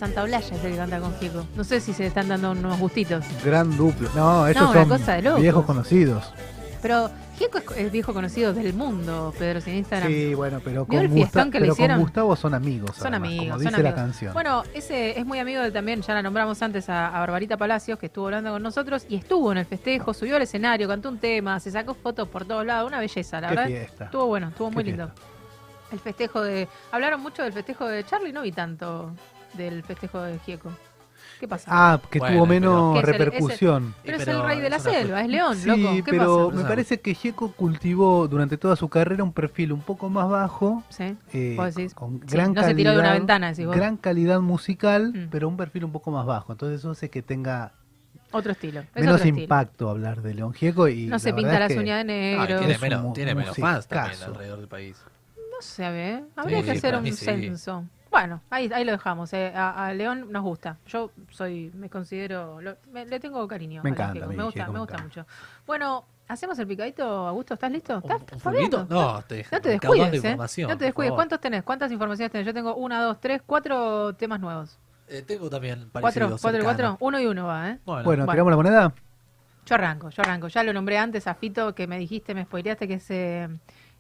Santa Olalla es el que canta con Gieco. No sé si se están dando unos gustitos. Gran duplo. No, esos No, una son cosa de locos. viejos conocidos. Pero Gieco es, es viejo conocido del mundo, Pedro, sin Instagram. Sí, bueno, pero ¿Vio con, el Gusta- fiestón que le pero con hicieron? Gustavo son amigos. Son además, amigos, como son dice la amigos. canción. Bueno, ese es muy amigo de también, ya la nombramos antes a, a Barbarita Palacios, que estuvo hablando con nosotros y estuvo en el festejo, subió al escenario, cantó un tema, se sacó fotos por todos lados, una belleza, la Qué verdad. fiesta. Estuvo bueno, estuvo Qué muy lindo. El festejo de. Hablaron mucho del festejo de Charlie, no vi tanto del festejo de Gieco. ¿Qué pasa? Ah, que Bueno, tuvo menos ¿Qué es el- es el- repercusión. pero es el rey de la selva, es León, Sí, loco. ¿Qué pero pasa? me parece que Gieco cultivó durante toda su carrera un perfil un poco más bajo, Sí, eh, vos decís. con Sí, gran no calidad, se tiró de una ventana, decís vos. gran calidad musical, Mm. pero un perfil un poco más bajo. Entonces eso hace que tenga Otro estilo. Es menos otro estilo. impacto hablar de León Gieco y No se pinta las es que uñas de negro. Ah, tiene es un menos, tiene menos fans también alrededor del país. No se ve. Habría Sí, que hacer un sí. censo. Bueno, ahí, ahí lo dejamos. eh. A, a León nos gusta. Yo soy, me considero, lo- me- le tengo cariño. Me encanta, Me gusta, me gusta mucho. Bueno, ¿hacemos el picadito, Augusto? ¿Estás listo? ¿Estás, viendo? No, te, No te descuides, ¿eh? información, No te descuides. ¿Cuántos tenés? ¿Cuántas informaciones tenés? Yo tengo una, dos, tres, cuatro temas nuevos. Eh, tengo también Cuatro, parecidos. cuatro, cuatro. Uno y uno va, ¿eh? Bueno, Bueno, ¿tiramos la moneda? Yo arranco, yo arranco. Ya lo nombré antes a Fito, que me dijiste, me spoileaste que es... eh,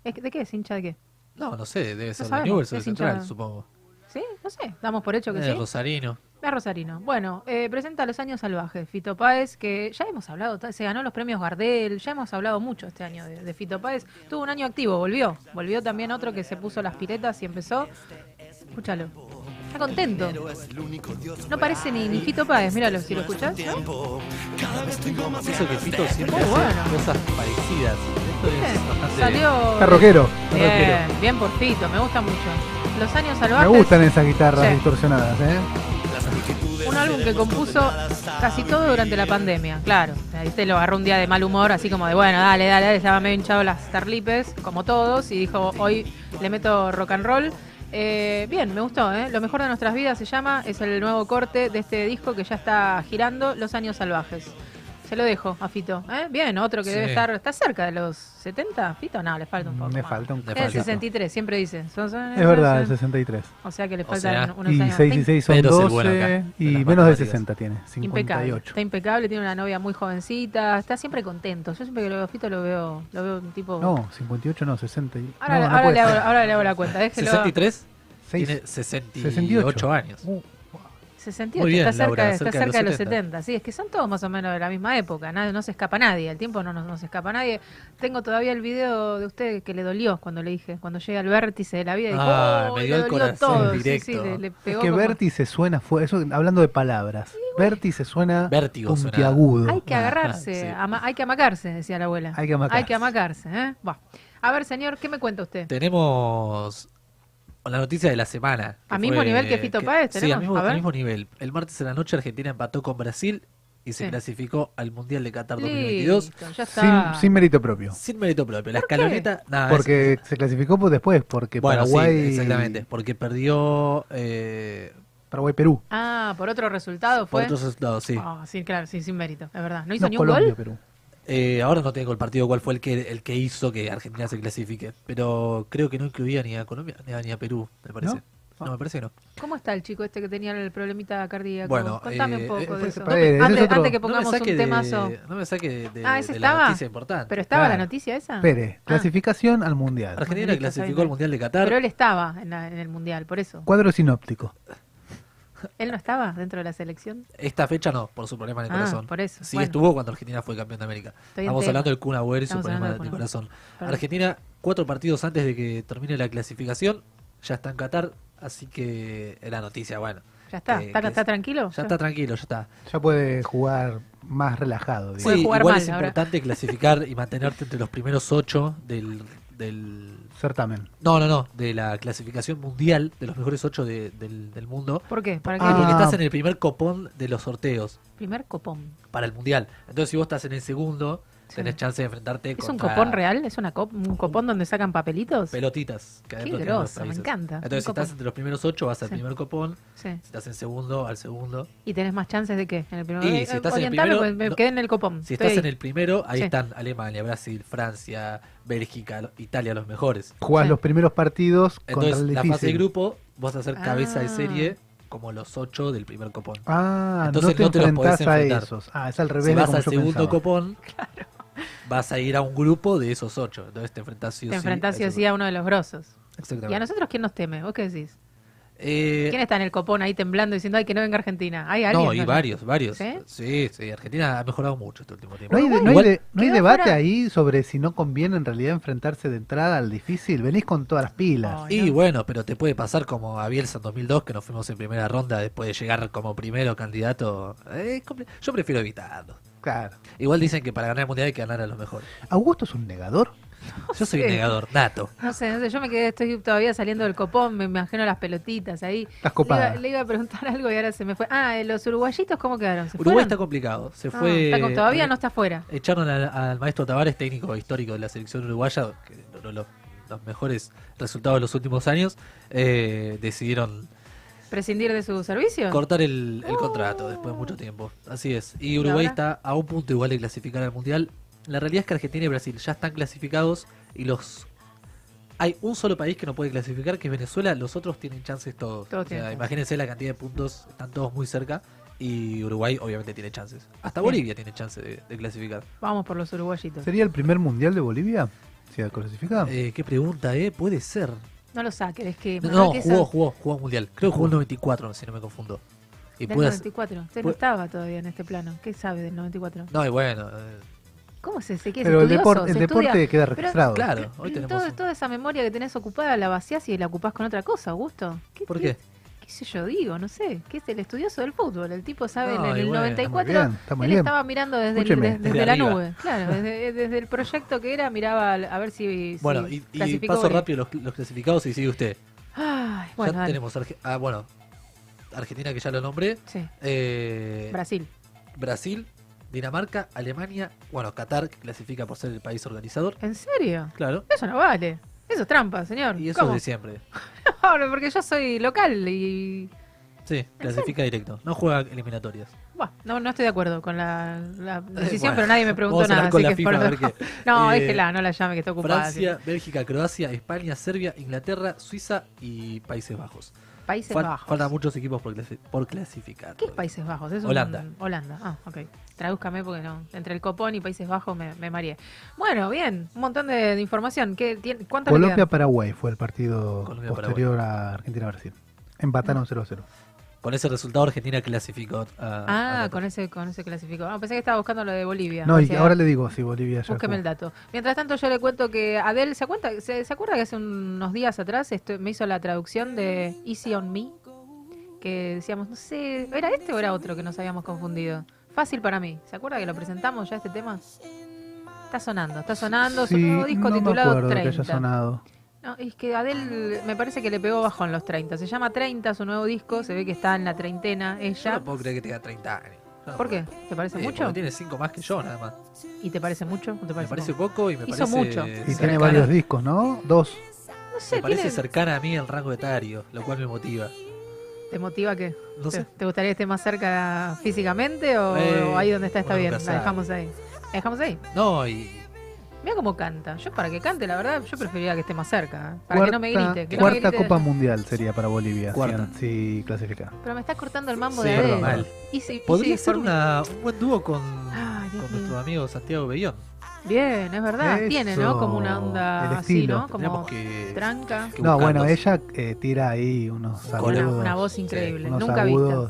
¿es- ¿De qué es? ¿Hincha de qué? no, no sé, debe ser de Newell's o de es hincha- Central, supongo. ¿Sí? No sé, damos por hecho que Eh, sí. Rosarino. Es Rosarino. Bueno, eh, presenta Los Años Salvajes, Fito Páez, que ya hemos hablado, se ganó los premios Gardel, ya hemos hablado mucho este año de, de Fito Páez. Tuvo un año activo, volvió. Volvió también otro que se puso las piretas y empezó. Escúchalo. Está contento. No parece ni, ni Fito Páez, míralo, si lo escuchás. ¿no? Eso que Fito siempre hace bueno. cosas parecidas. Esto es bastante... Salió. Está rockero. Bien, bien por Fito, me gusta mucho. Los Años Me Salvajes. gustan esas guitarras Sí. distorsionadas, ¿eh? Un álbum que compuso casi todo durante la pandemia, claro. Ahí te lo agarró un día de mal humor, así como de, bueno, dale, dale, dale, estaba medio hinchado las tarlipes, como todos, y dijo, hoy le meto rock and roll. Eh, bien, me gustó, ¿eh? Lo mejor de nuestras vidas se llama, es el nuevo corte de este disco que ya está girando, Los Años Salvajes. Se lo dejo a Fito. ¿eh? Bien, otro que Sí. debe estar, ¿está cerca de los 70? Fito, no, le falta un poco. Me más. falta un Es cachito. 63, siempre dice. Son- son- Es verdad, el 63. O sea que le O faltan sea, unos Y años. 6 y 6 son Pero es el bueno 12 acá, y menos de matemáticas. 60 tiene, Impecable, 58. está impecable, tiene una novia muy jovencita, está siempre contento. Yo siempre que lo veo a Fito lo veo, lo veo un tipo. No, 58 no, 60. y- ahora, no, no ahora puede le hago, ahora le hago la cuenta, déjelo. 63 Seis- tiene 68 68. años. Uh, 68, Muy bien, está cerca, Laura, está cerca de cerca de los los 70. Sí, es que son todos más o menos de la misma época, nadie, no se escapa nadie, el tiempo no nos no se escapa nadie. Tengo todavía el video de usted que le dolió cuando le dije, cuando llega al vértice de la vida y dijo, Ah, "Oh, me le dio el dolió corazón todo". Directo. sí, le, le Es pegó que como- vértice suena, fue, eso, hablando de palabras, vértice suena Vértigo puntiagudo. Hay que agarrarse, Sí. ama- hay que amacarse, decía la abuela. Hay que amacarse. Hay que amacarse, ¿eh? A ver, señor, ¿qué me cuenta usted? Tenemos la noticia de la semana. ¿A mismo nivel que Fito Páez Sí, tenemos? al mismo, A mismo nivel. El martes en la noche Argentina empató con Brasil y se Sí. clasificó al Mundial de Qatar 2022 Listo, ya Sin, está. sin mérito propio. sin mérito propio. La ¿Por qué? escaloneta... nada, Porque se clasificó por después, porque es- bueno, Paraguay. sí, exactamente. Porque perdió... Eh, Paraguay-Perú. Ah, por otro resultado por fue. otros resultados, sí. Ah, sí, claro, sí, sin mérito, es verdad. ¿No hizo No, ni un Colombia, gol? Perú. Eh, ahora no tengo el partido cuál fue el que el que hizo que Argentina se clasifique, pero creo que no incluía ni a Colombia ni a, ni a Perú, me parece. ¿No? ¿No? me parece que no. ¿Cómo está el chico este que tenía el problemita cardíaco? Bueno, Contame eh, un poco eh, de eso. Antes, es otro- antes que No pongamos saque un de- temazo. no me saque de, de- ah, ese de la noticia importante. Pero estaba la noticia esa. Pérez, Ah. clasificación al Mundial. Argentina clasificó al Mundial de Qatar. Pero él estaba en, la- en el mundial, por eso. Cuadro sinóptico. ¿Él no estaba dentro de la selección? Esta fecha no, por su problema en el Ah, corazón. por eso, Sí bueno. estuvo cuando Argentina fue campeón de América. Estoy Estamos hablando del Kun Agüero y su problema del Kun corazón. Perdón. Argentina, cuatro partidos antes de que termine la clasificación, ya está en Qatar, así que la noticia, bueno. ¿Ya está? que- ¿Está, que está es- tranquilo? Ya está tranquilo, ya está. Ya puede jugar más relajado. Sí, digamos. jugar igual mal es ahora. importante clasificar y mantenerte entre los primeros ocho del, del Certamen. no, no, no, de la clasificación mundial de los mejores ocho de- del, del mundo. ¿Por qué? ¿Para qué? Ah, Porque Ah. estás en el primer copón de los sorteos Primer copón. para el mundial. Entonces, si vos estás en el segundo, tenés chance de enfrentarte ¿Es un contra copón real? ¿Es una cop- un copón donde sacan papelitos? pelotitas. que Qué adentro tienen los groso, me países. encanta. Entonces, Un si estás entre los primeros ocho, vas al Sí. primer copón. Sí. Si estás en segundo, al segundo. ¿Y tenés más chances de qué? En el primero. Y Eh, si estás en el orientame, primero, pues me no- quedé en el copón. Si Estoy estás ahí. en el primero, ahí Sí. están Alemania, Brasil, Francia, Bélgica, Italia, los mejores. Jugás los primeros partidos contra Entonces, el la difícil. fase de grupo, vas a ser cabeza de Ah. serie como los ocho del primer copón. Ah, Entonces no te te los podés enfrentás a enfrentar. esos. Ah, es al revés Si vas como al yo segundo pensaba. copón, vas a ir a un grupo de esos ocho. Entonces te enfrentás sí o Te sí enfrentás sí o esos sí a uno de los grosos. Exactamente. ¿Y a nosotros quién nos teme? ¿Vos qué decís? Eh, ¿Quién está en el copón ahí temblando diciendo, ay, que no venga Argentina? ¿Hay alguien? no, y varios, varios. ¿Sí? Sí, sí, Argentina ha mejorado mucho este último tiempo. ¿No hay, no hay Igual- de- no hay quedó debate fuera. ahí sobre si no conviene en realidad enfrentarse de entrada al difícil? Venís con todas las pilas. Y bueno, pero te puede pasar como a Bielsa en 2002, que nos fuimos en primera ronda después de llegar como primero candidato. Eh, yo prefiero evitarlo. Claro. Igual dicen que para ganar el mundial hay que ganar a los mejores. ¿Augusto es un negador? Yo soy sé. un negador, nato. No sé, no sé, yo me quedé, estoy todavía saliendo del copón, me imagino las pelotitas ahí. Estás Le copada. iba, le iba a preguntar algo y ahora se me fue. Ah, ¿eh, ¿los uruguayitos cómo quedaron? ¿Se Uruguay fueron? está complicado. Se Ah, fue. está con- todavía no está fuera. Echaron al, al maestro Tavares, técnico histórico de la selección uruguaya, que logró los, los mejores resultados de los últimos años. eh, decidieron ¿Prescindir de sus servicios? cortar el, el contrato después de mucho tiempo. Así es. Y Uruguay está a un punto igual de clasificar al mundial. La realidad es que Argentina y Brasil ya están clasificados y los. Hay un solo país que no puede clasificar, que es Venezuela. Los otros tienen chances todos. Todos O sea, tienen chances. imagínense la cantidad de puntos, están todos muy cerca. Y Uruguay obviamente tiene chances. Hasta Bien. Bolivia tiene chance de, de clasificar. Vamos por los uruguayitos. ¿Sería el primer mundial de Bolivia? Si ha clasificado. Eh, qué pregunta, ¿eh? Puede ser. No lo saques, es que... No, jugó, jugó, jugó mundial. Creo que jugó el 94, si no me confundo. Y Del puede hacer- 94. Usted no estaba todavía en este plano. ¿Qué sabe del 94? No, y bueno. eh, ¿Cómo se se qué, Pero el deporte queda Pero- registrado. Claro, hoy tenemos todo- un- Toda esa memoria que tenés ocupada la vaciás y la ocupás con otra cosa, Augusto. ¿Qué, ¿Por qué? ¿Qué sé yo digo? No sé. ¿Qué es el estudioso del fútbol? El tipo sabe No, en y el bueno, 94. está muy bien, está muy él bien. estaba mirando desde, el- desde Desde la arriba. nube. Claro, desde, desde el proyecto que era, miraba a ver si. si Bueno, y, y clasificó paso rápido los, los clasificados y sigue usted. Ay, bueno, ya dale. tenemos Arge- ah, bueno, Argentina que ya lo nombré. Sí. Eh, Brasil. Brasil, Dinamarca, Alemania, bueno, Qatar que clasifica por ser el país organizador. ¿En serio? Claro. Eso no vale. Eso es trampa, señor. Y eso ¿Cómo? de siempre. No, porque yo soy local y. Sí, clasifica directo. No juega eliminatorias. Bueno, no, no estoy de acuerdo con la, la decisión, bueno, pero nadie me preguntó nada. así que FIFA, por- qué. No, Eh, déjela, no la llame que está ocupada. Francia, Bélgica, Croacia, España, Serbia, Inglaterra, Suiza y Países Bajos. Países Fal- Bajos. Faltan muchos equipos por, clasi- por clasificar. ¿Qué es Países Bajos? Es un- Holanda. Holanda. Ah, ok. Tradúzcame porque no. Entre el Copón y Países Bajos me, me mareé. Bueno, bien. Un montón de, de información. ¿Qué, tiene. Colombia-Paraguay fue el partido Colombia-Paraguay. posterior a Argentina-Brasil. Empataron 0-0. Con ese resultado Argentina clasificó. a- Ah, a- con ese, con ese clasificó. Ah, pensé que estaba buscando lo de Bolivia. No, O y ahora le digo si Bolivia ya Búsqueme el dato. Mientras tanto, yo le cuento que Adele, ¿se, cuenta, se, se acuerda que hace unos días atrás esto- me hizo la traducción de Easy on Me? Que decíamos, no sé, ¿era este o era otro que nos habíamos confundido? Fácil para mí. ¿Se acuerda que lo presentamos ya este tema? Está sonando, está sonando su Sí, nuevo disco no me titulado acuerdo de que 30. haya sonado. No, es que Adele me parece que le pegó bajo en los 30. Se llama 30 su nuevo disco, se ve que está en la treintena Yo ella. no puedo creer que tenga 30 años. No, ¿Por qué? ¿Te parece eh, mucho? tiene 5 más que yo, nada más. ¿Y te parece mucho? ¿O te Me parece parece poco? poco y me Hizo parece. mucho. Y tiene varios discos, ¿no? Dos. No sé, Me parece tiene- cercana a mí el rango etario, lo cual me motiva. ¿Te motiva qué? No ¿Te, sé. te gustaría que esté más cerca físicamente o, Eh, o ahí donde está está bien? La dejamos ahí. La dejamos ahí. No, y Mira cómo canta. Yo para que cante, la verdad, yo preferiría que esté más cerca. ¿eh? Para que no me Cuarta- grite. Que no me cuarta grite. Copa Mundial sería para Bolivia. si- Cuarta. Si, clasifica. Pero me está cortando el mambo Sí, de Adele. mal. Y si- y podría si ser una, un buen dúo con, Ay, con nuestro amigo Santiago Bellón. Bien, es verdad. Tiene, ¿no? Eso, Como una el onda así. ¿no? Como que- tranca. que No, bueno, ella eh, tira ahí unos Una, agudos. una voz increíble. unos Nunca vista.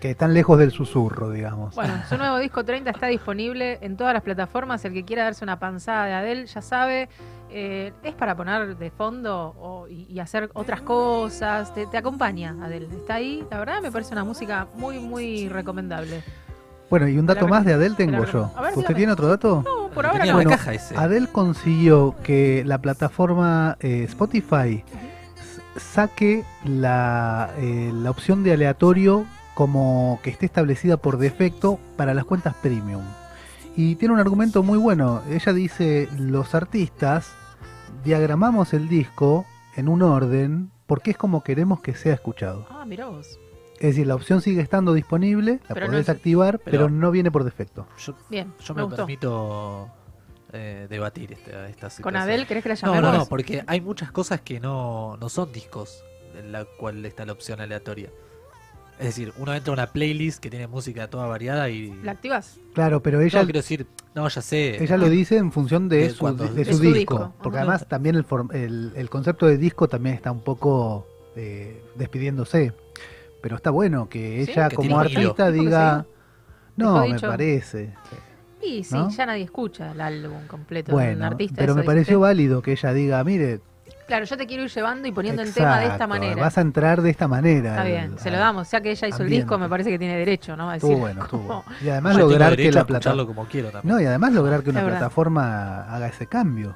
Que están lejos del susurro, digamos. Bueno, su nuevo disco 30 está disponible en todas las plataformas. El que quiera darse una panzada de Adele ya sabe. eh, es para poner de fondo o- y, y hacer otras cosas. Te, te acompaña Adele. Está ahí. La verdad me parece una música muy, muy recomendable. Bueno, y un dato más de Adele tengo yo. recomiendo. A ver, ¿Usted tiene otro dato? No, por ahora no. Bueno, caja ese. Adele consiguió que la plataforma eh, Spotify saque la, eh, la opción de aleatorio como que esté establecida por defecto para las cuentas premium. Y tiene un argumento muy bueno. Ella dice, los artistas diagramamos el disco en un orden porque es como queremos que sea escuchado. Ah, mirá vos. Es decir, la opción sigue estando disponible, la Pero no podés es- activar, pero, pero- no viene por defecto. Yo, Bien, yo me me, gustó. permito eh, debatir esta, esta ¿Con situación. Adele querés que la No, no, llamemos? no, porque hay muchas cosas que no, no son discos en la cual está la opción aleatoria. Es decir, uno entra a una playlist que tiene música toda variada y... ¿La activas? Claro, pero ella, No, quiero decir, no, ya sé. ella lo dice en función de, De su, cuando- de de su su disco. disco. Porque Ajá. además también el, form- el, el concepto de disco también está un poco eh, despidiéndose. Pero está bueno que Sí, ella como artista diga... No, me parece. Y sí, ¿No? ya nadie escucha el álbum completo de un artista. pero me pareció dice. válido que ella diga, mire, Claro, yo te quiero ir llevando y poniendo en tema de esta exacto, manera. vas a entrar de esta manera. Está al- bien, se lo damos. Ya que ella hizo el disco, me parece que tiene derecho, ¿no? A decir bueno. Y además Yo tengo lograr que la plataforma... escucharlo como quiero también. No, y además lograr que una plataforma haga ese cambio.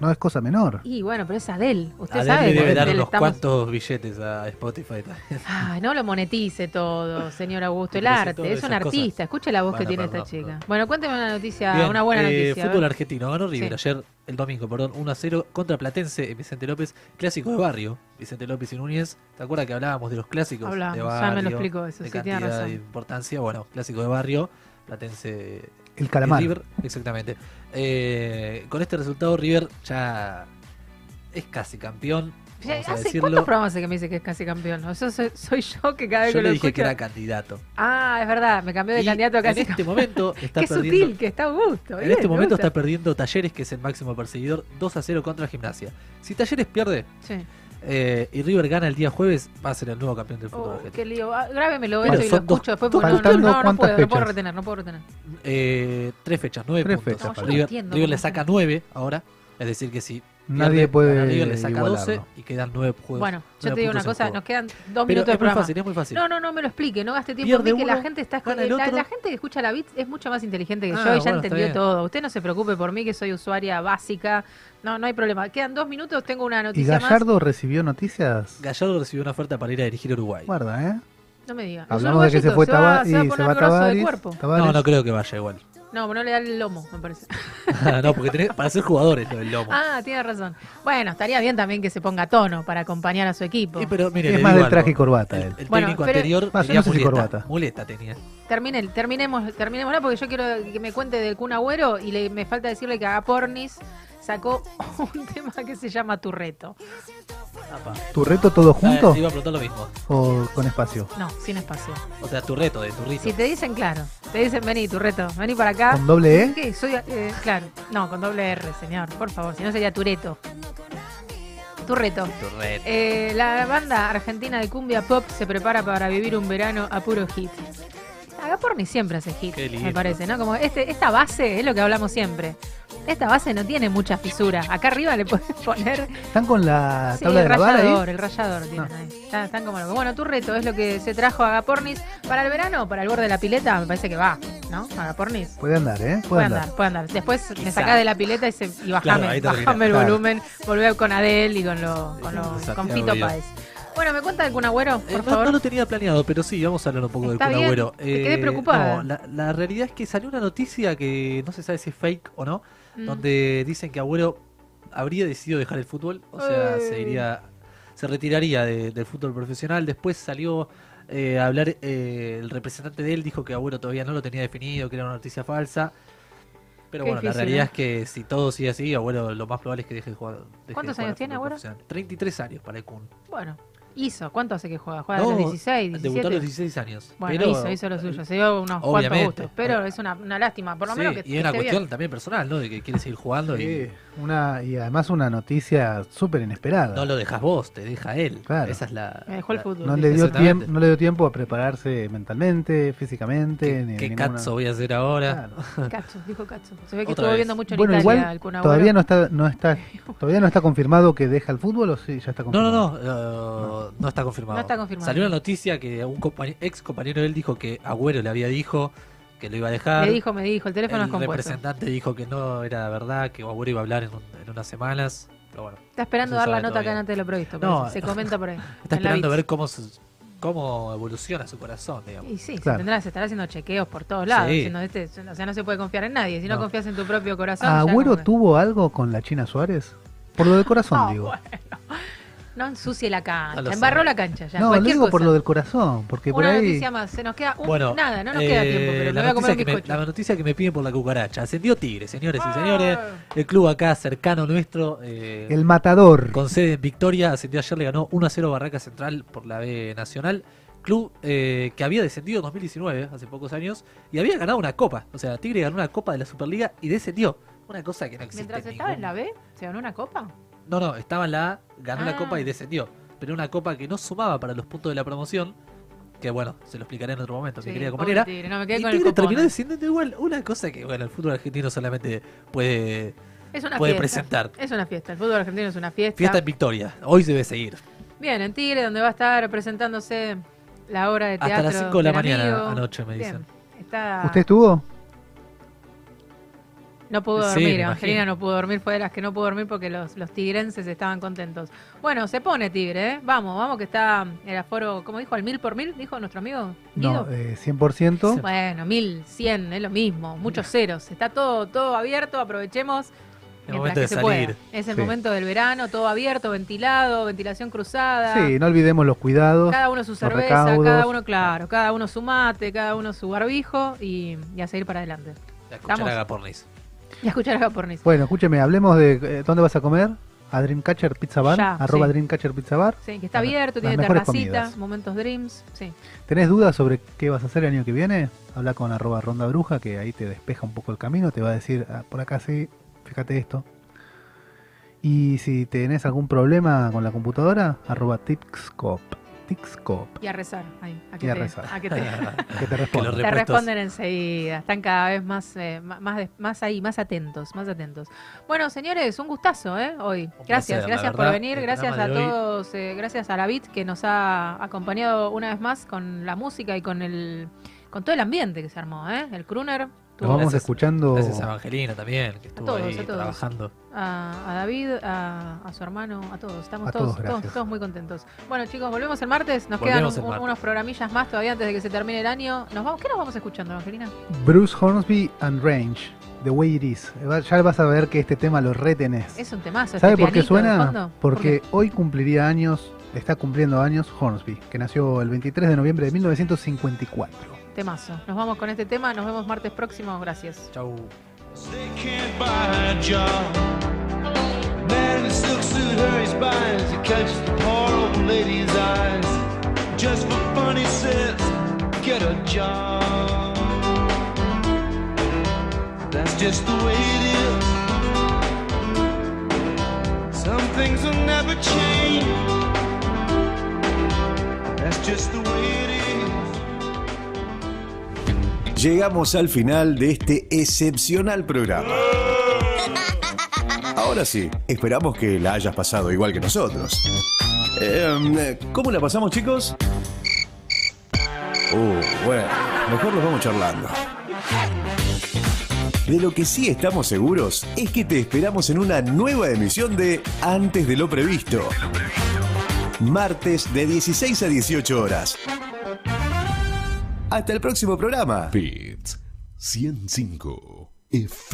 No es cosa menor. Y bueno, pero es Adele. Usted Adele sabe le debe que dar unos estamos- cuantos billetes a Spotify también. Ay, no lo monetice todo, señor Augusto. El arte, es un artista. Escuche la voz que Bueno, tiene perdón, esta chica. perdón. Bueno, cuénteme una noticia, Bien, una buena eh, noticia. fútbol argentino. Ganó River Sí. ayer, el domingo, perdón, 1 a 0 contra Platense en Vicente López. Clásico de barrio. Vicente López y Núñez. ¿Te acuerdas que hablábamos de los clásicos? Hablamos, de ya barrio, me lo explicó eso, de sí, tiene cantidad razón. de importancia. Bueno, clásico de barrio. Platense. El calamar. River, exactamente. Eh, con este resultado, River ya es casi campeón. Vamos a decirlo. ¿Cuántos programas hace que me dice que es casi campeón? Eso soy, soy yo que cada vez Yo que le lo dije escucho... que era candidato. Ah, es verdad, me cambió de Y candidato a casi en este momento está Qué perdiendo. sutil que está Augusto. En bien, este me momento gusta. está perdiendo Talleres, que es el máximo perseguidor, 2 a 0 contra Gimnasia. Si Talleres pierde Sí. Eh, y River gana el día jueves, va a ser el nuevo campeón del fútbol Oh, argentino. qué lío. Ah, Grábemelo esto y lo son dos- escucho después porque no, no, no, no puedo, no puedo retener, no puedo retener. Eh, tres fechas, nueve Tres puntos. fechas, No, yo no River, entiendo River le saca nueve ahora. Es decir, que si Nadie pierde, puede gana River le saca igualarlo. 12 y quedan nueve juegos. Bueno, yo te digo una cosa, nos quedan dos Pero minutos de es muy programa. fácil, es muy fácil. No, no, no me lo explique, no gaste tiempo Pierde en mí que la gente está la, la gente que escucha la Beats es mucho más inteligente que Ah, yo y ya bueno, entendió todo. Usted no se preocupe por mí que soy usuaria básica. No, no hay problema. Quedan dos minutos, tengo una ¿Y noticia más. Gallardo recibió noticias? Gallardo recibió una oferta para ir a dirigir Uruguay. Guarda, ¿eh? No me diga. Hablamos de que se fue y se va grosso de Tavares. cuerpo. Tavares. No, no creo que vaya igual. No, no le da el lomo, me parece. no, porque tenés, para ser jugadores lo del lomo. Ah, tiene razón. Bueno, estaría bien también que se ponga a tono para acompañar a su equipo. Sí, pero mire, Es más del traje y corbata El, el Bueno, técnico pero- anterior Ah, yo tenía no sé si corbata. Muleta tenía. Termine, terminemos, terminémosla porque yo quiero que me cuente del Kun Agüero y le, me falta decirle que Agapornis sacó un tema que se llama Tu Reto. ¿Tu reto todo junto Ah, iba a preguntar lo mismo. o con espacio? No, sin espacio. O sea, tu reto de tu rito. Si te dicen, claro, te dicen, vení, tu reto, vení para acá. ¿Con doble E? ¿Qué? Soy, eh, claro, no, con doble R, señor, por favor, si no sería Tureto. Tu reto. Tu reto. Eh, la banda argentina de cumbia pop se prepara para vivir un verano a puro hit. Agaporni siempre hace hit, me parece, ¿no? Como este, esta base es lo que hablamos siempre. Esta base no tiene mucha fisura. Acá arriba le puedes poner ¿Están con la Sí, tabla el de ahí? el rallador tienen ahí. Está- están como locos. Bueno, tu reto es lo que se trajo a Agapornis para el verano, para el borde de la pileta, me parece que va, ¿no? Agapornis. Puede andar, ¿eh? Puede, Puede andar. andar, puede andar. Después me sacás de la pileta y, se, y bajame, Claro, bajame el Claro. volumen, volvé con Adele y con, lo, con, lo- con Fito. Páez. Bueno, ¿me cuenta algún agüero, por Eh, no, favor? no lo tenía planeado, pero sí, vamos a hablar un poco Está del Kun bien, Agüero. me quedé preocupada. no, la, la realidad es que salió una noticia que no se sabe si es fake o no, Mm. donde dicen que Agüero habría decidido dejar el fútbol, o sea, Eh. se iría, se retiraría de- del fútbol profesional. Después salió eh, a hablar, eh, el representante de él dijo que Agüero todavía no lo tenía definido, que era una noticia falsa. Pero Qué bueno, difícil, la realidad ¿eh? es que si todo sigue así, Agüero lo más probable es que deje de jugar. deje de ¿Cuántos jugar años tiene Agüero? profesional. 33 años para el Kun. Bueno, hizo. ¿Cuánto hace que juega? Juega a No, los 16, 17. Debutó a los 16 años. Bueno, pero- hizo, hizo lo suyo. Se dio unos cuantos Obviamente. gustos. Pero es una, una lástima. Por lo Sí, menos que, y es una cuestión bien. también personal, ¿no? De que quiere seguir jugando Sí, y una, y además una noticia súper inesperada. no lo dejas vos, te deja él. Claro. Esa es la. Me dejó el fútbol. no, le dio tiempo, no le dio tiempo a prepararse mentalmente, físicamente. ¿Qué, ni qué ninguna- cazzo voy a hacer ahora? Claro. Cacho, dijo Cacho. Se ve que Otra estuvo vez. viendo mucho en Bueno, Italia igual todavía no está, no está, todavía no está confirmado que deja el fútbol o sí, ya está No, confirmado. no, no, no está confirmado. No está confirmado. Salió una noticia que un compañe- ex compañero de él dijo que Agüero le había dicho que lo iba a dejar. Me dijo, me dijo, el teléfono el es compuesto. representante dijo que no era verdad, que Agüero iba a hablar en, un- en unas semanas. Pero bueno, Está esperando no dar la nota acá todavía. antes de lo previsto. No, se comenta por ahí. Está esperando ver cómo, se- cómo evoluciona su corazón, digamos. Y sí, se, Claro. tendrá, se estará haciendo chequeos por todos lados. Sí. diciendo, este, o sea, no se puede confiar en nadie. Si no, No. confías en tu propio corazón. ya ¿Agüero tuvo algo con la China Suárez? Por lo del corazón, Ah, digo. No ensucie la cancha. No embarró la cancha ya. No, lo digo por lo del corazón, porque por Una ahí... noticia más. Se nos queda un, Bueno, nada, no nos queda eh, tiempo, pero me la, voy a comer noticia un que me, bizcocho. la noticia que me piden por la cucaracha. Ascendió Tigre, señores y Ah. señores. El club acá cercano nuestro. eh, El matador. Con sede en Victoria, ascendió ayer, le ganó 1 a 0 Barraca Central por la B Nacional. Club eh, que había descendido en 2019, hace pocos años, y había ganado una copa. O sea, Tigre ganó una copa de la Superliga y descendió. Una cosa que no existe. Mientras en estaba en la B, ¿se ganó una copa? No, no, estaba en la A, ganó la Ah. copa y descendió. Pero una copa que no sumaba para los puntos de la promoción. Que bueno, se lo explicaré en otro momento, Sí, mi querida compañera. Tigre, no, me quedé y con el Tigre copón. terminó descendiendo igual. Una cosa que, bueno, el fútbol argentino solamente puede, Es una puede fiesta. presentar. Es una fiesta. El fútbol argentino es una fiesta. Fiesta en Victoria. Hoy se debe seguir. Bien, en Tigre, donde va a estar presentándose la obra de Hasta teatro. las 5 de la mañana amigo. anoche, me Bien, dicen. Está... ¿Usted estuvo? No pudo dormir, imagino. no pudo dormir, fue de las que no pudo dormir porque los, los tigrenses estaban contentos. Bueno, se pone Tigre, ¿eh? Vamos, vamos que está el aforo, ¿cómo dijo? ¿Al mil por mil? Dijo nuestro amigo Guido. No, eh, 100%. Bueno, mil, cien, es lo mismo, muchos ceros. Está todo, todo abierto, aprovechemos. El mientras momento que de se salir. pueda. Es el Sí. momento del verano, todo abierto, ventilado, ventilación cruzada. Sí, no olvidemos los cuidados. Cada uno su cerveza, recaudos. cada uno, claro, cada uno su mate, cada uno su barbijo y, y a seguir para adelante. La Estamos-. Y a escuchar a. Bueno, escúcheme, hablemos de eh, dónde vas a comer. A Dreamcatcher Pizza Bar, Ya, arroba sí. Dreamcatcher Pizza Bar. Sí, que está Las- abierto, las tiene mejores terracita, comidas. momentos dreams, sí. ¿Tenés dudas sobre qué vas a hacer el año que viene? Habla con arroba ronda bruja, que ahí te despeja un poco el camino, te va a decir, "Ah, por acá sí, fíjate esto. Y si tenés algún problema con la computadora, arroba Y a rezar, ahí, a Y que a te, rezar. a que te, Que te responden enseguida, están cada vez más, eh, más, ahí, más atentos, más atentos. Bueno, señores, un gustazo, ¿eh? Hoy. Gracias, placer, gracias por venir, gracias a todos, eh, gracias a la BIT que nos ha acompañado una vez más con la música y con el, con todo el ambiente que se armó, ¿eh? El crooner. Nos vamos Gracias- escuchando. Gracias a Evangelina también, que estuvo todos, ahí a todos. trabajando. a, a David, a, a su hermano, a todos. Estamos A todos, todos, todos, muy contentos. Bueno, chicos, volvemos el martes. Nos Volvemos quedan el un- martes. unos programillas más todavía antes de que se termine el año. Nos vamos, ¿Qué nos vamos escuchando, Evangelina? Bruce Hornsby and Range, The Way It Is. Ya vas a ver que este tema lo retenés. Es un temazo. ¿Sabe este por qué suena? fondo. ¿Por Porque qué? hoy cumpliría años, está cumpliendo años Hornsby, que nació el 23 de noviembre de 1954. Temazo. Nos vamos con este tema. Nos vemos martes próximo. Gracias. Chau. They can't buy a job. Man in a silk suit hurries by as he catches the poor old lady's eyes. Just for fun, he says, get a job. That's just the way it is. Some things will never change. That's just the way it is. Llegamos al final de este excepcional programa. Ahora sí, esperamos que la hayas pasado igual que nosotros. Eh, ¿Cómo la pasamos, chicos? Uh, bueno, mejor nos vamos charlando. De lo que sí estamos seguros es que te esperamos en una nueva emisión de Antes de lo previsto. Martes de 16 a 18 horas. Hasta el próximo programa. Beats 105 F.